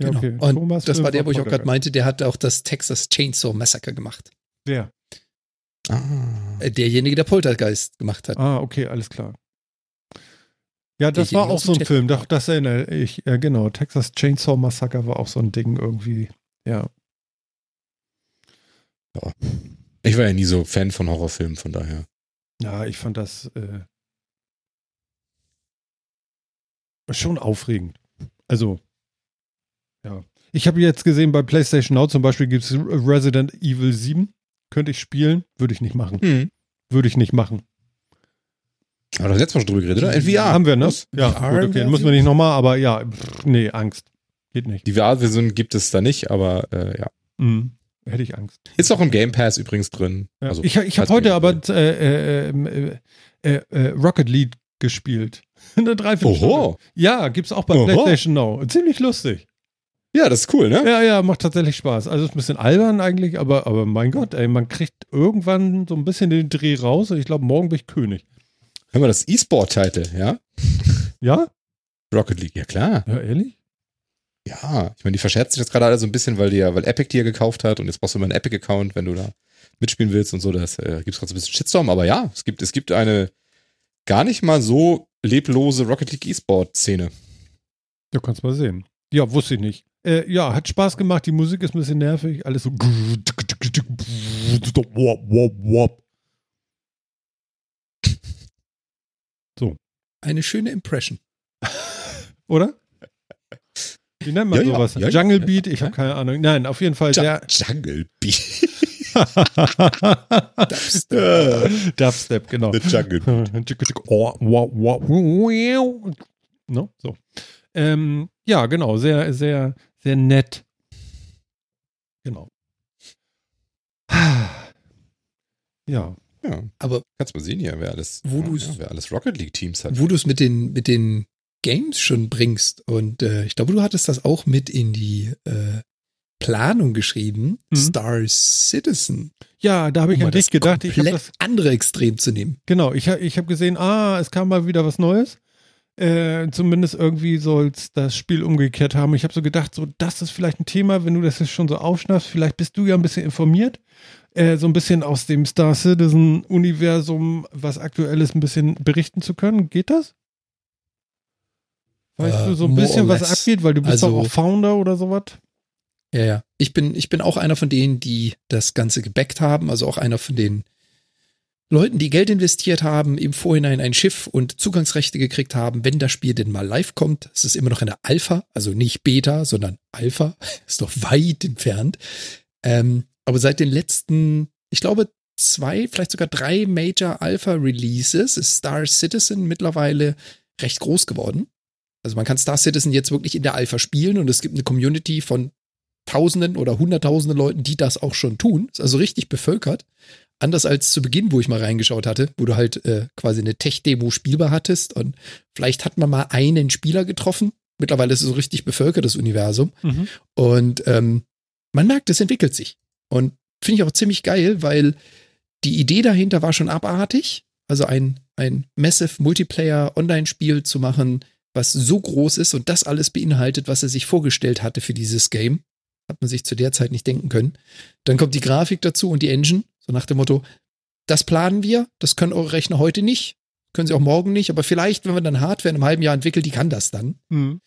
Speaker 1: Ja,
Speaker 2: Genau.
Speaker 1: okay.
Speaker 2: Und
Speaker 1: Thomas
Speaker 2: das war der, wo ich auch gerade meinte, der hat auch das Texas Chainsaw Massacre gemacht.
Speaker 1: Wer?
Speaker 3: Ah.
Speaker 2: Äh, Derjenige, der Poltergeist gemacht hat.
Speaker 1: Ah, okay, alles klar. Ja, das war auch so ein. Film, doch, das erinnere ich. Ja, genau. Texas Chainsaw Massacre war auch so ein Ding irgendwie. Ja.
Speaker 3: Ich war ja nie so Fan von Horrorfilmen, von daher.
Speaker 1: Ja, ich fand das äh, schon aufregend. Also, ja. Ich habe jetzt gesehen, bei PlayStation Now zum Beispiel gibt es Resident Evil 7. Könnte ich spielen? Würde ich nicht machen.
Speaker 3: Hm.
Speaker 1: Würde ich nicht machen.
Speaker 3: Aber da letztes Mal schon drüber geredet, oder? In VR.
Speaker 1: Haben wir, ne?
Speaker 3: Was?
Speaker 1: Ja, gut, okay. Muss man nicht nochmal, aber ja, pff, nee, Angst. Geht nicht.
Speaker 3: Die VR-Version gibt es da nicht, aber äh, ja.
Speaker 1: Mhm. Hätte ich Angst.
Speaker 3: Ist auch im Game Pass übrigens drin.
Speaker 1: Ja.
Speaker 3: Also,
Speaker 1: ich ich habe heute aber
Speaker 3: will.
Speaker 1: äh, äh, äh, äh, Rocket League gespielt. Eine Dreiviertelstunde.
Speaker 3: Oho.
Speaker 1: Ja, gibt's auch bei
Speaker 3: Oho.
Speaker 1: PlayStation Now. Ziemlich lustig.
Speaker 3: Ja, das ist cool, ne?
Speaker 1: Ja, ja, macht tatsächlich Spaß. Also ist ein bisschen albern eigentlich, aber, aber mein Gott, ey, man kriegt irgendwann so ein bisschen den Dreh raus und ich glaube, morgen bin ich König.
Speaker 3: Hör mal, das E-Sport-Title, ja?
Speaker 1: Ja?
Speaker 3: Rocket League, ja klar.
Speaker 1: Ja, ehrlich?
Speaker 3: Ja, ich meine, die verscherzen sich jetzt gerade alle so ein bisschen, weil die ja, weil Epic die ja gekauft hat und jetzt brauchst du immer einen Epic-Account, wenn du da mitspielen willst und so. Das äh, gibt es gerade so ein bisschen Shitstorm, aber ja, es gibt, es gibt eine gar nicht mal so leblose Rocket League E-Sport-Szene.
Speaker 1: Ja, kannst mal sehen. Ja, wusste ich nicht. Äh, ja, hat Spaß gemacht. Die Musik ist ein bisschen nervig. Alles so.
Speaker 2: Eine schöne Impression.
Speaker 1: Oder? Wie nennt man
Speaker 3: Ja, ja,
Speaker 1: sowas?
Speaker 3: ja, ja.
Speaker 1: Jungle Beat? Ich habe keine Ahnung. Nein, auf jeden Fall der.
Speaker 3: Jungle Beat.
Speaker 1: Dubstep, genau.
Speaker 3: The Jungle
Speaker 1: Oh, wow, wow. No, so. Ähm, ja, genau, sehr, sehr, sehr nett. Genau. Ja.
Speaker 3: Ja,
Speaker 2: Aber
Speaker 3: kannst mal sehen hier, wer alles,
Speaker 2: Wo
Speaker 3: ja, wer alles Rocket League Teams hat.
Speaker 2: wo du es mit den, mit den Games schon bringst, und äh, ich glaube, du hattest das auch mit in die äh, Planung geschrieben,
Speaker 1: Mhm.
Speaker 2: Star Citizen.
Speaker 1: Ja, da habe ich
Speaker 2: Um
Speaker 1: an
Speaker 2: mal
Speaker 1: dich
Speaker 2: das
Speaker 1: gedacht. Ich habe das,
Speaker 2: andere Extrem zu nehmen.
Speaker 1: genau, ich, ich habe gesehen, ah, es kam mal wieder was Neues. Äh, zumindest irgendwie soll es das Spiel umgekehrt haben. Ich habe so gedacht, so, das ist vielleicht ein Thema, wenn du das jetzt schon so aufschnappst. Vielleicht bist du ja ein bisschen informiert. Äh, so ein bisschen aus dem Star Citizen-Universum, was aktuell ist, ein bisschen berichten zu können. Geht das? Weißt
Speaker 2: Äh,
Speaker 1: du so ein bisschen, was abgeht, weil du bist
Speaker 2: Also-
Speaker 1: doch auch Founder oder sowas?
Speaker 2: Ja, ja. Ich bin, ich bin auch einer von denen, die das Ganze gebackt haben, also auch einer von den Leuten, die Geld investiert haben, im Vorhinein ein Schiff und Zugangsrechte gekriegt haben, wenn das Spiel denn mal live kommt. Es ist immer noch in der Alpha, also nicht Beta, sondern Alpha. Ist doch weit entfernt. Ähm, aber seit den letzten, ich glaube, zwei, vielleicht sogar drei Major Alpha Releases ist Star Citizen mittlerweile recht groß geworden. Also man kann Star Citizen jetzt wirklich in der Alpha spielen und es gibt eine Community von Tausenden oder Hunderttausenden Leuten, die das auch schon tun. Ist also richtig bevölkert. Anders als zu Beginn, wo ich mal reingeschaut hatte, wo du halt äh, quasi eine Tech-Demo spielbar hattest und vielleicht hat man mal einen Spieler getroffen. Mittlerweile ist es so richtig bevölkert, das Universum.
Speaker 1: Mhm.
Speaker 2: Und ähm, man merkt, es entwickelt sich. Und finde ich auch ziemlich geil, weil die Idee dahinter war schon abartig. Also ein, ein Massive Multiplayer Online-Spiel zu machen, was so groß ist und das alles beinhaltet, was er sich vorgestellt hatte für dieses Game. Hat man sich zu der Zeit nicht denken können. Dann kommt die Grafik dazu und die Engine, so nach dem Motto, das planen wir, das können eure Rechner heute nicht, können sie auch morgen nicht, aber vielleicht, wenn wir dann Hardware in einem halben Jahr entwickeln, die kann das dann.
Speaker 1: Mhm.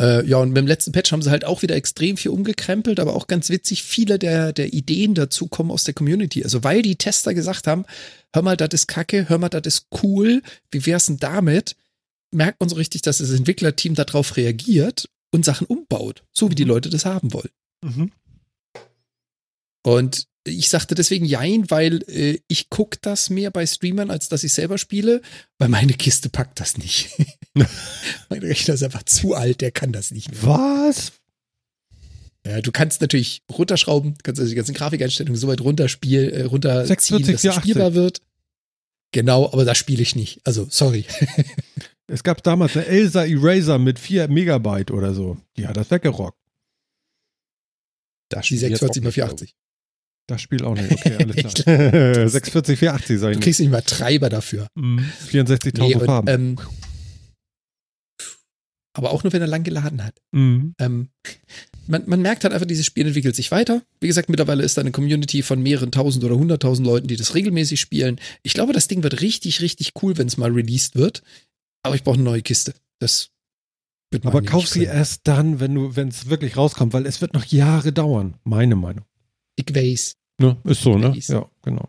Speaker 2: Äh, ja, und mit dem letzten Patch haben sie halt auch wieder extrem viel umgekrempelt, aber auch ganz witzig, viele der, der Ideen dazu kommen aus der Community. Also weil die Tester gesagt haben, hör mal, das ist kacke, hör mal, das ist cool, wie wär's denn damit? Merkt man so richtig, dass das Entwicklerteam darauf reagiert und Sachen umbaut, so wie die Leute das haben wollen.
Speaker 1: Mhm.
Speaker 2: Und ich sagte deswegen Jein, weil äh, ich gucke das mehr bei Streamern, als dass ich selber spiele, weil meine Kiste packt das nicht. mein Rechner ist einfach zu alt, der kann das nicht mehr.
Speaker 1: Was?
Speaker 2: Ja, du kannst natürlich runterschrauben, kannst also die ganzen Grafikeinstellungen so weit runterspiel, äh, runterziehen,
Speaker 1: 46,
Speaker 2: dass es
Speaker 1: 84.
Speaker 2: spielbar wird. Genau, aber das spiele ich nicht. Also, sorry.
Speaker 1: Es gab damals eine Elsa Eraser mit 4 Megabyte oder so. Die hat das weggerockt.
Speaker 3: Das
Speaker 2: Die
Speaker 3: Spiel jetzt
Speaker 2: 640
Speaker 3: auch
Speaker 2: mal
Speaker 3: nicht,
Speaker 2: 480.
Speaker 1: Das Spiel auch nicht. Okay, alles klar. 640, 480 sag ich
Speaker 2: Du
Speaker 1: nicht.
Speaker 2: kriegst nicht mal Treiber dafür.
Speaker 1: Mhm. 64.000
Speaker 2: Nee,
Speaker 1: Farben.
Speaker 2: ähm, aber auch nur, wenn er lang geladen hat.
Speaker 1: mhm.
Speaker 2: Ähm, man, man merkt halt einfach, dieses Spiel entwickelt sich weiter. Wie gesagt, mittlerweile ist da eine Community von mehreren tausend oder hunderttausend Leuten, die das regelmäßig spielen. Ich glaube, das Ding wird richtig, richtig cool, wenn es mal released wird. Aber ich brauche eine neue Kiste. Das wird
Speaker 1: Aber kauf sie
Speaker 2: können.
Speaker 1: erst dann, wenn du, wenn es wirklich rauskommt, weil es wird noch Jahre dauern. Meine Meinung.
Speaker 2: Ich weiß.
Speaker 1: Ne? Ist so, ne? Ja, genau.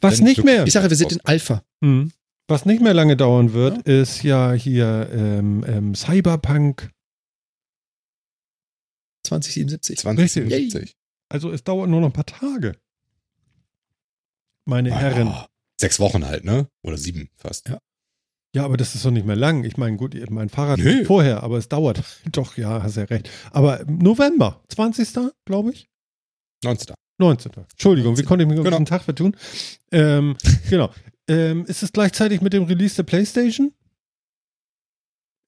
Speaker 1: Was nicht mehr,
Speaker 2: Ich sage, wir sind in Alpha.
Speaker 1: Mhm. was nicht mehr lange dauern wird, ist ja hier ähm, ähm, Cyberpunk.
Speaker 2: 2077.
Speaker 3: 2077.
Speaker 1: Also es dauert nur noch ein paar Tage. Meine Herren.
Speaker 3: Ah, Sechs Wochen halt, ne? Oder sieben fast.
Speaker 2: Ja.
Speaker 1: Ja, aber das ist doch nicht mehr lang. Ich meine, gut, mein Fahrrad
Speaker 3: Nö.
Speaker 1: vorher, aber es dauert. Doch, ja, hast ja recht. Aber November, 20. glaube ich.
Speaker 3: 19.
Speaker 1: 19. Entschuldigung, wie
Speaker 2: 19.
Speaker 1: konnte ich mich um
Speaker 3: Genau.
Speaker 1: diesen Tag vertun? Ähm, genau. Ähm, ist es gleichzeitig mit dem Release der PlayStation?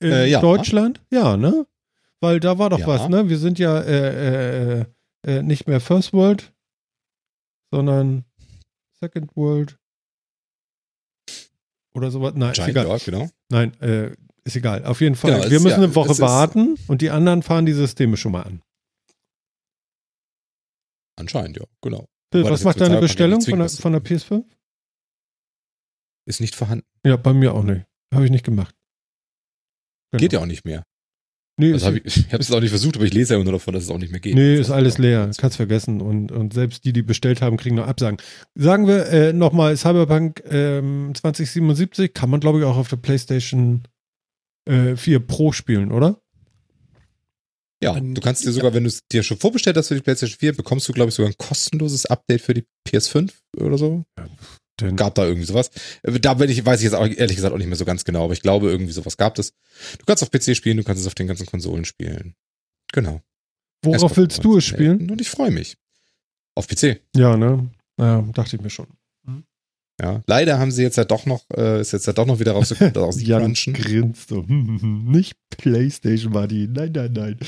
Speaker 1: In
Speaker 3: Äh, ja.
Speaker 1: Deutschland? Ja, ne? Weil da war doch
Speaker 3: Ja.
Speaker 1: was, ne? Wir sind ja äh, äh, äh, nicht mehr First World, sondern Second World. Oder sowas. Nein, ist egal.
Speaker 3: Dog, genau.
Speaker 1: Nein, äh, ist egal. Auf jeden Fall.
Speaker 3: Genau,
Speaker 1: wir müssen
Speaker 3: ja-
Speaker 1: eine Woche warten und die anderen fahren die Systeme schon mal an.
Speaker 3: Anscheinend, ja, genau.
Speaker 1: Phil,
Speaker 3: Wobei
Speaker 1: was macht deine Bestellung von der, von der PS5?
Speaker 3: Ist nicht vorhanden.
Speaker 1: Ja, bei mir auch nicht. Habe ich nicht gemacht. Genau.
Speaker 3: Geht ja auch nicht mehr.
Speaker 1: Nee,
Speaker 3: Also hab ich ich habe es auch nicht versucht, aber ich lese ja nur davon, dass es auch nicht mehr geht.
Speaker 1: nee ist alles leer. Kannst vergessen. Und, und selbst die, die bestellt haben, kriegen noch Absagen. Sagen wir äh, nochmal, Cyberpunk ähm, 2077 kann man, glaube ich, auch auf der PlayStation äh, 4 Pro spielen, oder?
Speaker 3: Ja, du kannst dir sogar, wenn du es dir schon vorbestellt hast für die PlayStation 4, bekommst du, glaube ich, sogar ein kostenloses Update für die PS5 oder so.
Speaker 1: Denn,
Speaker 3: Gab da irgendwie sowas. Äh, Da bin ich, weiß ich jetzt auch, ehrlich gesagt auch nicht mehr so ganz genau, aber ich glaube, irgendwie sowas gab es. Du kannst auf PC spielen, du kannst es auf den ganzen Konsolen spielen. Genau.
Speaker 1: worauf willst du es spielen?
Speaker 3: Und ich freue mich. Auf PC.
Speaker 1: Ja, ne? Ja, dachte ich mir schon.
Speaker 3: Ja. Leider haben sie jetzt ja doch noch, äh, ist jetzt ja doch noch wieder rausgekommen, dass auch sie
Speaker 1: Jan
Speaker 3: crunchen.
Speaker 1: grinst so. Hm, hm, hm. Nicht PlayStation war die. Nein, nein, nein.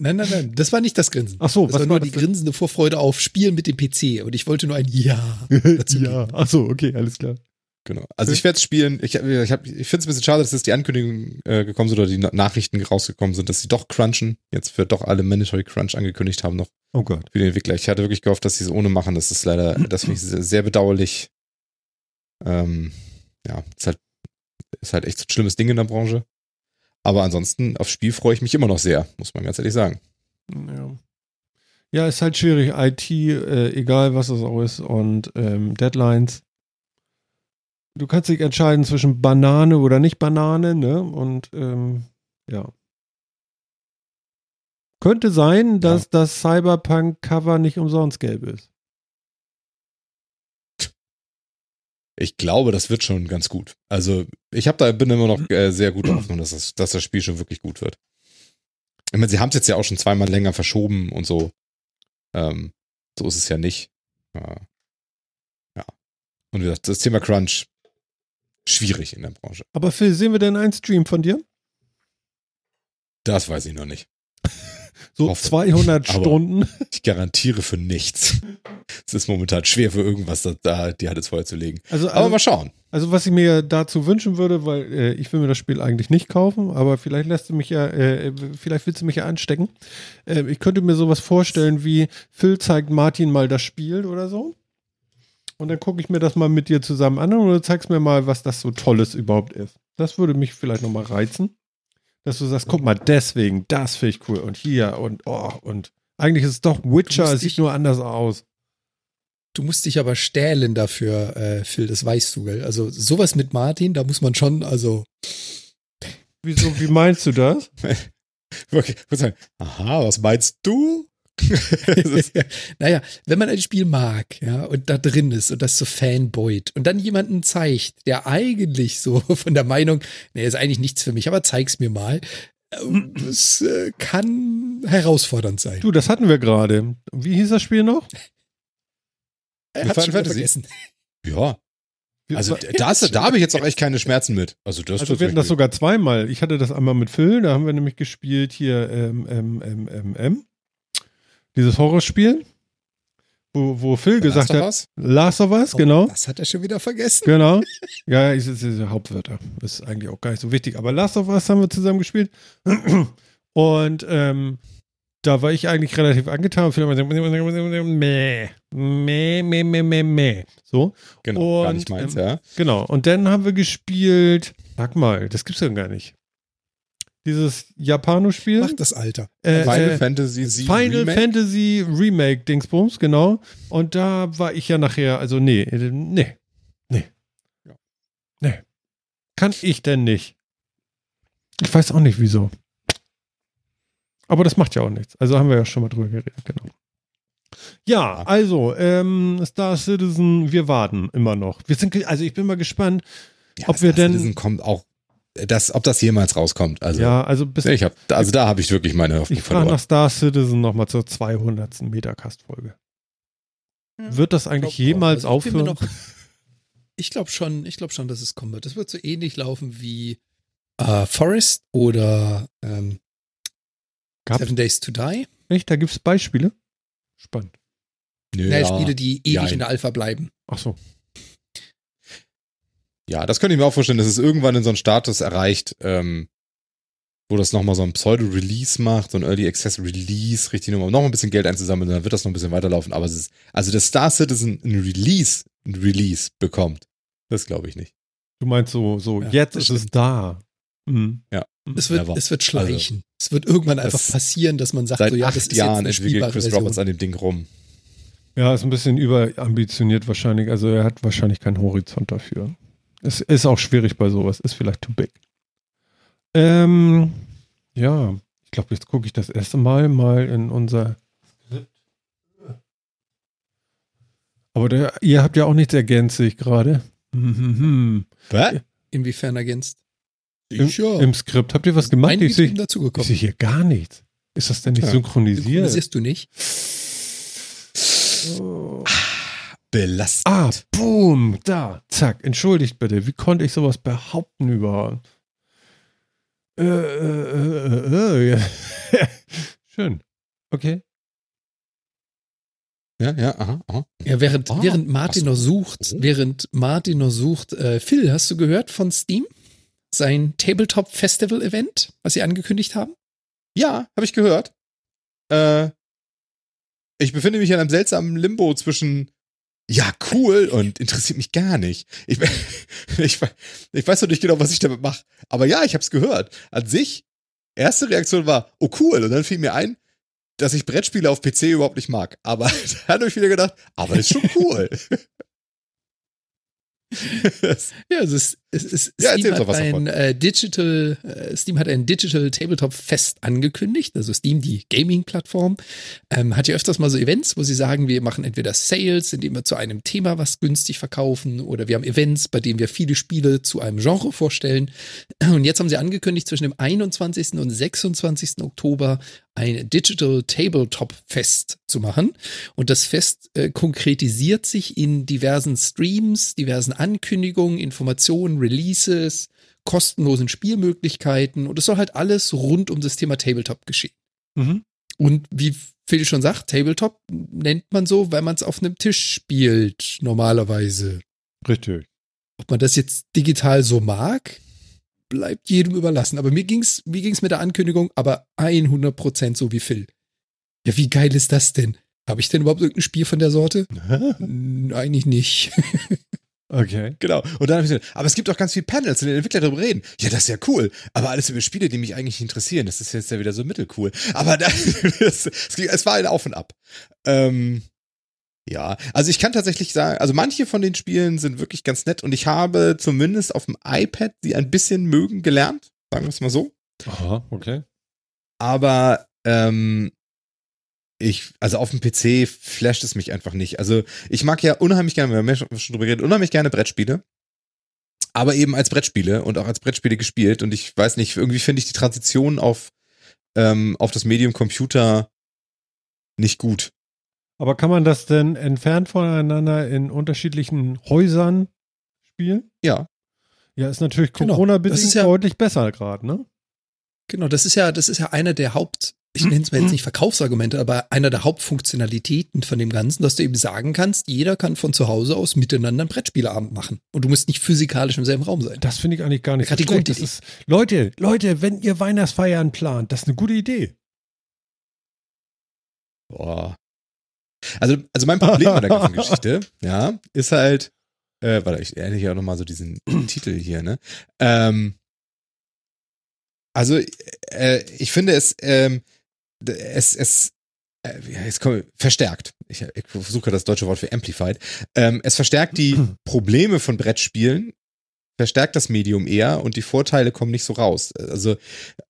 Speaker 2: Nein, nein, nein. Das war nicht das Grinsen.
Speaker 1: Ach so,
Speaker 2: das
Speaker 1: was
Speaker 2: war nur die grinsende Vorfreude auf Spielen mit dem PC. Und ich wollte nur ein Ja dazu
Speaker 1: ja,
Speaker 2: geben.
Speaker 1: ach so, okay, alles klar.
Speaker 3: Genau. Also ich werde es spielen. Ich, ich, hab- ich finde es ein bisschen schade, dass jetzt die Ankündigung äh, gekommen sind oder die Na- Nachrichten rausgekommen sind, dass sie doch crunchen. Jetzt für doch alle Mandatory Crunch angekündigt haben noch
Speaker 1: Oh Gott.
Speaker 3: für den Entwickler. Ich hatte wirklich gehofft, dass sie es ohne machen. Das ist leider, das finde ich sehr bedauerlich. Ähm, ja, ist halt, ist halt echt ein schlimmes Ding in der Branche. Aber ansonsten, aufs Spiel freue ich mich immer noch sehr, muss man ganz ehrlich sagen.
Speaker 1: Ja. Ja, ist halt schwierig. IT, äh, egal was es auch ist, und ähm, Deadlines. Du kannst dich entscheiden zwischen Banane oder nicht Banane, ne? Und ähm, ja. Könnte sein, dass das Cyberpunk-Cover nicht umsonst gelb ist.
Speaker 3: Ich glaube, das wird schon ganz gut. Also, ich habe da, bin immer noch äh, sehr gute Hoffnung, dass das, dass das Spiel schon wirklich gut wird. Ich meine, sie haben es jetzt ja auch schon zweimal länger verschoben und so. Ähm, so ist es ja nicht. Äh, ja. Und wie gesagt, das Thema Crunch, schwierig in der Branche.
Speaker 1: Aber Phil, sehen wir denn einen Stream von dir?
Speaker 3: Das weiß ich noch nicht.
Speaker 1: So
Speaker 3: Hoffe.
Speaker 1: 200
Speaker 3: Aber-
Speaker 1: Stunden.
Speaker 3: Ich garantiere für nichts. Es ist momentan schwer für irgendwas, da, da die Hand ins Feuer zu legen.
Speaker 1: Also,
Speaker 3: Aber
Speaker 1: also,
Speaker 3: mal schauen.
Speaker 1: also was ich mir dazu wünschen würde, weil äh, ich will mir das Spiel eigentlich nicht kaufen, aber vielleicht lässt du mich ja, äh, vielleicht willst du mich ja anstecken. Äh, ich könnte mir sowas vorstellen wie Phil zeigt Martin mal das Spiel oder so. Und dann gucke ich mir das mal mit dir zusammen an und du zeigst mir mal, was das so Tolles überhaupt ist. Das würde mich vielleicht nochmal reizen. Dass du sagst, guck mal, deswegen, das finde ich cool. Und hier und oh, und eigentlich ist es doch Witcher, es sieht
Speaker 2: dich-
Speaker 1: nur anders aus.
Speaker 2: Du musst dich aber stählen dafür, äh, Phil, das weißt du, gell? Also sowas mit Martin, da muss man schon, also
Speaker 1: Wieso, wie meinst du das?
Speaker 3: Okay, ich würde sagen, aha, was meinst du? Das
Speaker 2: naja, wenn man ein Spiel mag, ja, und da drin ist und das so fanboyt und dann jemanden zeigt, der eigentlich so von der Meinung, nee, ist eigentlich nichts für mich, aber zeig's mir mal. ähm, Das äh, kann herausfordernd sein.
Speaker 1: Du, das hatten wir gerade. Wie hieß das Spiel noch?
Speaker 2: Er hat's
Speaker 3: Final Fantasy?
Speaker 2: vergessen.
Speaker 3: ja, also
Speaker 1: Wir-
Speaker 3: da, habe ich jetzt auch echt keine Schmerzen mit. Also das
Speaker 1: also wir hatten das sogar zweimal. Ich hatte das einmal mit Phil, da haben wir nämlich gespielt hier ähm, ähm, ähm, ähm, dieses Horrorspiel, wo, wo Phil gesagt hat? Last of Us,
Speaker 2: Oh,
Speaker 1: genau.
Speaker 2: Das hat er schon wieder vergessen.
Speaker 1: Genau. Ja, ist, ist, ist Hauptwörter. Ist eigentlich auch gar nicht so wichtig. Aber Last of Us haben wir zusammen gespielt. Und ähm, da war ich eigentlich relativ angetan. Phil hat meh, meh, meh, meh, meh, meh. So.
Speaker 3: Genau, gar
Speaker 1: Und,
Speaker 3: nicht meins,
Speaker 1: ähm,
Speaker 3: ja.
Speaker 1: Genau. Und dann haben wir gespielt, sag mal, das gibt's ja gar nicht. Dieses Japano-Spiel.
Speaker 2: Macht das Alter.
Speaker 1: Äh,
Speaker 3: Final
Speaker 1: äh,
Speaker 3: Fantasy VII
Speaker 1: Final
Speaker 3: Remake?
Speaker 1: Fantasy Remake Dingsbums, genau. Und da war ich ja nachher, also nee, äh, nee, nee.
Speaker 3: Ja.
Speaker 1: Nee. Kann ich denn nicht. Ich weiß auch nicht wieso. Aber das macht ja auch nichts. Also haben wir ja schon mal drüber geredet, genau. Ja, also, ähm, Star Citizen, wir warten immer noch. Wir sind, also ich bin mal gespannt,
Speaker 3: Ja,
Speaker 1: ob wir
Speaker 3: Star
Speaker 1: denn-
Speaker 3: Citizen kommt auch, das, ob das jemals rauskommt. Also,
Speaker 1: ja, also bis
Speaker 3: ich hab, also da habe ich wirklich meine Hoffnung
Speaker 1: Ich frage nach Star Citizen nochmal zur 200. Metacast-Folge. Wird das eigentlich
Speaker 2: Glaub
Speaker 1: jemals
Speaker 2: Also
Speaker 1: aufhören?
Speaker 2: noch- Ich glaube schon, ich glaube schon, dass es kommen wird. Das wird so ähnlich laufen wie äh, Forest oder ähm, Seven Days to Die.
Speaker 1: Echt? Da gibt es Beispiele? Spannend.
Speaker 3: Ja.
Speaker 2: Spiele, die ewig
Speaker 3: Jein.
Speaker 2: in der Alpha bleiben.
Speaker 1: Ach so.
Speaker 3: Ja, das könnte ich mir auch vorstellen, dass es irgendwann in so einen Status erreicht, ähm, wo das nochmal so ein Pseudo-Release macht, so ein Early Access Release, richtig nochmal noch ein bisschen Geld einzusammeln, dann wird das noch ein bisschen weiterlaufen. Aber es ist, also dass Star Citizen ein Release, ein Release bekommt, das glaube ich nicht.
Speaker 1: Du meinst so, so
Speaker 2: Ja,
Speaker 1: jetzt
Speaker 2: das
Speaker 1: ist es da. Mhm.
Speaker 2: Es wird,
Speaker 3: Never.
Speaker 2: es wird schleichen. es wird irgendwann einfach
Speaker 3: das-
Speaker 2: passieren, dass man sagt,
Speaker 3: Seit
Speaker 2: so, ja,
Speaker 3: acht
Speaker 2: das ist
Speaker 3: Jahren
Speaker 2: jetzt eine
Speaker 3: entwickelt Chris
Speaker 2: Version.
Speaker 3: Roberts an dem Ding rum.
Speaker 1: Ja, ist ein bisschen überambitioniert wahrscheinlich. Also er hat wahrscheinlich keinen Horizont dafür. Es ist auch schwierig bei sowas. Ist vielleicht too big. Ähm, ja, ich glaube, jetzt gucke ich das erste Mal mal in unser Skript. Aber der, ihr habt ja auch nichts ergänzt, sehe ich gerade. Mhm.
Speaker 3: Was?
Speaker 2: Inwiefern ergänzt?
Speaker 1: Im, Im Skript habt ihr was gemacht?
Speaker 2: Ein
Speaker 1: Ich sehe hier gar nichts. Ist das denn nicht
Speaker 3: Ja.
Speaker 1: synchronisiert?
Speaker 2: Siehst du nicht?
Speaker 1: Oh.
Speaker 3: Belastend.
Speaker 1: Ah, boom, da, zack, entschuldigt bitte, wie konnte ich sowas behaupten überhaupt? Äh, äh, äh, äh, äh. Schön. Okay.
Speaker 3: Ja, ja, aha, aha.
Speaker 2: Ja, während,
Speaker 3: Ah,
Speaker 2: während Martin noch sucht,
Speaker 3: Oh.
Speaker 2: während Martin noch sucht, äh, Phil, hast du gehört von Steam? Sein Tabletop Festival Event, was sie angekündigt haben?
Speaker 3: Ja, habe ich gehört. Äh, ich befinde mich in einem seltsamen Limbo zwischen ja, cool und interessiert mich gar nicht. Ich, ich, ich weiß noch nicht genau, was ich damit mache. Aber ja, ich habe es gehört. An sich, erste Reaktion war, oh cool. Und dann fiel mir ein, dass ich Brettspiele auf PC überhaupt nicht mag. Aber da habe ich wieder gedacht, aber ist schon cool.
Speaker 2: Ja, es ist, es ist
Speaker 3: Ja,
Speaker 2: Steam, hat
Speaker 3: was
Speaker 2: ein, äh, Digital, äh, Steam hat ein Digital Tabletop Fest angekündigt. Also Steam, die Gaming-Plattform, ähm, hat ja öfters mal so Events, wo sie sagen, wir machen entweder Sales, indem wir zu einem Thema was günstig verkaufen, oder wir haben Events, bei denen wir viele Spiele zu einem Genre vorstellen. Und jetzt haben sie angekündigt, zwischen dem 21. und 26. Oktober ein Digital Tabletop Fest zu machen. Und das Fest äh, konkretisiert sich in diversen Streams, diversen Ankündigungen, Informationen, Releases, kostenlosen Spielmöglichkeiten. Und es soll halt alles rund um das Thema Tabletop geschehen.
Speaker 1: Mhm.
Speaker 2: Und wie Phil schon sagt, Tabletop nennt man so, weil man es auf einem Tisch spielt, normalerweise.
Speaker 1: Richtig.
Speaker 2: Ob man das jetzt digital so mag, bleibt jedem überlassen. Aber mir ging's, wie ging's mit der Ankündigung? Aber 100% so wie Phil. Ja, wie geil ist das denn? Habe ich denn überhaupt irgendein Spiel von der Sorte? Eigentlich nicht.
Speaker 1: Okay.
Speaker 3: Genau. Und dann habe ich gesagt, aber es gibt auch ganz viele Panels, in denen Entwickler darüber reden. Ja, das ist ja cool. Aber alles über Spiele, die mich eigentlich interessieren. Das ist jetzt ja wieder so mittelcool. Aber da, das, es war ein Auf und Ab. Ähm, ja, also ich kann tatsächlich sagen, also manche von den Spielen sind wirklich ganz nett und ich habe zumindest auf dem iPad sie ein bisschen mögen gelernt. Sagen wir es mal so.
Speaker 1: Aha, okay.
Speaker 3: Aber ähm, ich, also auf dem PC flasht es mich einfach nicht. Also ich mag ja unheimlich gerne, wir haben ja schon schon drüber geredet, unheimlich gerne Brettspiele. Aber eben als Brettspiele und auch als Brettspiele gespielt. Und ich weiß nicht, irgendwie finde ich die Transition auf, ähm, auf das Medium Computer nicht gut.
Speaker 1: Aber kann man das denn entfernt voneinander in unterschiedlichen Häusern spielen?
Speaker 3: Ja.
Speaker 1: Ja, ist natürlich
Speaker 2: Genau.
Speaker 1: Corona-bedingt
Speaker 2: ist ja-
Speaker 1: deutlich besser gerade, ne?
Speaker 2: Genau, das ist ja, das ist ja einer der Haupt, ich nenne es mal jetzt nicht Verkaufsargumente, aber einer der Hauptfunktionalitäten von dem Ganzen, dass du eben sagen kannst, jeder kann von zu Hause aus miteinander einen Brettspieleabend machen. Und du musst nicht physikalisch im selben Raum sein.
Speaker 1: Das finde ich eigentlich gar nicht so schlecht. Das ist, Leute, Leute, wenn ihr Weihnachtsfeiern plant, das ist eine gute Idee.
Speaker 3: Boah. Also, also mein Problem bei der ganzen Geschichte, ja, ist halt, äh, warte, ich ähnlich ja nochmal so diesen Titel hier, ne? Ähm, also, äh, ich finde es, ähm, es, es, äh, jetzt komm, verstärkt. Ich, ich versuche das deutsche Wort für amplified. Ähm, es verstärkt die Probleme von Brettspielen, verstärkt das Medium eher und die Vorteile kommen nicht so raus. Also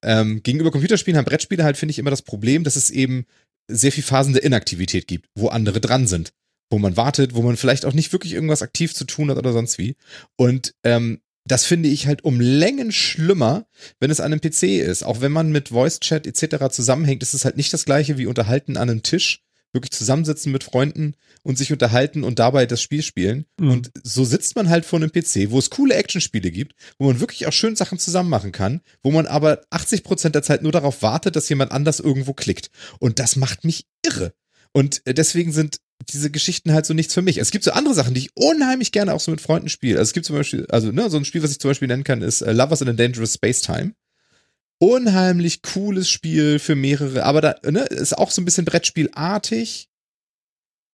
Speaker 3: ähm, gegenüber Computerspielen haben Brettspiele halt, finde ich, immer das Problem, dass es eben sehr viel Phasen der Inaktivität gibt, wo andere dran sind, wo man wartet, wo man vielleicht auch nicht wirklich irgendwas aktiv zu tun hat oder sonst wie. Und ähm, das finde ich halt um Längen schlimmer, wenn es an einem PC ist. Auch wenn man mit Voice Chat etc. zusammenhängt, ist es halt nicht das gleiche wie unterhalten an einem Tisch, wirklich zusammensitzen mit Freunden und sich unterhalten und dabei das Spiel spielen.
Speaker 1: Mhm.
Speaker 3: Und so sitzt man halt vor einem PC, wo es coole Actionspiele gibt, wo man wirklich auch schön Sachen zusammen machen kann, wo man aber 80% der Zeit nur darauf wartet, dass jemand anders irgendwo klickt. Und das macht mich irre. Und äh, deswegen sind diese Geschichten halt so nichts für mich. Es gibt so andere Sachen, die ich unheimlich gerne auch so mit Freunden spiele. Also es gibt zum Beispiel, also ne, so ein Spiel, was ich zum Beispiel nennen kann, ist äh, Lovers in a Dangerous Space Time. Unheimlich cooles Spiel für mehrere, aber da ne, ist auch so ein bisschen Brettspielartig.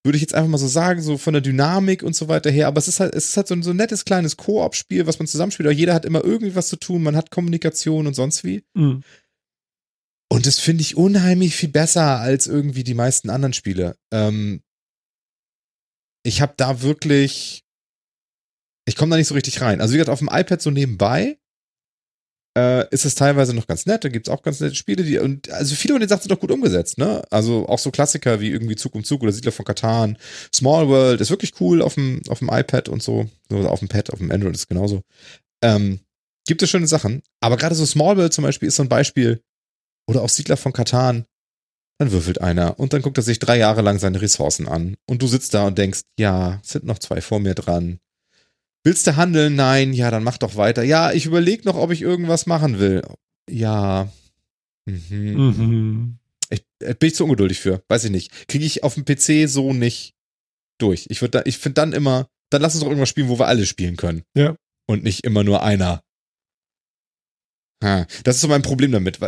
Speaker 3: Würde ich jetzt einfach mal so sagen, so von der Dynamik und so weiter her. Aber es ist halt, es ist halt so ein, so ein nettes kleines Koop-Spiel, was man zusammenspielt. Aber jeder hat immer irgendwie was zu tun, man hat Kommunikation und sonst wie.
Speaker 1: Mhm.
Speaker 3: Und das finde ich unheimlich viel besser als irgendwie die meisten anderen Spiele. Ähm, ich habe da wirklich, ich komme da nicht so richtig rein. Also wie gesagt, auf dem iPad so nebenbei äh, ist es teilweise noch ganz nett. Da gibt's auch ganz nette Spiele, die und also viele von den Sachen sind doch gut umgesetzt. Ne? Also auch so Klassiker wie irgendwie Zug um Zug oder Siedler von Katan, Small World ist wirklich cool auf dem auf dem iPad und so oder auf dem Pad, auf dem Android ist genauso. Ähm, gibt es schöne Sachen, aber gerade so Small World zum Beispiel ist so ein Beispiel oder auch Siedler von Katan, dann würfelt einer und dann guckt er sich drei Jahre lang seine Ressourcen an. Und du sitzt da und denkst, ja, es sind noch zwei vor mir dran. Willst du handeln? Nein, ja, dann mach doch weiter. Ja, ich überlege noch, ob ich irgendwas machen will. Ja. Mhm.
Speaker 1: Mhm.
Speaker 3: Ich, äh, bin ich zu ungeduldig für, weiß ich nicht. Kriege ich auf dem PC so nicht durch. Ich würde da, ich finde dann immer, dann lass uns doch irgendwas spielen, wo wir alle spielen können.
Speaker 1: Ja.
Speaker 3: Und nicht immer nur einer. Ha, das ist so mein Problem damit.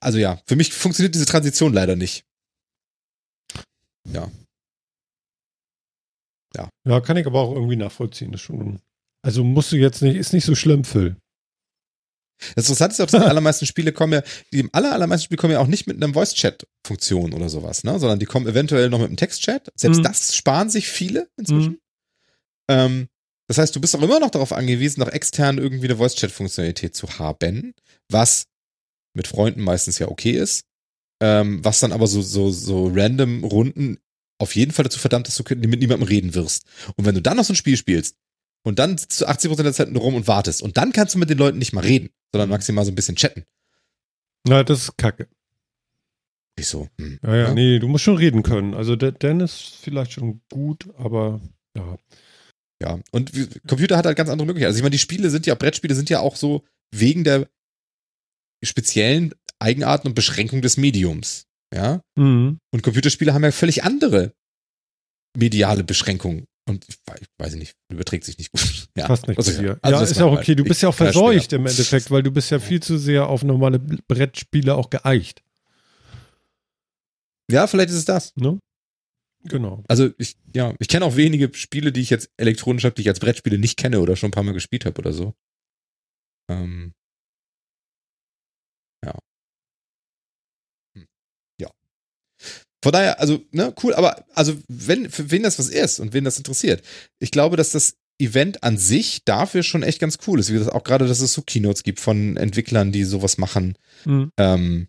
Speaker 3: Also ja, für mich funktioniert diese Transition leider nicht.
Speaker 1: Ja, kann ich aber auch irgendwie nachvollziehen. Das ist schon, also musst du jetzt nicht, ist nicht so schlimm, Phil.
Speaker 3: Das Interessante ist auch, dass die allermeisten Spiele kommen ja, die aller, allermeisten Spiele kommen ja auch nicht mit einer Voice-Chat-Funktion oder sowas, ne? Sondern die kommen eventuell noch mit einem Text-Chat. Selbst
Speaker 1: Mhm.
Speaker 3: das sparen sich viele inzwischen. Ähm, das heißt, du bist auch immer noch darauf angewiesen, noch extern irgendwie eine Voice-Chat-Funktionalität zu haben, was mit Freunden meistens ja okay ist. Ähm, was dann aber so, so, so random Runden auf jeden Fall dazu verdammt, dass du mit niemandem reden wirst. Und wenn du dann noch so ein Spiel spielst und dann sitzt du 80% der Zeit nur rum und wartest und dann kannst du mit den Leuten nicht mal reden, sondern maximal so ein bisschen chatten.
Speaker 1: Na, das ist kacke.
Speaker 3: Wieso? Hm.
Speaker 1: Ja, ja,
Speaker 3: Ja.
Speaker 1: nee, du musst schon reden können. Also der Dennis vielleicht schon gut, aber ja.
Speaker 3: Ja, und wie- Computer hat halt ganz andere Möglichkeiten. Also ich meine, die Spiele sind ja, Brettspiele sind ja auch so wegen der speziellen Eigenarten und Beschränkung des Mediums. Ja.
Speaker 1: Mhm.
Speaker 3: Und Computerspiele haben ja völlig andere mediale Beschränkungen. Und ich weiß, ich weiß nicht, überträgt sich nicht gut. Ja,
Speaker 1: Passt nicht
Speaker 3: also,
Speaker 1: dir.
Speaker 3: also
Speaker 1: ja, ist ja
Speaker 3: war-
Speaker 1: okay. Du
Speaker 3: ich-
Speaker 1: bist ja auch verseucht
Speaker 3: schwer.
Speaker 1: im Endeffekt, weil du bist ja viel zu sehr auf normale Brettspiele auch geeicht.
Speaker 3: Ja, vielleicht ist es das.
Speaker 1: Ne? Genau.
Speaker 3: Also ich, ja, ich kenne auch wenige Spiele, die ich jetzt elektronisch habe, die ich als Brettspiele nicht kenne oder schon ein paar Mal gespielt habe oder so. Ähm, ja. Hm. Ja. Von daher, also, ne, cool, aber also, wenn, für wen das was ist und wen das interessiert, ich glaube, dass das Event an sich dafür schon echt ganz cool ist. Wie gesagt, auch gerade, dass es so Keynotes gibt von Entwicklern, die sowas machen.
Speaker 1: Mhm.
Speaker 3: Ähm,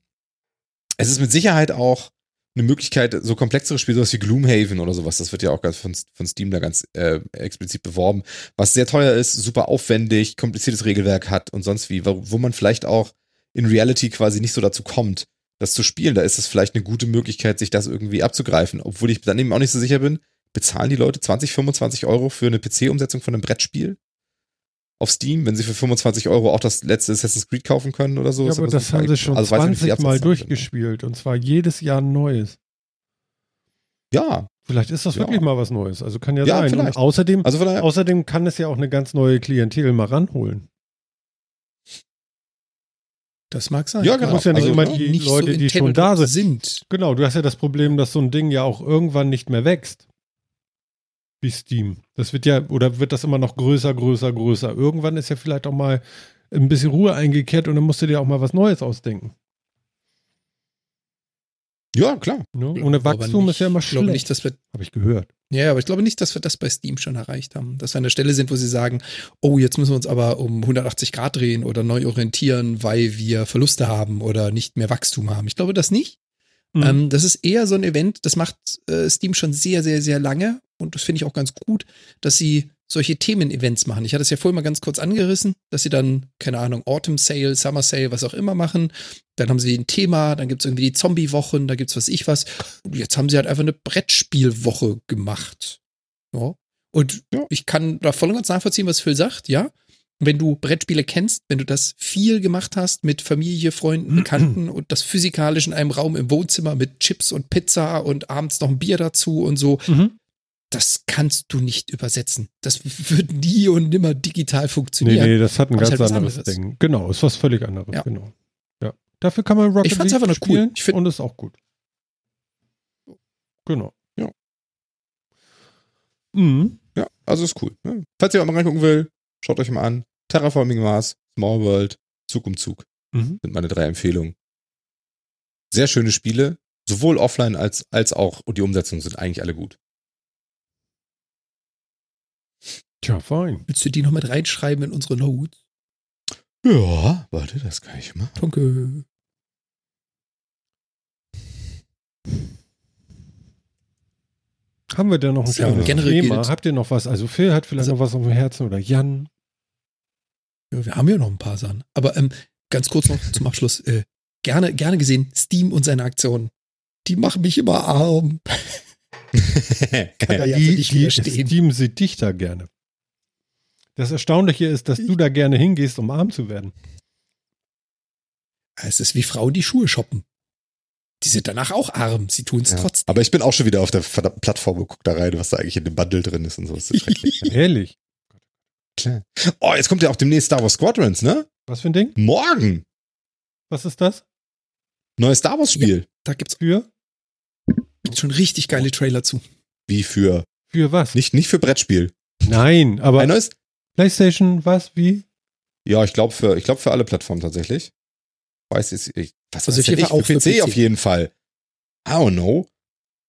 Speaker 3: es ist mit Sicherheit auch eine Möglichkeit, so komplexere Spiele, sowas wie Gloomhaven oder sowas, das wird ja auch ganz von, von Steam da ganz äh, explizit beworben, was sehr teuer ist, super aufwendig, kompliziertes Regelwerk hat und sonst wie, wo, wo man vielleicht auch in Reality quasi nicht so dazu kommt, das zu spielen. Da ist es vielleicht eine gute Möglichkeit, sich das irgendwie abzugreifen, obwohl ich dann eben auch nicht so sicher bin, bezahlen die Leute 20, 25 Euro für eine PC-Umsetzung von einem Brettspiel? Auf Steam, wenn sie für 25 Euro auch das letzte Assassin's Creed kaufen können oder so.
Speaker 1: Ja, aber das
Speaker 3: die
Speaker 1: haben sie schon
Speaker 3: Also weiß ich nicht, wie die
Speaker 1: 20 Mal
Speaker 3: Absatzzahlen sind.
Speaker 1: durchgespielt und zwar jedes Jahr ein neues.
Speaker 3: Ja,
Speaker 1: Vielleicht ist das
Speaker 3: Ja.
Speaker 1: wirklich mal was Neues. Also kann ja,
Speaker 3: Ja,
Speaker 1: sein. außerdem,
Speaker 3: also
Speaker 1: außerdem kann es ja auch eine ganz neue Klientel mal ranholen.
Speaker 2: Das mag sein.
Speaker 3: Ja,
Speaker 1: Du
Speaker 3: genau.
Speaker 1: musst ja nicht
Speaker 3: Also,
Speaker 1: immer die
Speaker 2: nicht
Speaker 1: Leute,
Speaker 2: so
Speaker 1: die schon da sind.
Speaker 2: sind.
Speaker 1: Genau, du hast ja das Problem, dass so ein Ding ja auch irgendwann nicht mehr wächst. Wie Steam. Das wird ja, oder wird das immer noch größer, größer, größer. Irgendwann ist ja vielleicht auch mal ein bisschen Ruhe eingekehrt und dann musst du dir auch mal was Neues ausdenken.
Speaker 3: ja, klar.
Speaker 1: Ne? Ohne Wachstum
Speaker 2: nicht-
Speaker 1: ist ja immer
Speaker 2: Ich glaube
Speaker 1: schlecht.
Speaker 2: nicht, dass wir
Speaker 1: Habe ich gehört.
Speaker 2: Ja, aber ich glaube nicht, dass wir das bei Steam schon erreicht haben. Dass wir an der Stelle sind, wo sie sagen, oh, jetzt müssen wir uns aber um 180 Grad drehen oder neu orientieren, weil wir Verluste haben oder nicht mehr Wachstum haben. Ich glaube das nicht.
Speaker 1: Mhm.
Speaker 2: Ähm, das ist eher so ein Event, das macht äh, Steam schon sehr, sehr, sehr lange und das finde ich auch ganz gut, dass sie solche Themen-Events machen. Ich hatte es ja vorhin mal ganz kurz angerissen, dass sie dann, keine Ahnung, Autumn Sale, Summer Sale, was auch immer machen. Dann haben sie ein Thema, dann gibt es irgendwie die Zombie-Wochen, da gibt's was ich was. Und jetzt haben sie halt einfach eine Brettspielwoche gemacht. Ja. Und
Speaker 3: Ja.
Speaker 2: ich kann da voll und ganz nachvollziehen, was Phil sagt, ja. Wenn du Brettspiele kennst, wenn du das viel gemacht hast mit Familie, Freunden, Bekannten und das physikalisch in einem Raum im Wohnzimmer mit Chips und Pizza und abends noch ein Bier dazu und so,
Speaker 1: Mhm.
Speaker 2: Das kannst du nicht übersetzen. Das wird nie und nimmer digital
Speaker 1: Nee,
Speaker 2: funktionieren.
Speaker 1: nee, das hat ein ganz
Speaker 2: halt
Speaker 1: anderes
Speaker 2: anderes.
Speaker 1: Ding. Genau, ist was völlig anderes.
Speaker 2: Ja.
Speaker 1: Genau. Ja. Dafür kann man Rocket
Speaker 2: Ich fand's
Speaker 1: League
Speaker 2: einfach nur cool.
Speaker 1: spielen
Speaker 2: Ich find-
Speaker 1: und ist auch gut. Genau.
Speaker 3: Ja.
Speaker 1: Mhm.
Speaker 3: Ja, also ist cool. Ne? Falls ihr auch mal reingucken will, schaut euch mal an. Terraforming Mars, Small World, Zug um Zug
Speaker 1: Mhm.
Speaker 3: sind meine drei Empfehlungen. Sehr schöne Spiele, sowohl offline als, als auch, und die Umsetzungen sind eigentlich alle gut.
Speaker 1: Tja, fein.
Speaker 2: Willst du die noch mit reinschreiben in unsere Notes?
Speaker 3: Ja, warte, das kann ich machen.
Speaker 2: Danke.
Speaker 1: Haben wir denn noch ein
Speaker 3: Ja,
Speaker 2: generell
Speaker 1: Thema?
Speaker 2: gilt-
Speaker 1: Habt ihr noch was? Also Phil hat vielleicht
Speaker 2: Also-
Speaker 1: noch was auf dem Herzen oder Jan.
Speaker 2: Ja, wir haben ja noch ein paar Sachen. Aber ähm, ganz kurz noch zum Abschluss. Äh, gerne, gerne gesehen, Steam und seine Aktionen. Die machen mich immer arm. Kann ja
Speaker 1: die,
Speaker 2: nicht
Speaker 1: die. Steam sieht dich da gerne. Das Erstaunliche ist, dass du da gerne hingehst, um arm zu werden.
Speaker 2: Es ist wie Frauen, die Schuhe shoppen. Die sind danach auch arm. Sie tun es
Speaker 3: Ja.
Speaker 2: trotzdem.
Speaker 3: Aber ich bin auch schon wieder auf der verdammten Plattform und guck da rein, was da eigentlich in dem Bundle drin ist und so. Das ist schrecklich.
Speaker 1: Ehrlich.
Speaker 3: Klar. Oh, jetzt kommt ja auch demnächst Star Wars Squadrons, ne?
Speaker 1: Was für ein Ding?
Speaker 3: Morgen!
Speaker 1: Was ist das?
Speaker 3: Neues Star Wars Spiel.
Speaker 2: Da gibt's
Speaker 1: Für?
Speaker 2: schon richtig geile Trailer zu.
Speaker 3: Wie für,
Speaker 1: Für was?
Speaker 3: nicht, nicht für Brettspiel.
Speaker 1: Nein, aber
Speaker 3: Ein neues,
Speaker 1: PlayStation, was? Wie?
Speaker 3: ja, ich glaube für, ich glaube für alle Plattformen tatsächlich. Weiß jetzt, ich, was
Speaker 2: Also
Speaker 3: weiß
Speaker 2: auf jeden
Speaker 3: denn
Speaker 2: Fall
Speaker 3: ich,
Speaker 2: auch
Speaker 3: für
Speaker 2: für
Speaker 3: PC,
Speaker 2: PC.
Speaker 3: auf jeden Fall. I don't know.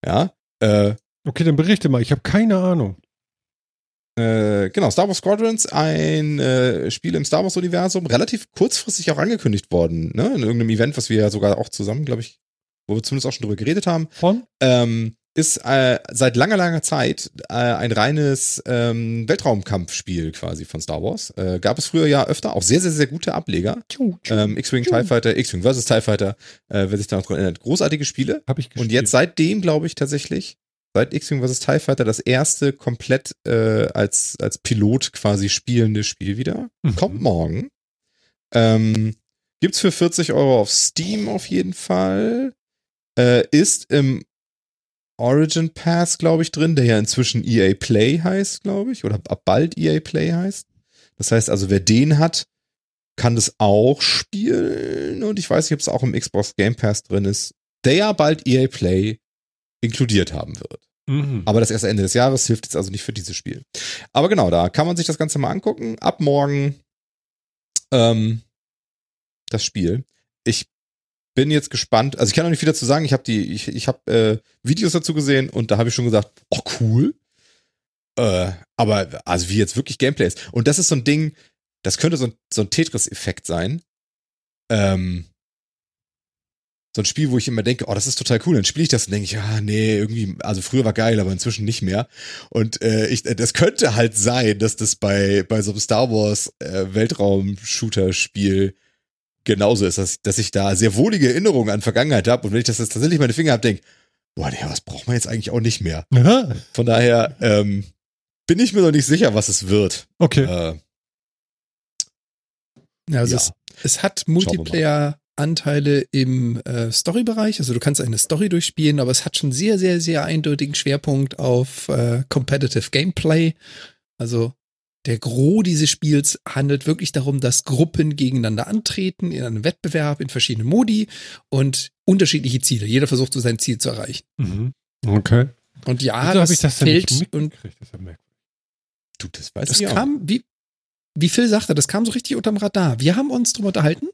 Speaker 3: Ja, äh,
Speaker 1: Okay, dann berichte mal. Ich habe keine Ahnung.
Speaker 3: Äh, genau, Star Wars Squadrons, ein äh, Spiel im Star Wars-Universum, relativ kurzfristig auch angekündigt worden, ne? In irgendeinem Event, was wir ja sogar auch zusammen, glaube ich, wo wir zumindest auch schon drüber geredet haben.
Speaker 1: Von?
Speaker 3: Ähm, ist äh, seit langer, langer Zeit äh, ein reines ähm, Weltraumkampfspiel quasi von Star Wars. Äh, gab es früher ja öfter, auch sehr, sehr, sehr gute Ableger. Ähm, X-Wing TIE Fighter, X-Wing vs. TIE Fighter, äh, wer sich da noch dran erinnert. Großartige Spiele.
Speaker 1: Habe ich gespielt.
Speaker 3: Und jetzt seitdem, glaube ich, tatsächlich, seit X-Wing vs. TIE Fighter, das erste komplett äh, als, als Pilot quasi spielende Spiel wieder.
Speaker 1: Mhm.
Speaker 3: Kommt morgen. Ähm, gibt's für 40 Euro auf Steam auf jeden Fall. äh, ist im Origin Pass, glaube ich, drin, der ja inzwischen EA Play heißt, glaube ich, oder ab bald EA Play heißt. Das heißt also, wer den hat, kann das auch spielen und ich weiß nicht, ob es auch im Xbox Game Pass drin ist, der ja bald EA Play inkludiert haben wird.
Speaker 1: Mhm.
Speaker 3: Aber das erste Ende des Jahres hilft jetzt also nicht für dieses Spiel. Aber genau, da kann man sich das Ganze mal angucken. Ab morgen ähm, das Spiel. Ich bin jetzt gespannt. Also ich kann noch nicht viel dazu sagen. Ich habe die, ich, ich habe äh, Videos dazu gesehen und da habe ich schon gesagt, oh cool. Äh, aber also wie jetzt wirklich Gameplay ist. Und das ist so ein Ding, das könnte so ein, so ein Tetris-Effekt sein. Ähm, so ein Spiel, wo ich immer denke, oh, das ist total cool. Dann spiele ich das und denke ich, ah, nee, irgendwie, also früher war geil, aber inzwischen nicht mehr. Und äh, ich, das könnte halt sein, dass das bei, bei so einem Star Wars äh, Weltraum-Shooter-Spiel genauso ist, dass, dass ich da sehr wohlige Erinnerungen an Vergangenheit habe. Und wenn ich das jetzt tatsächlich meine Finger habe, denke, boah, nee, was braucht man jetzt eigentlich auch nicht mehr.
Speaker 1: Aha.
Speaker 3: Von daher ähm, bin ich mir noch nicht sicher, was es wird.
Speaker 1: Okay.
Speaker 3: Äh,
Speaker 2: Ja, also
Speaker 3: Ja.
Speaker 2: Es, es hat. Multiplayer-Anteile im äh, Story-Bereich. Also du kannst eine Story durchspielen, aber es hat schon sehr, sehr, sehr eindeutigen Schwerpunkt auf äh, Competitive Gameplay. Also der Gros dieses Spiels handelt wirklich darum, dass Gruppen gegeneinander antreten in einem Wettbewerb in verschiedenen Modi und unterschiedliche Ziele. Jeder versucht so sein Ziel zu erreichen.
Speaker 1: Mhm. Okay.
Speaker 2: Und ja,
Speaker 1: Wieso
Speaker 2: das
Speaker 1: habe ich das
Speaker 2: fällt und?
Speaker 1: Das
Speaker 3: du, das weiß
Speaker 2: das
Speaker 3: ich auch.
Speaker 2: kam, wie, wie Phil sagte, das kam so richtig unterm Radar. Wir haben uns drüber unterhalten.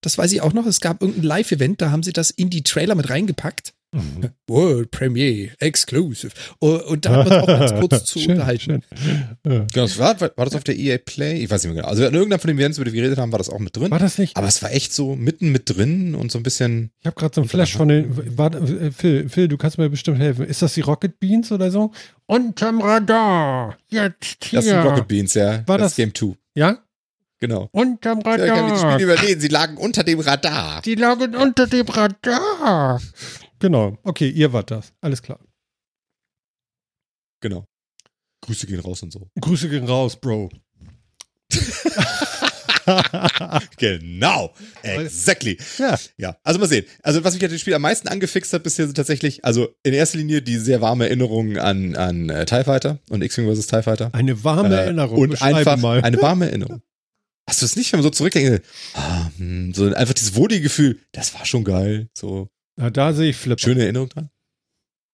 Speaker 2: Das weiß ich auch noch. Es gab irgendein Live-Event, da haben sie das in die Trailer mit reingepackt.
Speaker 1: Mhm.
Speaker 2: World Premiere, Exclusive. Und, und da haben wir uns auch ganz kurz zu
Speaker 1: Schön,
Speaker 2: unterhalten.
Speaker 1: schön. Ja.
Speaker 3: Genau, das war, war das auf der EA Play? Ich weiß nicht mehr genau. Also in irgendeinem von den Events, über die wir geredet haben, war das auch mit drin.
Speaker 1: War das nicht?
Speaker 3: Aber es war echt so mitten mit drin und so ein bisschen.
Speaker 1: Ich habe gerade so einen Flash von den. Äh, Phil, Phil, du kannst mir bestimmt helfen. Ist das die Rocket Beans oder so? Unterm Radar. Jetzt hier.
Speaker 3: Das sind Rocket Beans, ja.
Speaker 1: War
Speaker 3: das
Speaker 1: das-
Speaker 3: ist Game 2.
Speaker 1: Ja?
Speaker 3: Genau.
Speaker 1: Unterm
Speaker 3: Ja, ich kann mich das
Speaker 1: Radar.
Speaker 3: Spiel überlegen. Sie lagen unter dem Radar.
Speaker 1: Die lagen unter dem Radar. Genau. Okay, ihr wart das. Alles klar.
Speaker 3: Genau. Grüße gehen raus und so.
Speaker 1: Grüße gehen raus, Bro.
Speaker 3: Genau. Exactly.
Speaker 1: ja.
Speaker 3: Ja, also mal sehen. Also was mich an dem Spiel am meisten angefixt hat bisher sind tatsächlich, also in erster Linie die sehr warme Erinnerung an, an äh, TIE Fighter und X-Wing vs. TIE Fighter.
Speaker 1: Eine warme
Speaker 3: Äh,
Speaker 1: Erinnerung.
Speaker 3: Und einfach
Speaker 1: mal.
Speaker 3: eine warme Erinnerung. Hast du es nicht, wenn man so zurückdenkt, ah, hm, so einfach dieses wohlige Gefühl, das war schon geil, so
Speaker 1: Ja, da sehe ich Flip.
Speaker 3: schöne Erinnerung dran.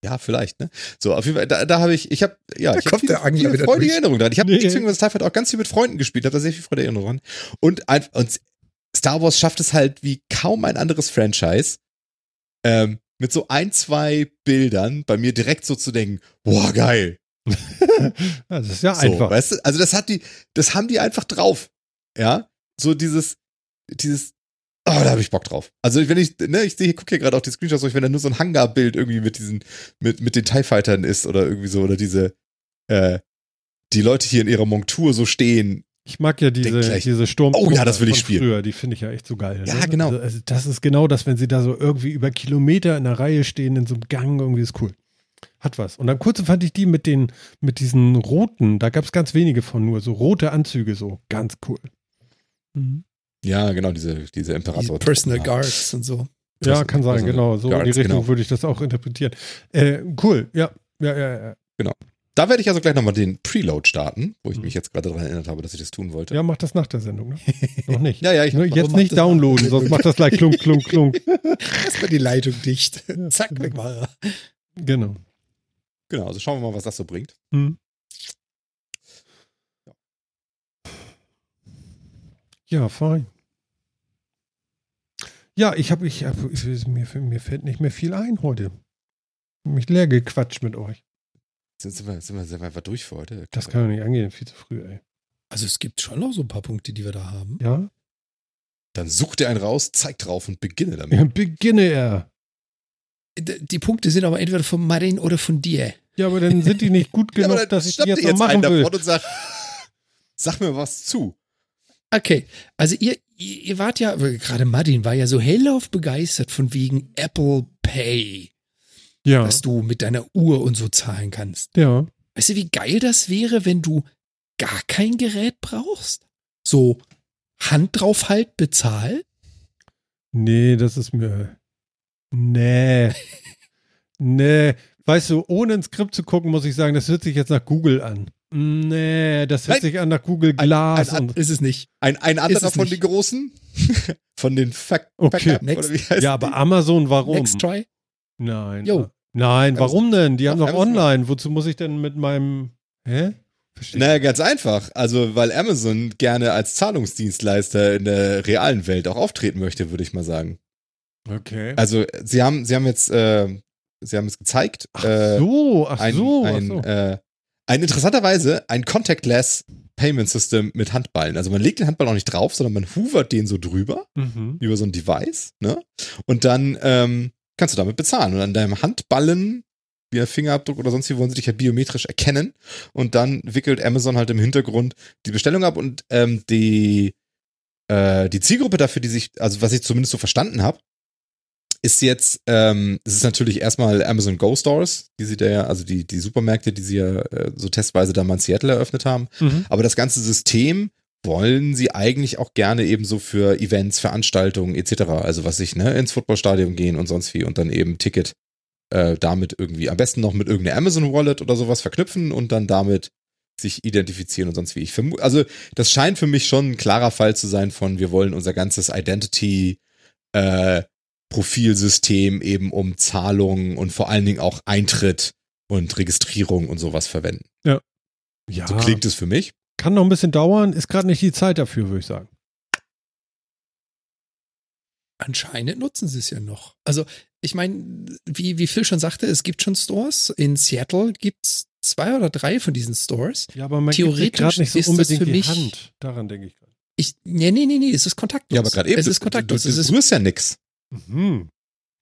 Speaker 3: Ja, vielleicht, ne? So, auf jeden Fall, da, da habe ich, ich habe, ja,
Speaker 2: Da
Speaker 3: ich hab
Speaker 2: kommt
Speaker 3: viele, viele freudige
Speaker 2: durch.
Speaker 3: Erinnerungen dran. Ich habe
Speaker 1: Nee.
Speaker 3: X-Wing vs. TIE Fighter auch ganz viel mit Freunden gespielt, habe da sehr viel Freude Erinnerungen dran. Und, ein, und Star Wars schafft es halt wie kaum ein anderes Franchise, ähm, mit so ein, zwei Bildern bei mir direkt so zu denken, boah, geil.
Speaker 1: Das ist ja
Speaker 3: So,
Speaker 1: einfach.
Speaker 3: weißt du? Also das hat die, das haben die einfach drauf. Ja, so dieses, dieses, oh, da habe ich Bock drauf. Also wenn ich, ne, ich sehe, gucke hier gerade auf die Screenshots, durch, wenn da nur so ein Hangar-Bild irgendwie mit diesen, mit, mit den TIE Fightern ist oder irgendwie so, oder diese, äh, die Leute hier in ihrer Montur so stehen.
Speaker 1: Ich mag ja diese,
Speaker 3: gleich,
Speaker 1: diese Sturm.
Speaker 3: oh ja, das will ich
Speaker 1: von
Speaker 3: spielen.
Speaker 1: Früher, die finde ich ja echt so geil.
Speaker 3: Ja,
Speaker 1: ne?
Speaker 3: genau.
Speaker 1: Also, also das ist genau das, wenn sie da so irgendwie über Kilometer in der Reihe stehen, in so einem Gang, irgendwie ist cool. Hat was. Und am kurzen fand ich die mit den, mit diesen roten, da gab es ganz wenige von nur, so rote Anzüge, so ganz cool.
Speaker 3: Ja, genau, diese, diese
Speaker 2: Die
Speaker 3: Imperator.
Speaker 2: Personal Guards und so.
Speaker 1: Ja,
Speaker 3: Person-
Speaker 1: kann sein,
Speaker 3: Personal
Speaker 1: genau. So in die
Speaker 3: Guards,
Speaker 1: Richtung
Speaker 3: genau.
Speaker 1: würde ich das auch interpretieren. Äh, cool, ja. Ja, ja, ja.
Speaker 3: Da werde ich also gleich nochmal den Preload starten, wo ich
Speaker 1: Mhm.
Speaker 3: mich jetzt gerade daran erinnert habe, dass ich das tun wollte.
Speaker 1: Ja, mach das nach der Sendung, ne? Noch nicht.
Speaker 3: Ja, ja, ich
Speaker 1: Ne,
Speaker 3: mach-
Speaker 1: Jetzt nicht downloaden, sonst macht das gleich klunk, klunk, klunk.
Speaker 2: Erstmal die Leitung dicht. Zack, weg war er.
Speaker 1: Genau.
Speaker 3: Genau, also schauen wir mal, was das so bringt.
Speaker 1: Hm. Ja, fein. Ja, ich habe, ich hab, ich, mir, mir fällt nicht mehr viel ein heute. Mich leer gequatscht mit euch.
Speaker 3: Sind, sind, wir, sind, wir, sind wir einfach durch für heute?
Speaker 1: Das kann doch nicht angehen, viel zu früh, ey.
Speaker 2: Also es gibt schon noch so ein paar Punkte, die wir da haben.
Speaker 1: Ja?
Speaker 3: Dann such dir einen raus, zeig drauf und beginne damit.
Speaker 1: Beginne er.
Speaker 2: D- Die Punkte sind aber entweder von Marin oder von dir.
Speaker 1: Ja, aber dann sind die nicht gut
Speaker 3: Ja,
Speaker 1: genug,
Speaker 3: dann
Speaker 1: dass ich die jetzt
Speaker 3: dir
Speaker 1: noch machen will.
Speaker 3: und sag, sag mir was zu.
Speaker 2: Okay, also ihr, ihr, wart ja, gerade Martin war ja so hellauf begeistert von wegen Apple Pay,
Speaker 1: Ja,
Speaker 2: dass du mit deiner Uhr und so zahlen kannst.
Speaker 1: ja.
Speaker 2: Weißt du, wie geil das wäre, wenn du gar kein Gerät brauchst? So Hand drauf halt, bezahl?
Speaker 1: Nee, das ist mir. Nee. nee. Weißt du, ohne ins Skript zu gucken, muss ich sagen, das hört sich jetzt nach Google an. Nee, das hört
Speaker 3: Nein.
Speaker 1: sich an nach Google Glass.
Speaker 3: ein- ein-
Speaker 1: und,
Speaker 2: Ist es nicht.
Speaker 3: Ein, ein anderer von
Speaker 2: nicht.
Speaker 3: den großen? von den Fact
Speaker 1: Okay.
Speaker 2: Next.
Speaker 3: oder wie heißt
Speaker 1: ja, aber Amazon, warum?
Speaker 2: Next try.
Speaker 1: Nein.
Speaker 2: Jo.
Speaker 1: Nein, warum denn? Die haben
Speaker 3: Doch, Amazon.
Speaker 1: online. Wozu muss ich denn mit meinem. Hä? Verstehe.
Speaker 3: Naja, ganz einfach. Also, weil Amazon gerne als Zahlungsdienstleister in der realen Welt auch auftreten möchte, würde ich mal sagen.
Speaker 1: Okay.
Speaker 3: Also, sie haben, sie haben jetzt, äh, sie haben es gezeigt. äh,
Speaker 1: so, ach
Speaker 3: ein,
Speaker 1: so.
Speaker 3: ein,
Speaker 1: ach so.
Speaker 3: Äh, ein interessanterweise ein Contactless Payment System mit Handballen. Also man legt den Handball auch nicht drauf, sondern man hoovert den so drüber
Speaker 1: mhm.
Speaker 3: über so ein Device, ne? Und dann ähm, kannst du damit bezahlen. Und an deinem Handballen, wie ein Fingerabdruck oder sonst wie, wollen sie dich ja biometrisch erkennen. Und dann wickelt Amazon halt im Hintergrund die Bestellung ab und ähm, die, äh, die Zielgruppe dafür, die sich, also was ich zumindest so verstanden habe, ist jetzt, ähm, es ist natürlich erstmal Amazon Go Stores, die sie da ja, also die, die Supermärkte, die sie ja äh, so testweise da mal in Seattle eröffnet haben.
Speaker 1: Mhm.
Speaker 3: Aber das ganze System wollen sie eigentlich auch gerne eben so für Events, Veranstaltungen etc. Also was ich, ne, ins Footballstadion gehen und sonst wie und dann eben Ticket äh, damit irgendwie, am besten noch mit irgendeiner Amazon Wallet oder sowas verknüpfen und dann damit sich identifizieren und sonst wie. Ich vermute, also das scheint für mich schon ein klarer Fall zu sein von, wir wollen unser ganzes Identity äh, Profilsystem eben um Zahlungen und vor allen Dingen auch Eintritt und Registrierung und sowas verwenden.
Speaker 1: Ja,
Speaker 3: So klingt es für mich.
Speaker 1: kann noch ein bisschen dauern, ist gerade nicht die Zeit dafür, würde ich sagen.
Speaker 2: Anscheinend nutzen sie es ja noch. Also, ich meine, wie, wie Phil schon sagte, es gibt schon Stores. In Seattle gibt es zwei oder drei von diesen Stores.
Speaker 1: Ja, aber man
Speaker 2: Theoretisch
Speaker 1: gerade nicht so
Speaker 2: ist das
Speaker 1: unbedingt
Speaker 2: für
Speaker 1: die
Speaker 2: mich-
Speaker 1: Hand. Daran denke ich gerade.
Speaker 2: Ich, nee, nee, nee, nee, es ist kontaktlos.
Speaker 3: Ja, aber gerade eben,
Speaker 2: Es ist
Speaker 3: du,
Speaker 2: kontaktlos.
Speaker 3: du,
Speaker 2: es
Speaker 3: du,
Speaker 2: ist,
Speaker 3: du berührst ja nix.
Speaker 1: Mhm.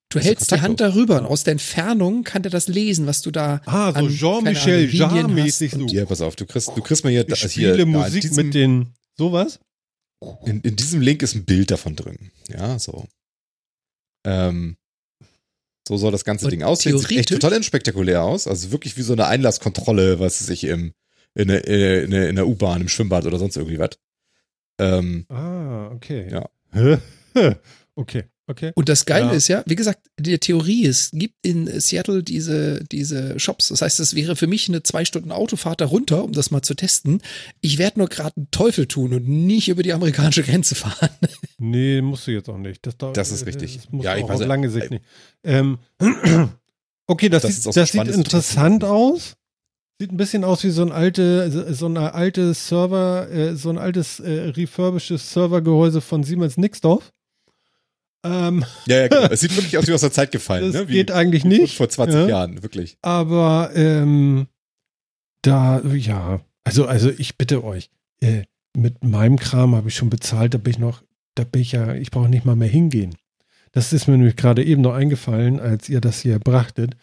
Speaker 2: du hältst die Hand darüber und aus der Entfernung kann der das lesen, was du da.
Speaker 1: Ah, so
Speaker 2: an,
Speaker 1: Jean-Michel Jarre-mäßig
Speaker 2: hast
Speaker 1: so.
Speaker 2: und-
Speaker 3: Ja, pass auf, du kriegst, du kriegst mal hier,
Speaker 1: Ich
Speaker 3: hier
Speaker 1: spiele
Speaker 3: ja,
Speaker 1: Musik
Speaker 3: in diesem,
Speaker 1: mit den. Sowas?
Speaker 3: in, in diesem Link ist ein Bild davon drin. Ja, so. Ähm, so soll das ganze
Speaker 2: Und
Speaker 3: Ding aussehen. Sieht echt total unspektakulär aus. Also wirklich wie so eine Einlasskontrolle, was sich im, in der, in der, in der U-Bahn, im Schwimmbad oder sonst irgendwie was. Ähm,
Speaker 1: Ah, okay.
Speaker 3: Ja.
Speaker 1: okay, okay.
Speaker 2: Und das Geile
Speaker 1: Ja.
Speaker 2: ist ja, wie gesagt, die Theorie ist, es gibt in Seattle diese, diese Shops. Das heißt, es wäre für mich eine zwei Stunden Autofahrt darunter, um das mal zu testen. Ich werde nur gerade einen Teufel tun und nicht über die amerikanische Grenze fahren.
Speaker 1: Nee, musst du jetzt auch nicht. Das, dauert-
Speaker 3: Das ist richtig.
Speaker 1: Das
Speaker 3: Ja, ich weiß
Speaker 1: auf lange Sicht nicht. Ähm, okay, das,
Speaker 3: Das
Speaker 1: sieht, das sieht interessant aus. Sieht ein bisschen aus wie so ein alte, so- so eine alte Server, äh, so ein altes äh, refurbishedes Servergehäuse von Siemens Nixdorf. Ähm,
Speaker 3: ja, ja, genau. Es sieht wirklich aus wie aus der Zeit gefallen.
Speaker 1: das
Speaker 3: ne? wie,
Speaker 1: geht eigentlich nicht.
Speaker 3: Vor 20
Speaker 1: ja.
Speaker 3: Jahren, wirklich.
Speaker 1: Aber ähm, da, ja, also, also ich bitte euch, äh, mit meinem Kram habe ich schon bezahlt, da bin ich noch, da bin ich ja, ich brauche nicht mal mehr hingehen. Das ist mir nämlich gerade eben noch eingefallen, als ihr das hier brachtet.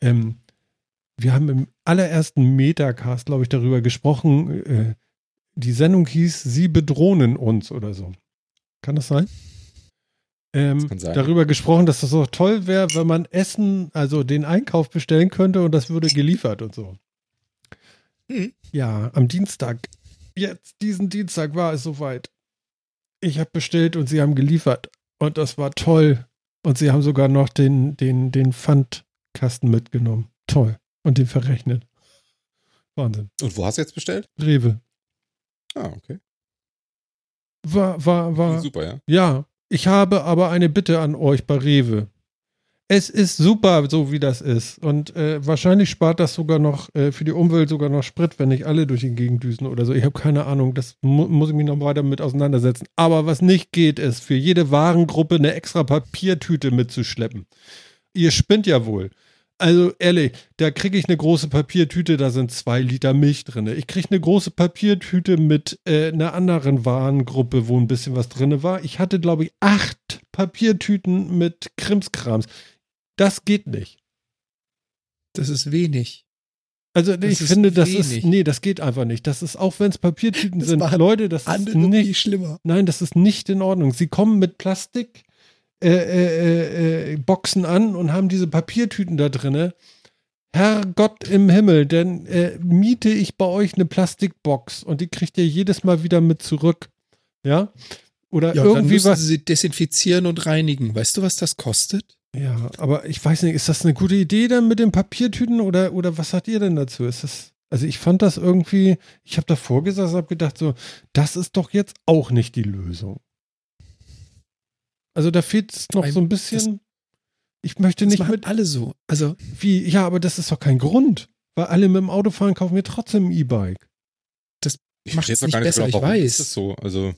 Speaker 1: Ähm, wir haben im allerersten Metacast, glaube ich, darüber gesprochen, äh, die Sendung hieß Sie bedrohen uns oder so. Kann das sein? Ähm. Darüber gesprochen, dass das doch toll wäre, wenn man Essen, also den Einkauf bestellen könnte und das würde geliefert und so.
Speaker 3: Mhm.
Speaker 1: Ja, am Dienstag, jetzt diesen Dienstag war es soweit. Ich habe bestellt und sie haben geliefert und das war toll. Und sie haben sogar noch den, den, den Pfandkasten mitgenommen. Toll. Und den verrechnet. Wahnsinn.
Speaker 3: Und wo hast du jetzt bestellt?
Speaker 1: Rewe.
Speaker 3: Ah, okay.
Speaker 1: War, war, war.
Speaker 3: Super, ja.
Speaker 1: Ja, ich habe aber eine Bitte an euch bei Rewe. Es ist super, so wie das ist. Und äh, wahrscheinlich spart das sogar noch äh, für die Umwelt sogar noch Sprit, wenn nicht alle durch die Gegend düsen oder so. Ich habe keine Ahnung. Das mu muss ich mich noch weiter mit auseinandersetzen. Aber was nicht geht, ist, für jede Warengruppe eine extra Papiertüte mitzuschleppen. Ihr spinnt ja wohl. Also ehrlich, da kriege ich eine große Papiertüte, da sind zwei Liter Milch drin. Ich kriege eine große Papiertüte mit äh, einer anderen Warengruppe, wo ein bisschen was drin war. Ich hatte, glaube ich, acht Papiertüten mit Krimskrams. Das geht nicht.
Speaker 2: Das ist wenig.
Speaker 1: Also
Speaker 2: Das
Speaker 1: ich finde, das
Speaker 2: wenig.
Speaker 1: ist, nee, das geht einfach nicht. Das ist, auch wenn es Papiertüten
Speaker 2: Das
Speaker 1: sind, Leute, das ist nicht,
Speaker 2: schlimmer.
Speaker 1: Nein, das ist nicht in Ordnung. Sie kommen mit Plastik äh, äh, äh, Boxen an und haben diese Papiertüten da drinne. Herrgott im Himmel, denn äh, miete ich bei euch eine Plastikbox und die kriegt ihr jedes Mal wieder mit zurück. Ja? Oder
Speaker 2: Ja, und dann
Speaker 1: irgendwie
Speaker 2: müssen
Speaker 1: was.
Speaker 2: sie desinfizieren und reinigen. Weißt du, was das kostet?
Speaker 1: Ja, aber ich weiß nicht, ist das eine gute Idee dann mit den Papiertüten oder, oder was sagt ihr denn dazu? Ist das, also ich fand das irgendwie, ich habe davor gesessen habe gedacht, so, das ist doch jetzt auch nicht die Lösung. Also da fehlt es noch so ein bisschen. ich möchte
Speaker 2: Das
Speaker 1: nicht
Speaker 2: machen
Speaker 1: mit.
Speaker 2: alle so. Also,
Speaker 1: Wie, ja, aber das ist doch kein Grund. Weil alle mit dem Auto fahren, kaufen wir trotzdem ein E-Bike.
Speaker 3: Verstehe jetzt noch
Speaker 2: nicht
Speaker 3: gar nicht
Speaker 2: besser,
Speaker 3: genau,
Speaker 2: ich weiß.
Speaker 3: ist das so. Also,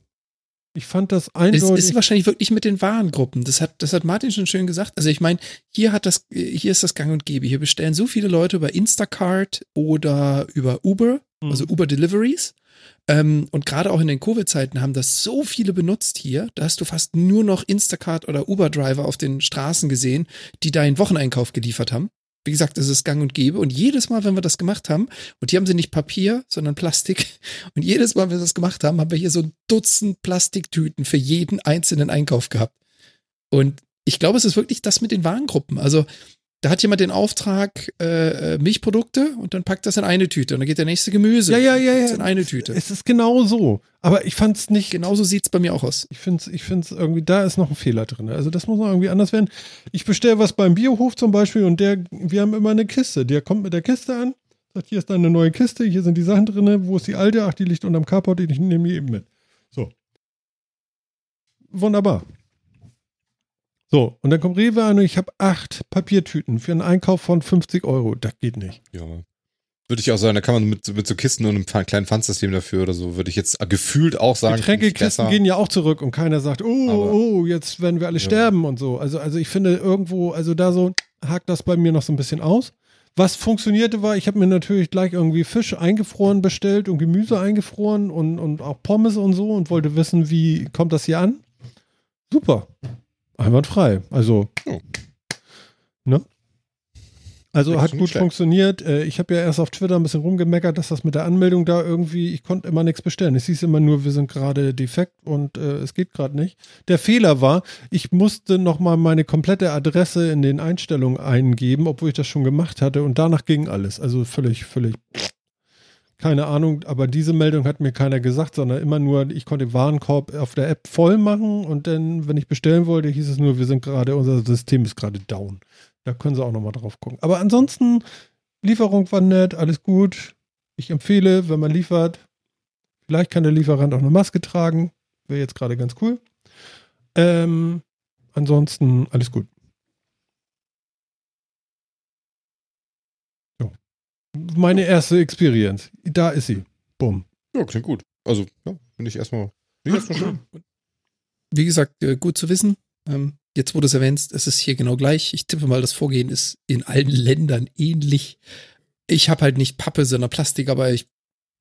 Speaker 1: Ich fand das
Speaker 2: es
Speaker 1: eindeutig.
Speaker 2: ist wahrscheinlich wirklich mit den Warengruppen. Das hat, das hat Martin schon schön gesagt. Also ich meine, hier hat das, hier ist das Gang und Gäbe. Hier bestellen so viele Leute über Instacart oder über Uber,
Speaker 1: Mhm.
Speaker 2: also Uber Deliveries. Ähm, und gerade auch in den Covid-Zeiten haben das so viele benutzt hier. Da hast du fast nur noch Instacart oder Uber-Driver auf den Straßen gesehen, die deinen Wocheneinkauf geliefert haben. Wie gesagt, das ist gang und gäbe. Und jedes Mal, wenn wir das gemacht haben, und hier haben sie nicht Papier, sondern Plastik. Und jedes Mal, wenn wir das gemacht haben, haben wir hier so ein Dutzend Plastiktüten für jeden einzelnen Einkauf gehabt. Und ich glaube, es ist wirklich das mit den Warengruppen. Also, da hat jemand den Auftrag äh, äh, Milchprodukte und dann packt das in eine Tüte. Und dann geht der nächste Gemüse.
Speaker 1: ja, ja, ja, ja.
Speaker 2: In eine Tüte.
Speaker 1: Es ist genau so. Aber ich fand es nicht.
Speaker 2: Genauso sieht's bei mir auch aus.
Speaker 1: Ich finde es ich find's irgendwie, da ist noch ein Fehler drin. Also das muss noch irgendwie anders werden. Ich bestelle was beim Biohof zum Beispiel und der, wir haben immer eine Kiste. Der kommt mit der Kiste an, sagt, hier ist deine neue Kiste, hier sind die Sachen drin, wo ist die alte? Ach, die liegt unterm Carport, ich nehme die eben mit. So. Wunderbar. So, und dann kommt Rewe an und ich habe acht Papiertüten für einen Einkauf von 50 Euro. Das geht nicht.
Speaker 3: ja. Würde ich auch sagen, da kann man mit, mit so Kisten und einem kleinen Pfandsystem dafür oder so, würde ich jetzt gefühlt auch sagen.
Speaker 1: Getränkekisten gehen ja auch zurück und keiner sagt, oh,
Speaker 3: Aber-
Speaker 1: oh, jetzt werden wir alle
Speaker 3: Ja.
Speaker 1: sterben und so. Also, also ich finde irgendwo, also da so hakt das bei mir noch so ein bisschen aus. Was funktionierte war, ich habe mir natürlich gleich irgendwie Fisch eingefroren bestellt und Gemüse eingefroren und, und auch Pommes und so und wollte wissen, wie kommt das hier an. Super. Einwandfrei. Also,
Speaker 3: Oh.
Speaker 1: ne? Also hat gut
Speaker 3: schlecht.
Speaker 1: funktioniert. Äh, Ich habe ja erst auf Twitter ein bisschen rumgemeckert, dass das mit der Anmeldung da irgendwie, ich konnte immer nichts bestellen. Es hieß immer nur, wir sind gerade defekt und äh, es geht gerade nicht. Der Fehler war, ich musste nochmal meine komplette Adresse in den Einstellungen eingeben, obwohl ich das schon gemacht hatte und danach ging alles. Also völlig, völlig, keine Ahnung, aber diese Meldung hat mir keiner gesagt, sondern immer nur, ich konnte den Warenkorb auf der App voll machen und dann, wenn ich bestellen wollte, hieß es nur, wir sind gerade, unser System ist gerade down. Da können Sie auch nochmal drauf gucken. Aber ansonsten, Lieferung war nett, alles gut. Ich empfehle, wenn man liefert, vielleicht kann der Lieferant auch eine Maske tragen. Wäre jetzt gerade ganz cool. Ähm, ansonsten alles gut. So. Meine erste Experience. Da ist sie. Bumm.
Speaker 3: Ja, klingt gut. Also, ja, finde ich erstmal, finde ich erstmal schön.
Speaker 2: Wie gesagt, äh, gut zu wissen. Ähm, jetzt, wo du es erwähnst, es ist hier genau gleich. Ich tippe mal, das Vorgehen ist in allen Ländern ähnlich. Ich habe halt nicht Pappe, sondern Plastik, aber ich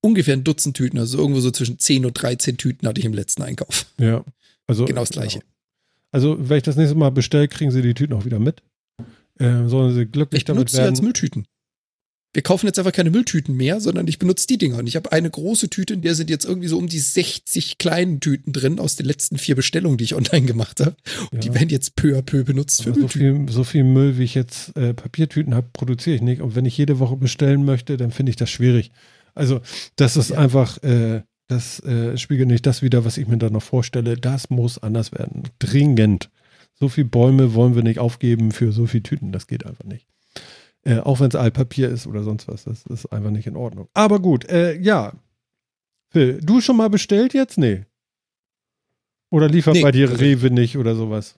Speaker 2: ungefähr ein Dutzend Tüten, also irgendwo so zwischen 10 und 13 Tüten hatte ich im letzten Einkauf.
Speaker 1: Ja. Also,
Speaker 2: Genau das Gleiche.
Speaker 1: Also, wenn ich das nächste Mal bestelle, kriegen Sie die Tüten auch wieder mit. Äh, sollen Sie glücklich
Speaker 2: Ich
Speaker 1: damit
Speaker 2: benutze sie als
Speaker 1: werden.
Speaker 2: Mülltüten. Wir kaufen jetzt einfach keine Mülltüten mehr, sondern ich benutze die Dinger. Und ich habe eine große Tüte, in der sind jetzt irgendwie so um die 60 kleinen Tüten drin aus den letzten vier Bestellungen, die ich online gemacht habe. Und die
Speaker 1: Ja.
Speaker 2: werden jetzt peu à peu benutzt für
Speaker 1: Aber so
Speaker 2: Mülltüten.
Speaker 1: viel, so viel Müll, wie ich jetzt äh, Papiertüten habe, produziere ich nicht. Und wenn ich jede Woche bestellen möchte, dann finde ich das schwierig. Also, das ist
Speaker 2: Ja.
Speaker 1: einfach, äh, das äh, spiegelt nicht das wieder, was ich mir da noch vorstelle. Das muss anders werden. Dringend. So viel Bäume wollen wir nicht aufgeben für so viel Tüten. Das geht einfach nicht. Äh, auch wenn es Altpapier ist oder sonst was. Das ist einfach nicht in Ordnung. Aber gut, äh, ja. Phil, du schon mal bestellt jetzt? Nee. Oder liefert
Speaker 3: Nee,
Speaker 1: bei dir
Speaker 3: also-
Speaker 1: Rewe nicht oder sowas?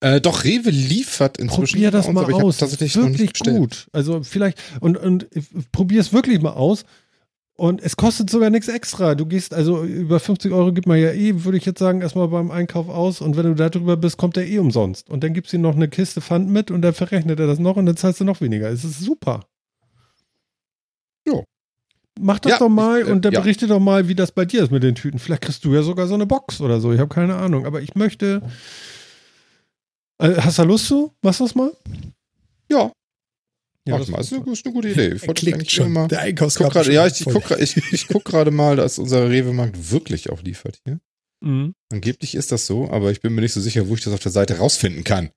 Speaker 3: Äh, doch, Rewe liefert inzwischen.
Speaker 1: Probier das
Speaker 3: uns,
Speaker 1: mal aus.
Speaker 3: Tatsächlich
Speaker 1: ist wirklich gut. Also vielleicht und und probier es wirklich mal aus. Und es kostet sogar nichts extra. Du gehst also über 50 Euro gibt man ja eh, würde ich jetzt sagen, erstmal beim Einkauf aus. Und wenn du da drüber bist, kommt der eh umsonst. Und dann gibst du ihm noch eine Kiste Pfand mit und dann verrechnet er das noch und dann zahlst du noch weniger. Es ist super.
Speaker 3: Ja.
Speaker 1: Mach das
Speaker 3: Ja,
Speaker 1: doch mal
Speaker 3: ich, äh,
Speaker 1: und dann
Speaker 3: ja.
Speaker 1: berichte doch mal, wie das bei dir ist mit den Tüten. Vielleicht kriegst du ja sogar so eine Box oder so. Ich habe keine Ahnung. Aber ich möchte. Äh, hast du Lust zu? Machst du das mal?
Speaker 3: Ja,
Speaker 1: Ja,
Speaker 3: mach
Speaker 1: das
Speaker 3: mal.
Speaker 1: ist
Speaker 3: Das ist eine, ist eine gute Idee. Ich
Speaker 2: klickt schon.
Speaker 3: mal.
Speaker 2: Der
Speaker 3: guck
Speaker 2: Einkaufskorb
Speaker 3: grade,
Speaker 2: ist
Speaker 3: ja, ich, ich guck, gra- ich, ich guck gerade mal, dass unser Rewe-Markt wirklich auch liefert hier.
Speaker 1: Mhm.
Speaker 3: Angeblich ist das so, aber ich bin mir nicht so sicher, wo ich das auf der Seite rausfinden kann.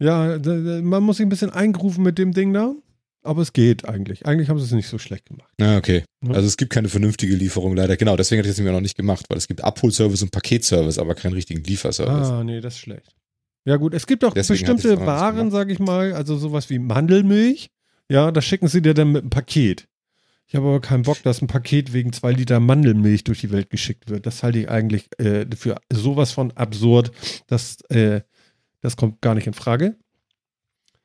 Speaker 1: Ja, man muss sich ein bisschen eingrufen mit dem Ding da, aber es geht eigentlich. Eigentlich haben sie es nicht so schlecht gemacht.
Speaker 3: Na, okay.
Speaker 1: Ja.
Speaker 3: Also es gibt keine vernünftige Lieferung leider. Genau, deswegen hatte ich nämlich auch noch nicht gemacht, weil es gibt Abholservice und Paketservice, aber keinen richtigen Lieferservice.
Speaker 1: Ah, nee, das ist schlecht. Ja gut, es gibt auch
Speaker 3: Deswegen
Speaker 1: bestimmte Waren, sage ich mal, also sowas wie Mandelmilch. Ja, das schicken sie dir dann mit einem Paket. Ich habe aber keinen Bock, dass ein Paket wegen zwei Liter Mandelmilch durch die Welt geschickt wird. Das halte ich eigentlich äh, für sowas von absurd. Das, äh, das kommt gar nicht in Frage.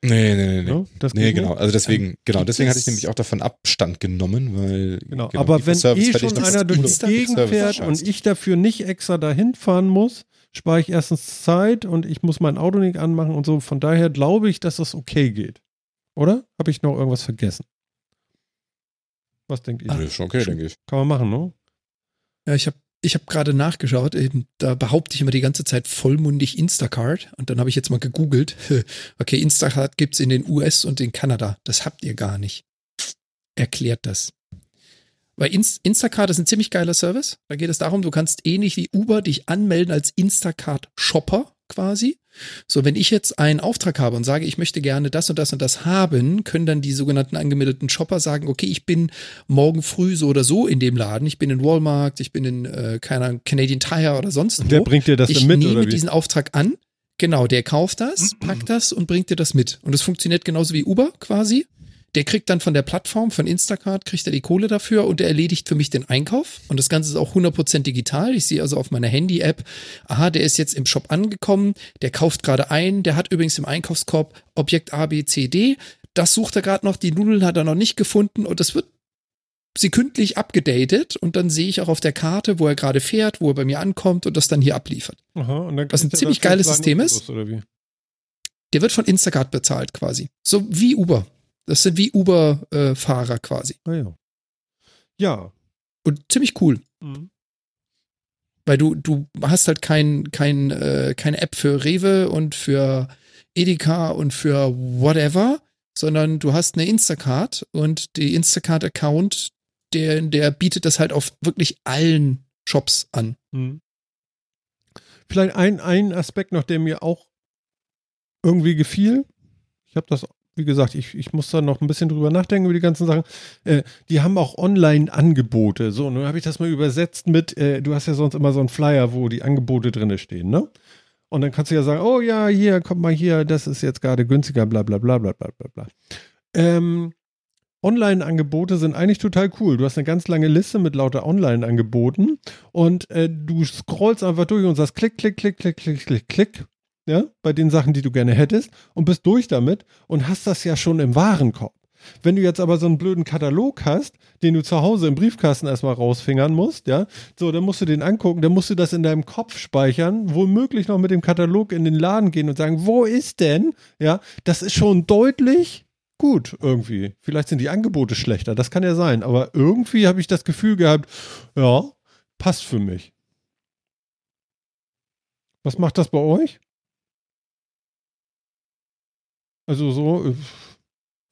Speaker 3: Nee, nee, nee, nee.
Speaker 1: Ne? Das
Speaker 3: Nee, genau.
Speaker 1: nicht.
Speaker 3: Also deswegen, genau, deswegen hatte ich nämlich auch davon Abstand genommen, weil.
Speaker 1: Genau. aber wenn eh schon einer durch die Gegend fährt und ich dafür nicht extra dahin fahren muss, spare ich erstens Zeit und ich muss mein Auto nicht anmachen und so. Von daher glaube ich, dass das okay geht. Oder? Habe ich noch irgendwas vergessen? Was denkt ihr?
Speaker 3: Das ist schon okay, denke ich.
Speaker 1: Kann man machen, ne?
Speaker 2: Ja, ich habe ich hab gerade nachgeschaut, eben, da behaupte ich immer die ganze Zeit vollmundig Instacart und dann habe ich jetzt mal gegoogelt. Okay, Instacart gibt's in den US und in Kanada. Das habt ihr gar nicht. Erklärt das. Weil Inst Instacart ist ein ziemlich geiler Service. Da geht es darum, du kannst ähnlich wie Uber dich anmelden als Instacart-Shopper quasi. So, wenn ich jetzt einen Auftrag habe und sage, ich möchte gerne das und das und das haben, können dann die sogenannten angemeldeten Shopper sagen, okay, ich bin morgen früh so oder so in dem Laden. Ich bin in Walmart, ich bin in, äh, keine Ahnung, Canadian Tire oder sonst wo.
Speaker 1: Der bringt dir das
Speaker 2: ich
Speaker 1: dann mit,
Speaker 2: nehme
Speaker 1: oder wie?
Speaker 2: diesen Auftrag an. Genau, der kauft das, packt das und bringt dir das mit. Und es funktioniert genauso wie Uber quasi. Der kriegt dann von der Plattform, von Instacart, kriegt er die Kohle dafür und er erledigt für mich den Einkauf. Und das Ganze ist auch 100% digital. Ich sehe also auf meiner Handy-App, aha, der ist jetzt im Shop angekommen, der kauft gerade ein, der hat übrigens im Einkaufskorb Objekt A, B, C, D. Das sucht er gerade noch, die Nudeln hat er noch nicht gefunden und das wird sekündlich abgedatet und dann sehe ich auch auf der Karte, wo er gerade fährt, wo er bei mir ankommt und das dann hier abliefert.
Speaker 1: Aha, und dann
Speaker 2: Was ein ziemlich geiles System ist. Der wird von Instacart bezahlt quasi. So wie Uber. Das sind wie Uber-Fahrer quasi.
Speaker 1: Ah, ja. Ja.
Speaker 2: Und ziemlich cool.
Speaker 1: Mhm.
Speaker 2: Weil du, du hast halt kein, kein, äh, keine App für Rewe und für Edeka und für whatever, sondern du hast eine Instacart und die Instacart-Account, der, der bietet das halt auf wirklich allen Shops an.
Speaker 1: Mhm. Vielleicht ein, ein Aspekt noch, der mir auch irgendwie gefiel. Ich habe das, wie gesagt, ich, ich muss da noch ein bisschen drüber nachdenken über die ganzen Sachen. Äh, die haben auch Online-Angebote. So, nun habe ich das mal übersetzt mit, äh, du hast ja sonst immer so einen Flyer, wo die Angebote drin stehen, ne? Und dann kannst du ja sagen, oh ja, hier, komm mal hier, das ist jetzt gerade günstiger, bla bla bla bla bla bla bla. Ähm, Online-Angebote sind eigentlich total cool. Du hast eine ganz lange Liste mit lauter Online-Angeboten und äh, du scrollst einfach durch und sagst klick, klick, klick, klick, klick, klick, klick, ja, bei den Sachen, die du gerne hättest und bist durch damit und hast das ja schon im Warenkorb. Wenn du jetzt aber so einen blöden Katalog hast, den du zu Hause im Briefkasten erstmal rausfingern musst, ja, so, dann musst du den angucken, dann musst du das in deinem Kopf speichern, womöglich noch mit dem Katalog in den Laden gehen und sagen, wo ist denn? Ja, das ist schon deutlich gut irgendwie. Vielleicht sind die Angebote schlechter, das kann ja sein, aber irgendwie habe ich das Gefühl gehabt, ja, passt für mich. Was macht das bei euch? Also so, äh,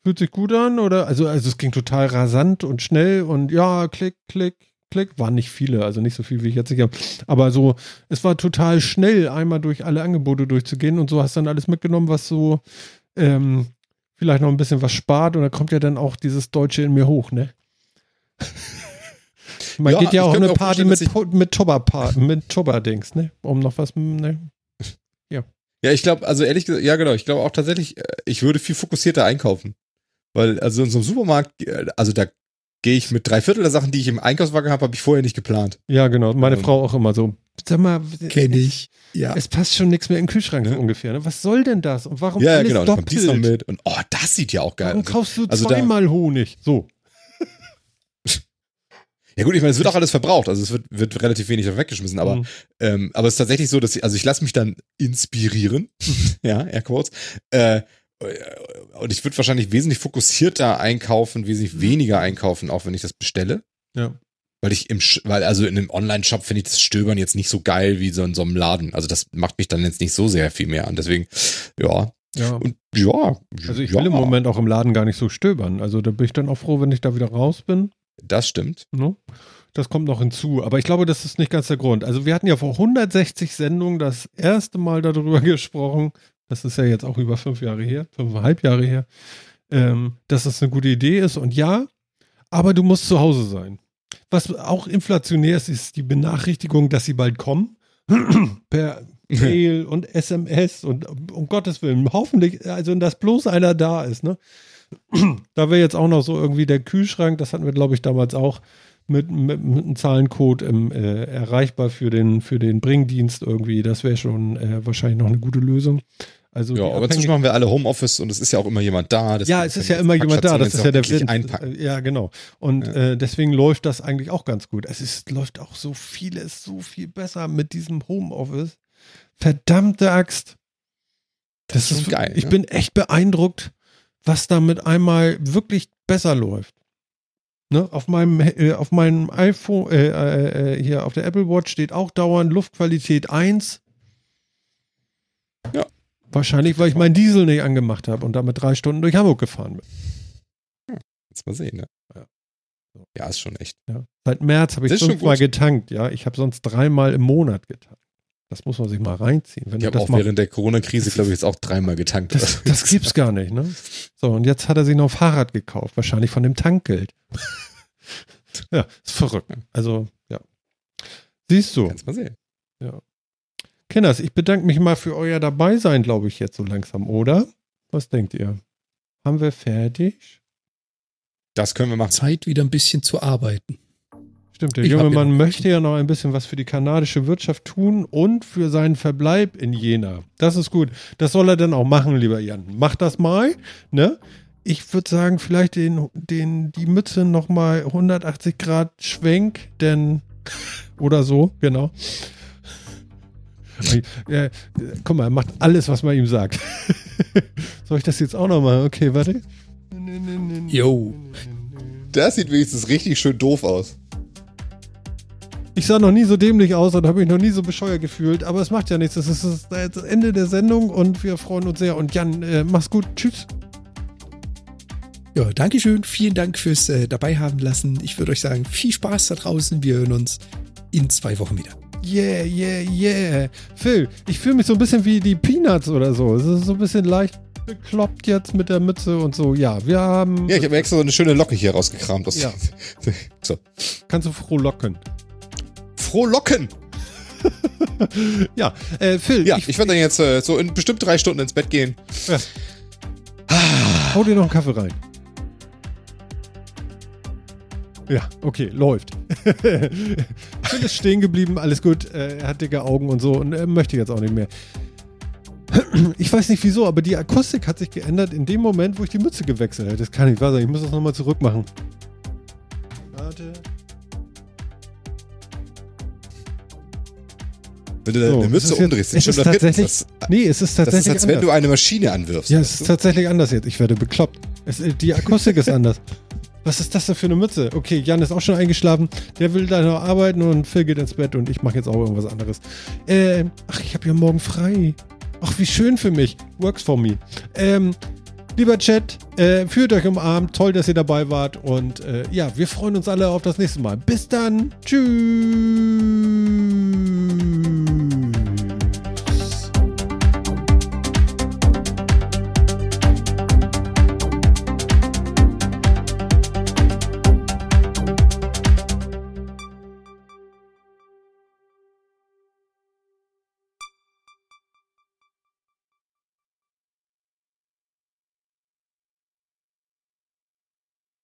Speaker 1: fühlt sich gut an oder? Also, also es ging total rasant und schnell und ja, klick, klick, klick. Waren nicht viele, also nicht so viel, wie ich jetzt nicht habe. Aber so, es war total schnell, einmal durch alle Angebote durchzugehen und so hast dann alles mitgenommen, was so ähm, vielleicht noch ein bisschen was spart und da kommt ja dann auch dieses Deutsche in mir hoch, ne? Man
Speaker 3: Ja,
Speaker 1: geht ja auch eine Party mit, mit Tobber, mit Tobber-Dings, ne? Um noch was, ne?
Speaker 3: Ja, ich glaube, also ehrlich gesagt, ja genau, ich glaube auch tatsächlich, äh, ich würde viel fokussierter einkaufen. Weil, also in so einem Supermarkt, äh, also da gehe ich mit drei Viertel der Sachen, die ich im Einkaufswagen habe, habe ich vorher nicht geplant.
Speaker 1: Ja, genau. Meine
Speaker 3: Ähm,
Speaker 1: Frau auch immer so. Sag mal,
Speaker 2: Kenne ich. Ja.
Speaker 1: es passt schon nichts mehr in den Kühlschrank so
Speaker 3: Ja.
Speaker 1: ungefähr. Ne? Was soll denn das? Und warum
Speaker 3: Ja, ja,
Speaker 1: alles
Speaker 3: genau, dann kommt dies noch
Speaker 1: doppelt?
Speaker 3: mit. Und oh, das sieht ja auch geil
Speaker 1: Warum
Speaker 3: aus.
Speaker 1: kaufst du
Speaker 3: also da-
Speaker 1: zweimal Honig? So.
Speaker 3: Ja gut, ich meine, es wird auch alles verbraucht, also es wird, wird relativ wenig weggeschmissen, aber,
Speaker 1: Mhm.
Speaker 3: ähm, aber es ist tatsächlich so, dass ich, also ich lasse mich dann inspirieren, ja, Airquotes, äh, und ich würde wahrscheinlich wesentlich fokussierter einkaufen, wesentlich weniger einkaufen, auch wenn ich das bestelle.
Speaker 1: Ja.
Speaker 3: Weil ich im, weil also in einem Online-Shop finde ich das Stöbern jetzt nicht so geil wie so in so einem Laden. Also das macht mich dann jetzt nicht so sehr viel mehr an. Deswegen, ja.
Speaker 1: Ja.
Speaker 3: Und ja.
Speaker 1: Also ich
Speaker 3: ja,
Speaker 1: will im Moment auch im Laden gar nicht so stöbern. Also da bin ich dann auch froh, wenn ich da wieder raus bin.
Speaker 3: Das stimmt.
Speaker 1: Ne? Das kommt noch hinzu. Aber ich glaube, das ist nicht ganz der Grund. Also wir hatten ja vor 160 Sendungen das erste Mal darüber gesprochen. Das ist ja jetzt auch über fünf Jahre her, fünfeinhalb Jahre her, ähm, dass das eine gute Idee ist. Und ja, aber du musst zu Hause sein. Was auch inflationär ist, ist die Benachrichtigung, dass sie bald kommen. per Mail und SMS und um Gottes Willen, hoffentlich, also dass bloß einer da ist, ne? Da wäre jetzt auch noch so irgendwie der Kühlschrank, das hatten wir, glaube ich, damals auch mit, mit, mit einem Zahlencode im, äh, erreichbar für den, für den Bringdienst irgendwie. Das wäre schon äh, wahrscheinlich noch eine gute Lösung. Also
Speaker 3: ja, aber inzwischen machen wir alle Homeoffice und es ist ja auch immer jemand da.
Speaker 1: Ja, es ist ja immer jemand da. Das ist ja der Witz. Einpacken. Ja, genau. Und ja. Äh, deswegen läuft das eigentlich auch ganz gut. Es ist, läuft auch so vieles so viel besser mit diesem Homeoffice. Verdammte Axt. Das, das ist, ist geil. Ich ne? bin echt beeindruckt, was da mit einmal wirklich besser läuft. Ne, auf meinem äh, auf meinem iPhone äh, äh, äh hier auf der Apple Watch steht auch dauernd Luftqualität 1. Ja. Wahrscheinlich, weil ich meinen Diesel nicht angemacht habe und damit drei Stunden durch Hamburg gefahren bin.
Speaker 3: Hm, jetzt mal sehen, ne? Ja, ja ist schon echt.
Speaker 1: Ja. Seit März habe ich fünfmal getankt, ja. Ich habe sonst dreimal im Monat getankt. Das muss man sich mal reinziehen.
Speaker 3: Wenn ich habe auch während der Corona-Krise, glaube ich, jetzt auch dreimal getankt.
Speaker 1: Das, das gibt's gar nicht, ne? So, und jetzt hat er sich noch ein Fahrrad gekauft, wahrscheinlich von dem Tankgeld. ja, ist verrückt. Also, ja. Siehst du.
Speaker 3: Kannst mal sehen.
Speaker 1: Ja. Kenners, ich bedanke mich mal für euer Dabeisein, glaube ich, jetzt so langsam, oder? Was denkt ihr? Haben wir fertig?
Speaker 3: Das können wir machen.
Speaker 2: Zeit, wieder ein bisschen zu arbeiten.
Speaker 1: Stimmt, der ich junge Mann möchte ja noch ein bisschen was für die kanadische Wirtschaft tun und für seinen Verbleib in Jena. Das ist gut. Das soll er dann auch machen, lieber Jan. Mach das mal, ne? Ich würde sagen, vielleicht den, den, die Mütze nochmal 180 Grad schwenk, denn, oder so, genau. Ja, guck mal, er macht alles, was man ihm sagt. Soll ich das jetzt auch noch machen? Okay, warte.
Speaker 3: Jo. Das sieht wenigstens richtig schön doof aus.
Speaker 1: Ich sah noch nie so dämlich aus und habe mich noch nie so bescheuert gefühlt, aber es macht ja nichts. Das ist das Ende der Sendung und wir freuen uns sehr. Und Jan, äh, mach's gut. Tschüss.
Speaker 2: Ja, Dankeschön. Vielen Dank fürs äh, dabei haben lassen. Ich würde euch sagen, viel Spaß da draußen. Wir hören uns in zwei Wochen wieder.
Speaker 1: Yeah, yeah, yeah. Phil, ich fühle mich so ein bisschen wie die Peanuts oder so. Es ist so ein bisschen leicht bekloppt jetzt mit der Mütze und so. Ja, wir haben.
Speaker 3: Ja, ich habe extra so eine schöne Locke hier rausgekramt. Das
Speaker 1: ja. so. Kannst du frohlocken.
Speaker 3: Frohlocken!
Speaker 1: ja, äh, Phil.
Speaker 3: Ja, ich, ich werde dann jetzt äh, so in bestimmt drei Stunden ins Bett gehen. Ja.
Speaker 1: Hau dir noch einen Kaffee rein. Ja, okay, läuft. Phil ist stehen geblieben, alles gut. Äh, er hat dicke Augen und so und er möchte jetzt auch nicht mehr. Ich weiß nicht wieso, aber die Akustik hat sich geändert in dem Moment, wo ich die Mütze gewechselt habe. Das kann nicht wahr sein. Ich muss das nochmal zurückmachen. Warte.
Speaker 3: Wenn du so, deine Mütze umdrehst,
Speaker 1: ist, es ist tatsächlich, das, nee, es ist tatsächlich
Speaker 3: Das ist, als wenn du eine Maschine anwirfst.
Speaker 1: Ja, es ist tatsächlich anders jetzt. Ich werde bekloppt. Es, die Akustik ist anders. Was ist das denn für eine Mütze? Okay, Jan ist auch schon eingeschlafen. Der will da noch arbeiten und Phil geht ins Bett und ich mache jetzt auch irgendwas anderes. Äh, ach, ich habe ja morgen frei. Ach, wie schön für mich. Works for me. Ähm, lieber Chat, äh, fühlt euch umarmt. Toll, dass ihr dabei wart. Und äh, ja, wir freuen uns alle auf das nächste Mal. Bis dann. Tschüss.